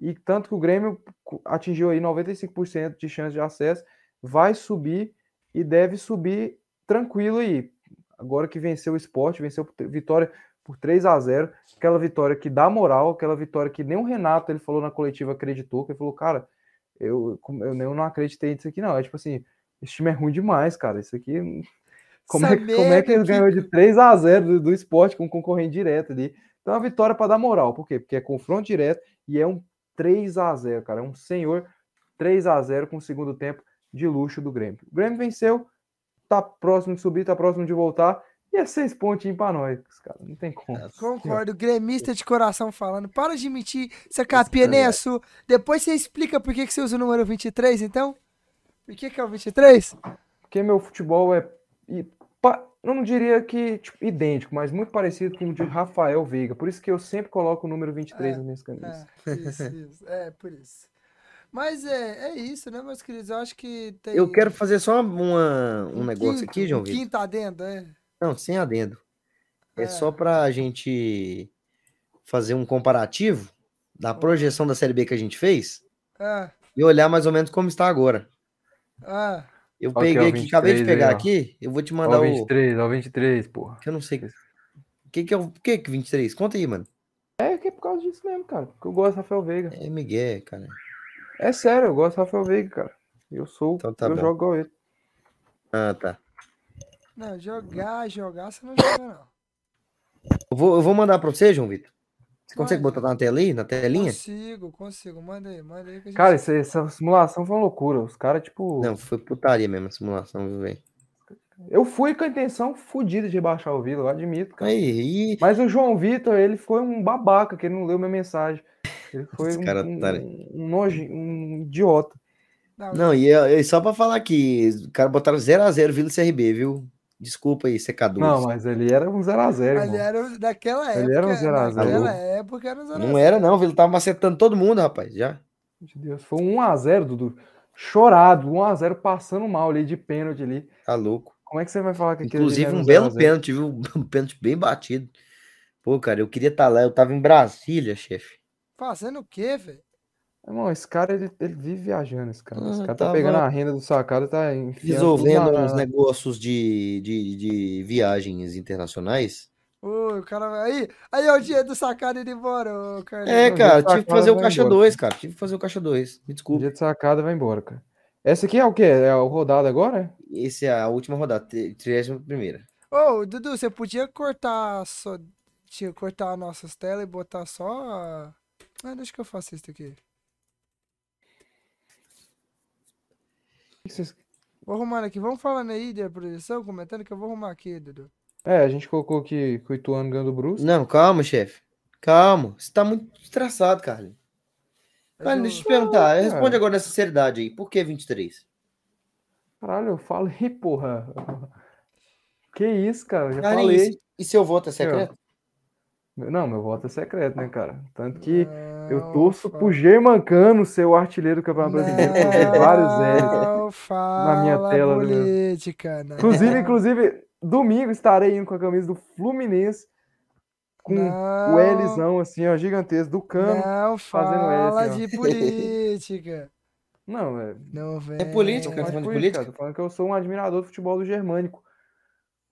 E tanto que o Grêmio atingiu aí 95% de chance de acesso, vai subir e deve subir tranquilo aí. Agora que venceu o esporte, venceu vitória por 3 a 0 aquela vitória que dá moral, aquela vitória que nem o Renato ele falou na coletiva acreditou, que ele falou, cara, eu, eu, eu não acreditei nisso aqui, não. É tipo assim, esse time é ruim demais, cara. Isso aqui. Como, (laughs) é, como é que ele ganhou de 3 a 0 do, do esporte com um concorrente direto ali? Então é uma vitória para dar moral. Por quê? Porque é confronto direto e é um 3 a 0 cara. É um senhor 3 a 0 com o segundo tempo de luxo do Grêmio. O Grêmio venceu, tá próximo de subir, tá próximo de voltar. E é seis pontinhos pra nós, cara. Não tem como. É, concordo. Gremista de coração falando. Para de mentir. Essa capinha nem é sua. Depois você explica por que, que você usa o número 23, então? Por que, que é o 23? Porque meu futebol é. Eu não diria que tipo, idêntico, mas muito parecido com o de Rafael Veiga. Por isso que eu sempre coloco o número 23 é, nas minhas camisas. É, isso, isso. É, por isso. Mas é, é isso, né, meus queridos? Eu acho que tem. Eu quero fazer só uma, um, um negócio quinto, aqui, João um Vitor. Quinto adendo, é. Não, sem adendo. É, é só para a gente fazer um comparativo da projeção da Série B que a gente fez é. e olhar mais ou menos como está agora. É. Eu okay, peguei aqui, acabei de pegar aí, aqui, eu vou te mandar o 23, o 23, porra. Que eu não sei. O que que é o que que 23? Conta aí, mano. É que é por causa disso mesmo, cara. Porque eu gosto do Rafael Veiga. É Miguel, cara. É sério, eu gosto do Rafael Veiga, cara. Eu sou, então tá eu bom. jogo igual ele. Ah, tá. Não, jogar, jogar, você não joga, não. Eu vou, eu vou mandar pra você, João Vitor. Você consegue botar na tela aí, na telinha? Consigo, consigo. Manda aí, manda aí. Gente... Cara, essa, essa, simulação foi uma loucura. Os caras, tipo. Não, foi putaria mesmo a simulação, viu, velho? Eu fui com a intenção fodida de baixar o Vila, eu admito, cara. Aí, Mas o João Vitor, ele foi um babaca, que ele não leu minha mensagem. Ele foi um, cara, um, tá... um, um, um idiota. Não, não e, e, só pra falar aqui, os caras botaram 0x0 Vila CRB, viu? Desculpa aí, secador. Não, mas ele era um 0x0. Ele era daquela época. Ele era um 0x0. Naquela época era um 0x0. Não era, não. Ele tava macetando todo mundo, rapaz. Já. Meu Deus, foi um 1x0, Dudu. Chorado, 1x0 passando mal ali de pênalti ali. Tá louco. Como é que você vai falar que Inclusive, um belo pênalti, viu? (laughs) Um pênalti bem batido. Pô, cara, eu queria estar tá lá. Eu tava em Brasília, chefe. Fazendo o quê, velho? Irmão, esse cara, ele, ele vive viajando, esse cara. Esse ah, cara tá pegando a renda do sacado e tá resolvendo uns negócios de, de, de viagens internacionais. Ô, o cara aí, aí é o dia do sacado indo embora, ô, cara. É, cara, tive que fazer o caixa 2, cara. Tive que fazer o caixa 2. Me desculpa. O dia de sacada vai embora, cara. Essa aqui é o quê? É a rodada agora? Essa é a última rodada, 31 primeira. Ô, Dudu, você podia cortar só. Cortar nossas telas e botar só. Ah, deixa que eu faça isso aqui. Vou arrumar aqui. Vamos falando aí da projeção, comentando que eu vou arrumar aqui, Dudu. É, a gente colocou aqui que o Ituano ganhando o Brusque. Não, calma, chefe. Calma. Você tá muito estressado, Carlinhos. Carlinhos, deixa eu te perguntar. Não, responde agora nessa sinceridade aí. Por que 23? Caralho, eu falei, porra. Que isso, cara? Já Carlinhos, falei. E seu voto é secreto? Não, meu voto é secreto, né, cara? Tanto que não, eu torço fala. pro Germancano ser o artilheiro do Campeonato Brasileiro, fazer vários L's na minha tela. Política, meu... Inclusive, inclusive, domingo estarei indo com a camisa do Fluminense com não, o Lzão, assim, ó, gigantesco, do cano, não fazendo L. Assim, de política. Não, é. Não, velho. É política, não, tá falando de política? Tô falando que eu sou um admirador do futebol do Germânico.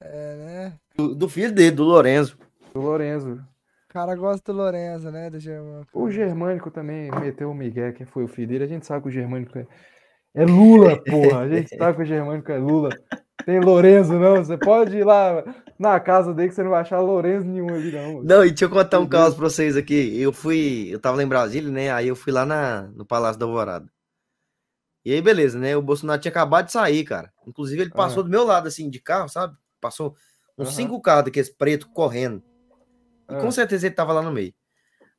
É, né? Do, do filho dele, do Lorenzo. Do Lorenzo. O cara gosta do Lorenzo, né? Do Germânico. O Germânico também meteu o Miguel, que foi o filho dele. A gente sabe que o Germânico é, é Lula, porra. A gente sabe que o Germânico é Lula. Tem Lorenzo, não. Você pode ir lá na casa dele que você não vai achar Lorenzo nenhum ali, não. Não, e deixa eu contar um caso pra vocês aqui. Eu fui, eu tava lá em Brasília, né? Aí eu fui lá na, no Palácio da Alvorada. E aí, beleza, né? O Bolsonaro tinha acabado de sair, cara. Inclusive, ele passou do meu lado, assim, de carro, sabe? Passou uns uhum. cinco carros daqueles preto correndo. E com certeza ele tava lá no meio.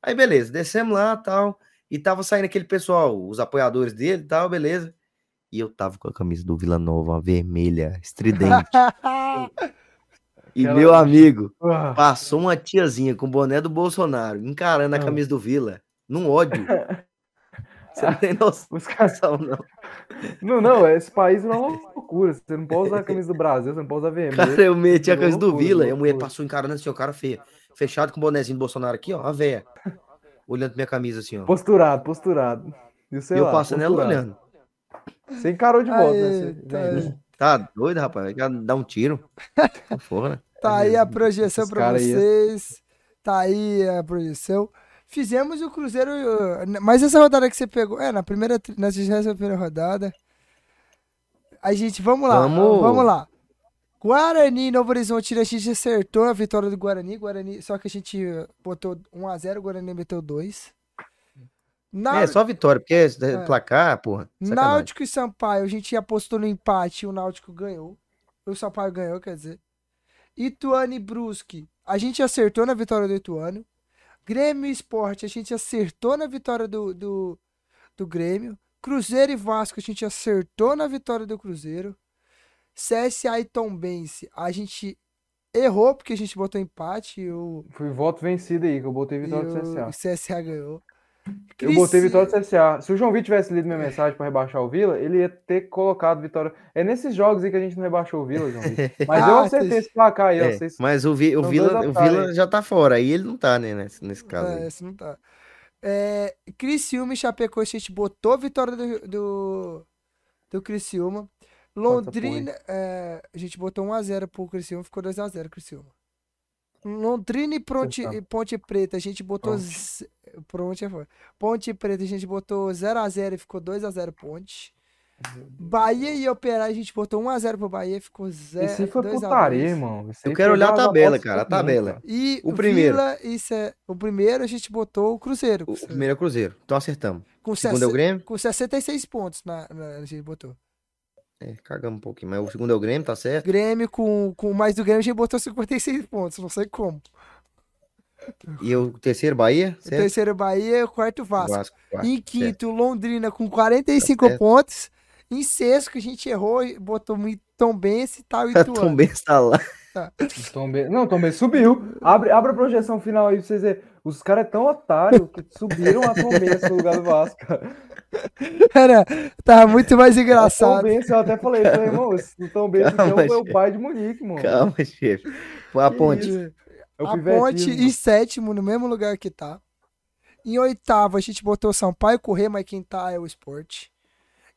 Aí, beleza, descemos lá tal. E tava saindo aquele pessoal, os apoiadores dele e tal, beleza. E eu tava com a camisa do Vila Nova, uma vermelha, estridente. (laughs) e Aquela... meu amigo, uh. passou uma tiazinha com o boné do Bolsonaro, encarando a ah. camisa do Vila, num ódio. (laughs) Você não tem noção, Os caras... não. Não, não, esse país é uma loucura. Você não pode usar a camisa do Brasil, você não pode usar vermelho. Cara, eu meti a camisa do Vila e a mulher passou encarando assim, o cara feio. Fechado com o bonézinho do Bolsonaro aqui, ó, a véia. Olhando minha camisa assim, ó. Posturado, posturado. E eu lá, passando ela olhando. Você encarou de volta, né? Você... Tá doido, rapaz? Vai dar um tiro. Porra, né? Tá aí a projeção para vocês. Aí. Tá aí a projeção. Fizemos o Cruzeiro. Mas essa rodada que você pegou. É, na primeira. Na primeira rodada. A gente. Vamos lá. Vamos, vamos lá. Guarani Novo Horizonte, a gente acertou a vitória do Guarani. Guarani só que a gente botou 1x0, o Guarani meteu 2. Na... É, só vitória, porque é, placar, porra. Sacanagem. Náutico e Sampaio, a gente apostou no empate e o Náutico ganhou. O Sampaio ganhou, quer dizer. Ituano e Brusque, a gente acertou na vitória do Ituano. Grêmio e Esporte, a gente acertou na vitória do, do, do Grêmio. Cruzeiro e Vasco, a gente acertou na vitória do Cruzeiro. CSA e Tombense, a gente errou porque a gente botou empate. O... Foi voto vencido aí, que eu botei vitória do CSA. O CSA ganhou. Eu botei vitória do CSA. Se o João Vitor tivesse lido minha mensagem para rebaixar o Vila, ele ia ter colocado vitória. É nesses jogos aí que a gente não rebaixou o Vila, João Vitor. (laughs) Mas ah, eu acertei esse placar aí. É, mas o, Vi, o Vila, o Vila já tá fora. Aí ele não tá, né, nesse, nesse caso. É, esse não tá. É, Criciúma e Chapecoense, a gente botou vitória do, do, do Criciúma. Londrina, é, a gente botou 1x0 pro Criciúma, ficou 2x0 Criciúma. Londrina e Ponte, Ponte Preta, a gente botou. Ponte. Ponte, é Ponte Preta, a gente botou 0x0 e ficou 2x0 Ponte. Bahia e Operário, a gente botou 1x0 pro Bahia, ficou 0 Esse foi putaria, irmão. Eu quero olhar a tabela, cara, a tabela. E o primeiro. Vila, isso é, o primeiro a gente botou o Cruzeiro. O, primeiro é o Cruzeiro, então acertamos. Com, segundo é o Grêmio? Com 66 pontos na, na, a gente botou. É, cagamos um pouquinho. Mas o segundo é o Grêmio, tá certo? Grêmio, com, com mais do Grêmio, a gente botou 56 pontos. Não sei como. E o terceiro, Bahia? Certo? O terceiro, Bahia. O quarto, Vasco. Vasco quarto, em quinto, certo. Londrina, com 45 tá pontos. Em sexto, que a gente errou, botou Tom Benz e tal. E (laughs) Tom Benz tá lá. Tá. Tom ben... Não, Tom Benz subiu. Abre, abre a projeção final aí pra vocês verem. Os caras é tão otários que subiram a Benz no lugar do Vasco. Era, tava muito mais engraçado. Tom Benz, eu até falei, falei irmão, o Tom Benz Calma, é o pai de Munique, mano. Calma, chefe. Foi a ponte. É a ponte em sétimo, no mesmo lugar que tá. Em oitavo, a gente botou Sampaio Correr, mas quem tá é o esporte.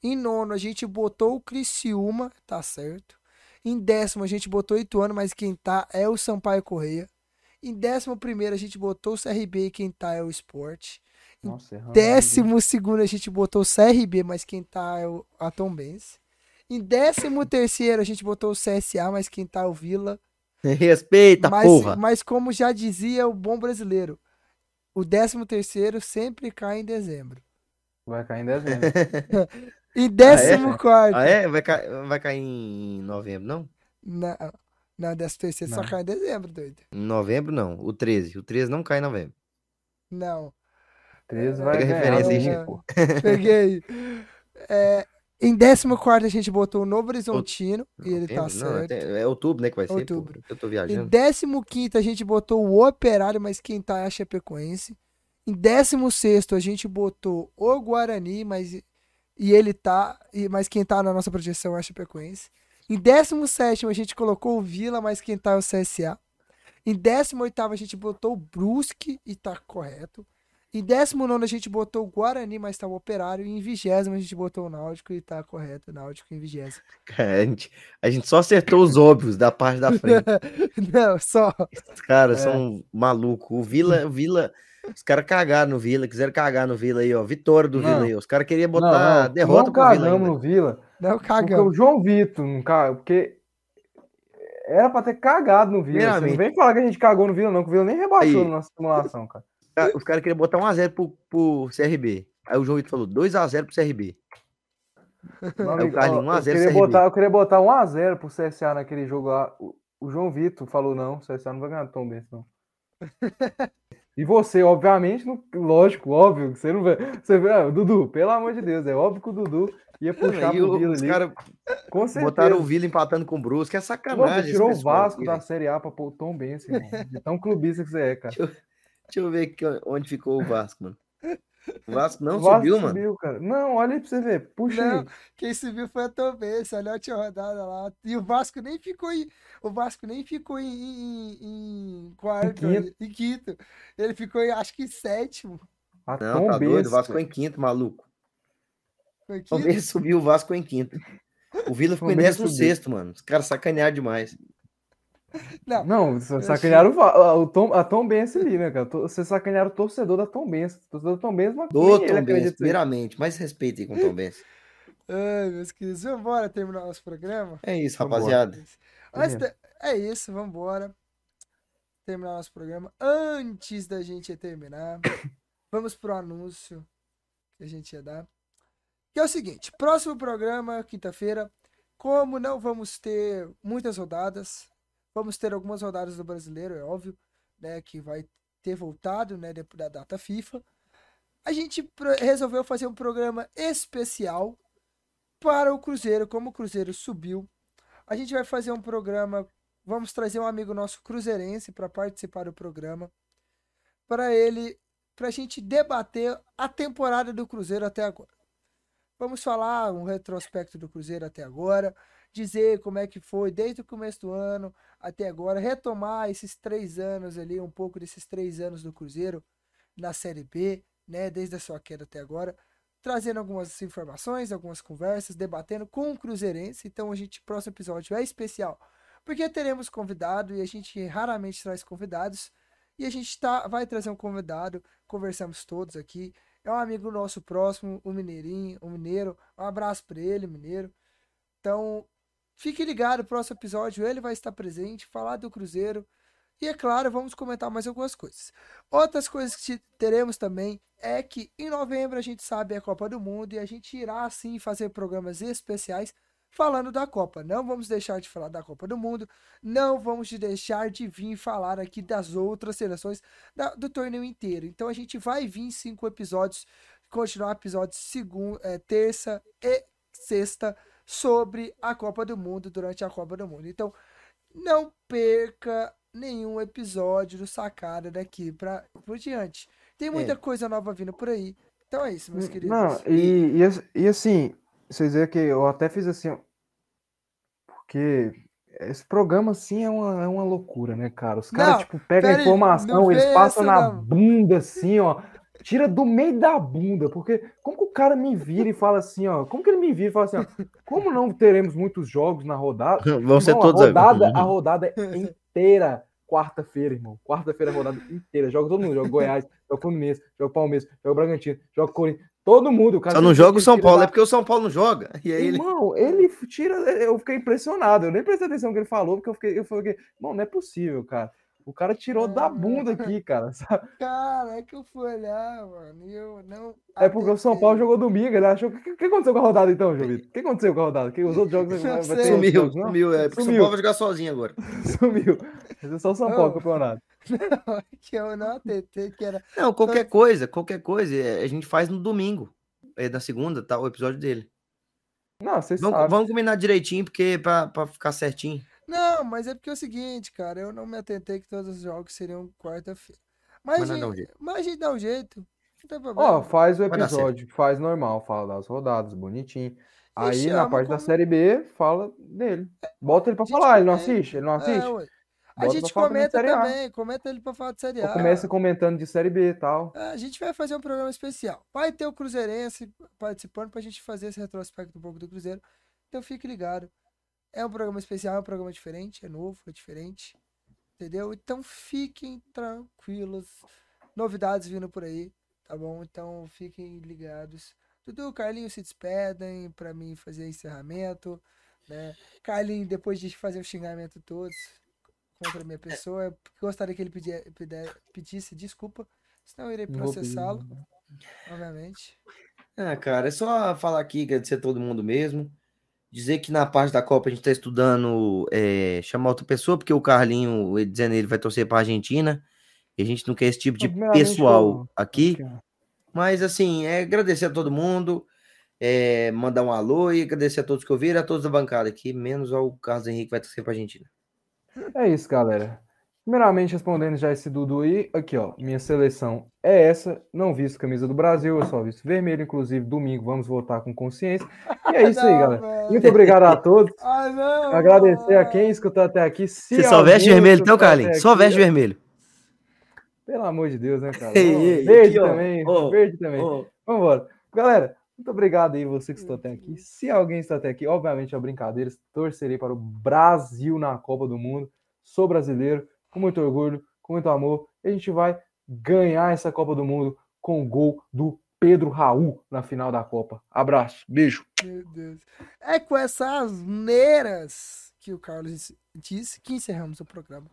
Em nono, a gente botou o Criciúma, tá certo. Em décimo, a gente botou o Ituano, mas quem tá é o Sampaio Correia. Em décimo primeiro, a gente botou o CRB e quem tá é o esporte. Nossa, em décimo segundo, a gente botou o CRB, mas quem tá é o Atombense. Em décimo terceiro, a gente botou o CSA, mas quem tá é o Vila. (laughs) Respeita, mas, porra! Mas como já dizia o bom brasileiro, o décimo terceiro sempre cai em dezembro. Vai cair em dezembro. (laughs) em décimo ah, é? quarto. Ah, é? Vai, ca... vai cair em novembro, não? Não, não décimo terceiro não. só cai em dezembro, doido. Em novembro, não. O 13. O 13 não cai em novembro. Não. 13 vai Pega ganhar. referência aí, Chico. Peguei. É, em 14 a gente botou o Novo Horizontino e ele tá certo. É, é outubro, né, que vai outubro. ser. Eu tô viajando. Em 15 a gente botou o Operário, mas quem tá é a Chapecoense. Em 16 a gente botou o Guarani, mas e ele tá, mas quem tá na nossa projeção é a Chapecoense. Em 17 a gente colocou o Vila, mas quem tá é o CSA. Em 18 a gente botou o Brusque e tá correto. Em 19 a gente botou o Guarani, mas tá o Operário. E em 20 a gente botou o Náutico e tá correto, Náutico em 20. (laughs) Cara, a gente, a gente só acertou os óbvios da parte da frente. (laughs) Não, só. Os caras é. são malucos. O Vila, o Vila, os caras cagaram no Vila, quiseram cagar no Vila aí, ó. Vitória do não. Vila aí. Os caras queriam botar não, não. derrota não pro Vila. Não no Vila. Não cagamos. o João Vitor, não caga, porque era pra ter cagado no Vila. Você não vem falar que a gente cagou no Vila, não, que o Vila nem rebaixou aí. na nossa simulação, cara os caras queriam botar 1x0 pro, pro CRB. Aí o João Vitor falou 2x0 pro CRB. Aí o Carlinhos 1x0 eu, queria botar, eu queria botar 1x0 pro CSA naquele jogo lá. O, o João Vitor falou: não, o CSA não vai ganhar tão bem, não. (laughs) E você, obviamente, não, lógico, óbvio, você não vê. Você vê, ah, Dudu, pelo amor de Deus, é óbvio que o Dudu ia puxar pro Vila ali. Cara com certeza. Botaram o Vila empatando com o Brusque, é sacanagem. Você tirou o Vasco aqui, da Série A pra pôr o Tom Benz, irmão. De tão clubista que você é, cara. (laughs) Deixa eu, Deixa eu ver aqui onde ficou o Vasco, mano. O Vasco não o Vasco subiu, mano. Subiu, cara. Não, olha aí pra você ver. Puxa não, aí. Quem subiu foi a Tombense, olha a última rodada lá. E o Vasco nem ficou em. O Vasco nem ficou em, em, em quarto, em quinto. em quinto. Ele ficou, em, acho que em sétimo. A não, tá doido. O Vasco em quinto, maluco. Foi quinto? Tombense subiu, o Vasco em quinto. O Vila ficou em décimo sexto, mano. Os caras sacanearam demais. (laughs) Não, não sacanearam o, o Tom, a Tom Benz ali, né, cara? Você sacanearam o torcedor da Tom Benz. O torcedor da Tom Benz, mas Do Tom Benz, primeiramente. Mais respeito aí com o Tom Benz. (laughs) Ai, meus queridos, vamos embora terminar nosso programa? É isso, rapaziada. É isso, vamos embora. Terminar nosso programa. Antes da gente terminar, (coughs) vamos pro anúncio que a gente ia dar. Que é o seguinte, próximo programa, quinta-feira, como não vamos ter muitas rodadas, Vamos ter algumas rodadas do brasileiro, é óbvio, né? Que vai ter voltado, né? Da data FIFA. A gente resolveu fazer um programa especial para o Cruzeiro, como o Cruzeiro subiu. A gente vai fazer um programa. Vamos trazer um amigo nosso cruzeirense para participar do programa. Para ele, para a gente debater a temporada do Cruzeiro até agora. Vamos falar um retrospecto do Cruzeiro até agora dizer como é que foi desde o começo do ano até agora, retomar esses três anos ali, um pouco desses três anos do Cruzeiro na Série B, né, desde a sua queda até agora, trazendo algumas informações, algumas conversas, debatendo com o Cruzeirense. Então, a gente, próximo episódio é especial, porque teremos convidado e a gente raramente traz convidados. E a gente tá, vai trazer um convidado, conversamos todos aqui. É um amigo nosso próximo, o Mineirinho, o Mineiro. Um abraço para ele, Mineiro. Então, Fique ligado, próximo episódio ele vai estar presente, falar do Cruzeiro. E é claro, vamos comentar mais algumas coisas. Outras coisas que teremos também é que em novembro a gente sabe a Copa do Mundo e a gente irá sim fazer programas especiais falando da Copa. Não vamos deixar de falar da Copa do Mundo, não vamos deixar de vir falar aqui das outras seleções da, do torneio inteiro. Então a gente vai vir cinco episódios, continuar episódios segunda, é, terça e sexta sobre a Copa do Mundo durante a Copa do Mundo. Então, não perca nenhum episódio do Sacada daqui para por diante. Tem muita é. coisa nova vindo por aí. Então é isso, meus queridos. Não, e, e, e assim, vocês veem que eu até fiz assim, porque esse programa, assim, é uma, é uma loucura, né, cara? Os caras, tipo, pegam informação, eles passam na não. bunda, assim, ó. Tira do meio da bunda, porque como que o cara me vira e fala assim, ó, como que ele me vira e fala assim, ó, como não teremos muitos jogos na rodada? (laughs) Vão ser todos a rodada, a rodada inteira quarta-feira, irmão. Quarta-feira a rodada inteira. Joga todo mundo. Joga Goiás, joga Fluminense, joga Palmeiras, joga Bragantino, joga Corinthians. Todo mundo. Só não joga o São Paulo, é porque o São Paulo não joga. E aí irmão, ele... ele tira. Eu fiquei impressionado. Eu nem prestei atenção no que ele falou, porque eu fiquei. Eu falei, não, não é possível, cara. O cara tirou da bunda aqui, cara. (laughs) Sabe? Cara, é que eu fui olhar, mano, e eu não. É porque o São Paulo jogou domingo, ele achou. O que, que, aconteceu com a rodada então, Jovito? O que aconteceu com a rodada? Que os outros jogos. (laughs) Vai ter sumiu, jogos, sumiu. É, porque o São Paulo vai jogar sozinho agora. (laughs) Sumiu. Esse é só o São Paulo, campeonato. Não, que eu não atentei, que era. Não, qualquer coisa, qualquer coisa, é, a gente faz no domingo. É na segunda, tá? O episódio dele. Não, vocês vamos, sabem. Vamos combinar direitinho, porque pra, pra ficar certinho. Não, mas é porque é o seguinte, cara, eu não me atentei que todos os jogos seriam quarta-feira. Mas, mas, gente, um jeito. mas a gente dá um jeito. Não tem problema. Ó, faz o episódio, faz normal, fala das rodadas, bonitinho. Aí na parte como... da série B, fala dele. Bota ele pra falar, ele não assiste? Ele não é, assiste? É, a gente comenta também, comenta ele pra falar de Série A. Começa comentando de Série B e tal. É, a gente vai fazer um programa especial. Vai ter o Cruzeirense participando pra gente fazer esse retrospecto um pouco do Cruzeiro. Então fique ligado. É um programa especial, é um programa diferente, é novo, é diferente. Entendeu? Então fiquem tranquilos. Novidades vindo por aí, tá bom? Então fiquem ligados. Dudu, Carlinhos se despedem para mim fazer encerramento, né? Carlinhos, depois de fazer o xingamento todos contra a minha pessoa, eu gostaria que ele pedia, pedisse desculpa, senão eu irei processá-lo, obviamente. Ah, cara, é só falar aqui, agradecer a todo mundo mesmo dizer que na parte da Copa a gente está estudando é, chamar outra pessoa, porque o Carlinho, ele dizendo ele vai torcer para a Argentina, e a gente não quer esse tipo de pessoal aqui. Mas assim, é agradecer a todo mundo, é, mandar um alô e agradecer a todos que ouviram, a todos da bancada aqui, menos ao Carlos Henrique que vai torcer para a Argentina. É isso, galera. Primeiramente, respondendo já esse Dudu aí, aqui ó, minha seleção é essa, não visto camisa do Brasil, eu só visto vermelho, inclusive domingo vamos votar com consciência. E é (laughs) isso não, aí, galera. Velho. Muito obrigado a todos. (laughs) Ai, não, Agradecer a quem escutou até aqui. Se Você só veste vermelho então, Carlinhos? Só veste vermelho. Pelo amor de Deus, né, (laughs) cara? Ei, ei, verde aqui, também, oh, verde também. Oh. Vamos embora. Galera, muito obrigado aí você que estou até aqui. Se alguém está até aqui, obviamente é brincadeira, torcerei para o Brasil na Copa do Mundo. Sou brasileiro com muito orgulho, com muito amor. E a gente vai ganhar essa Copa do Mundo com o gol do Pedro Raul na final da Copa. Abraço, beijo. Meu Deus. É com essas neiras que o Carlos disse que encerramos o programa.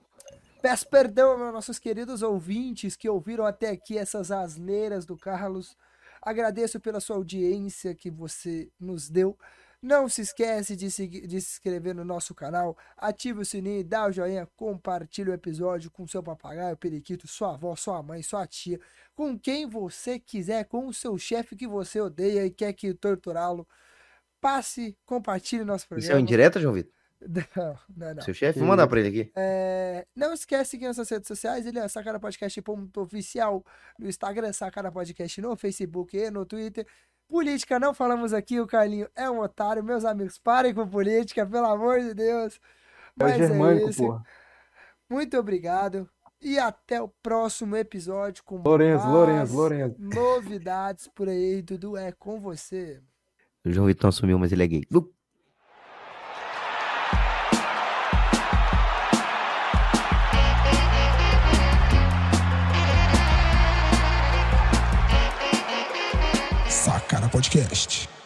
Peço perdão aos nossos queridos ouvintes que ouviram até aqui essas asneiras do Carlos. Agradeço pela sua audiência que você nos deu. Não se esquece de, seguir, de se inscrever no nosso canal, ative o sininho, dá o joinha, compartilhe o episódio com seu papagaio, periquito, sua avó, sua mãe, sua tia, com quem você quiser, com o seu chefe que você odeia e quer que torturá-lo. Passe, compartilhe nosso programa. Isso é um indireto, João Vitor? (laughs) Não, não, não. Seu chefe, vou mandar pra ele aqui. É, não esquece de seguir nossas redes sociais, ele é Sacana Podcast oficial no Instagram, Sacana Podcast no Facebook e no Twitter. Política não falamos aqui, o Carlinho é um otário. Meus amigos, parem com política, pelo amor de Deus. Mas é, germânico, é isso. Porra. Muito obrigado. E até o próximo episódio com Lourenço, Lourenço, Lourenço. novidades por aí. Dudu, é com você. O João Vitor assumiu, mas ele é gay. Podcast.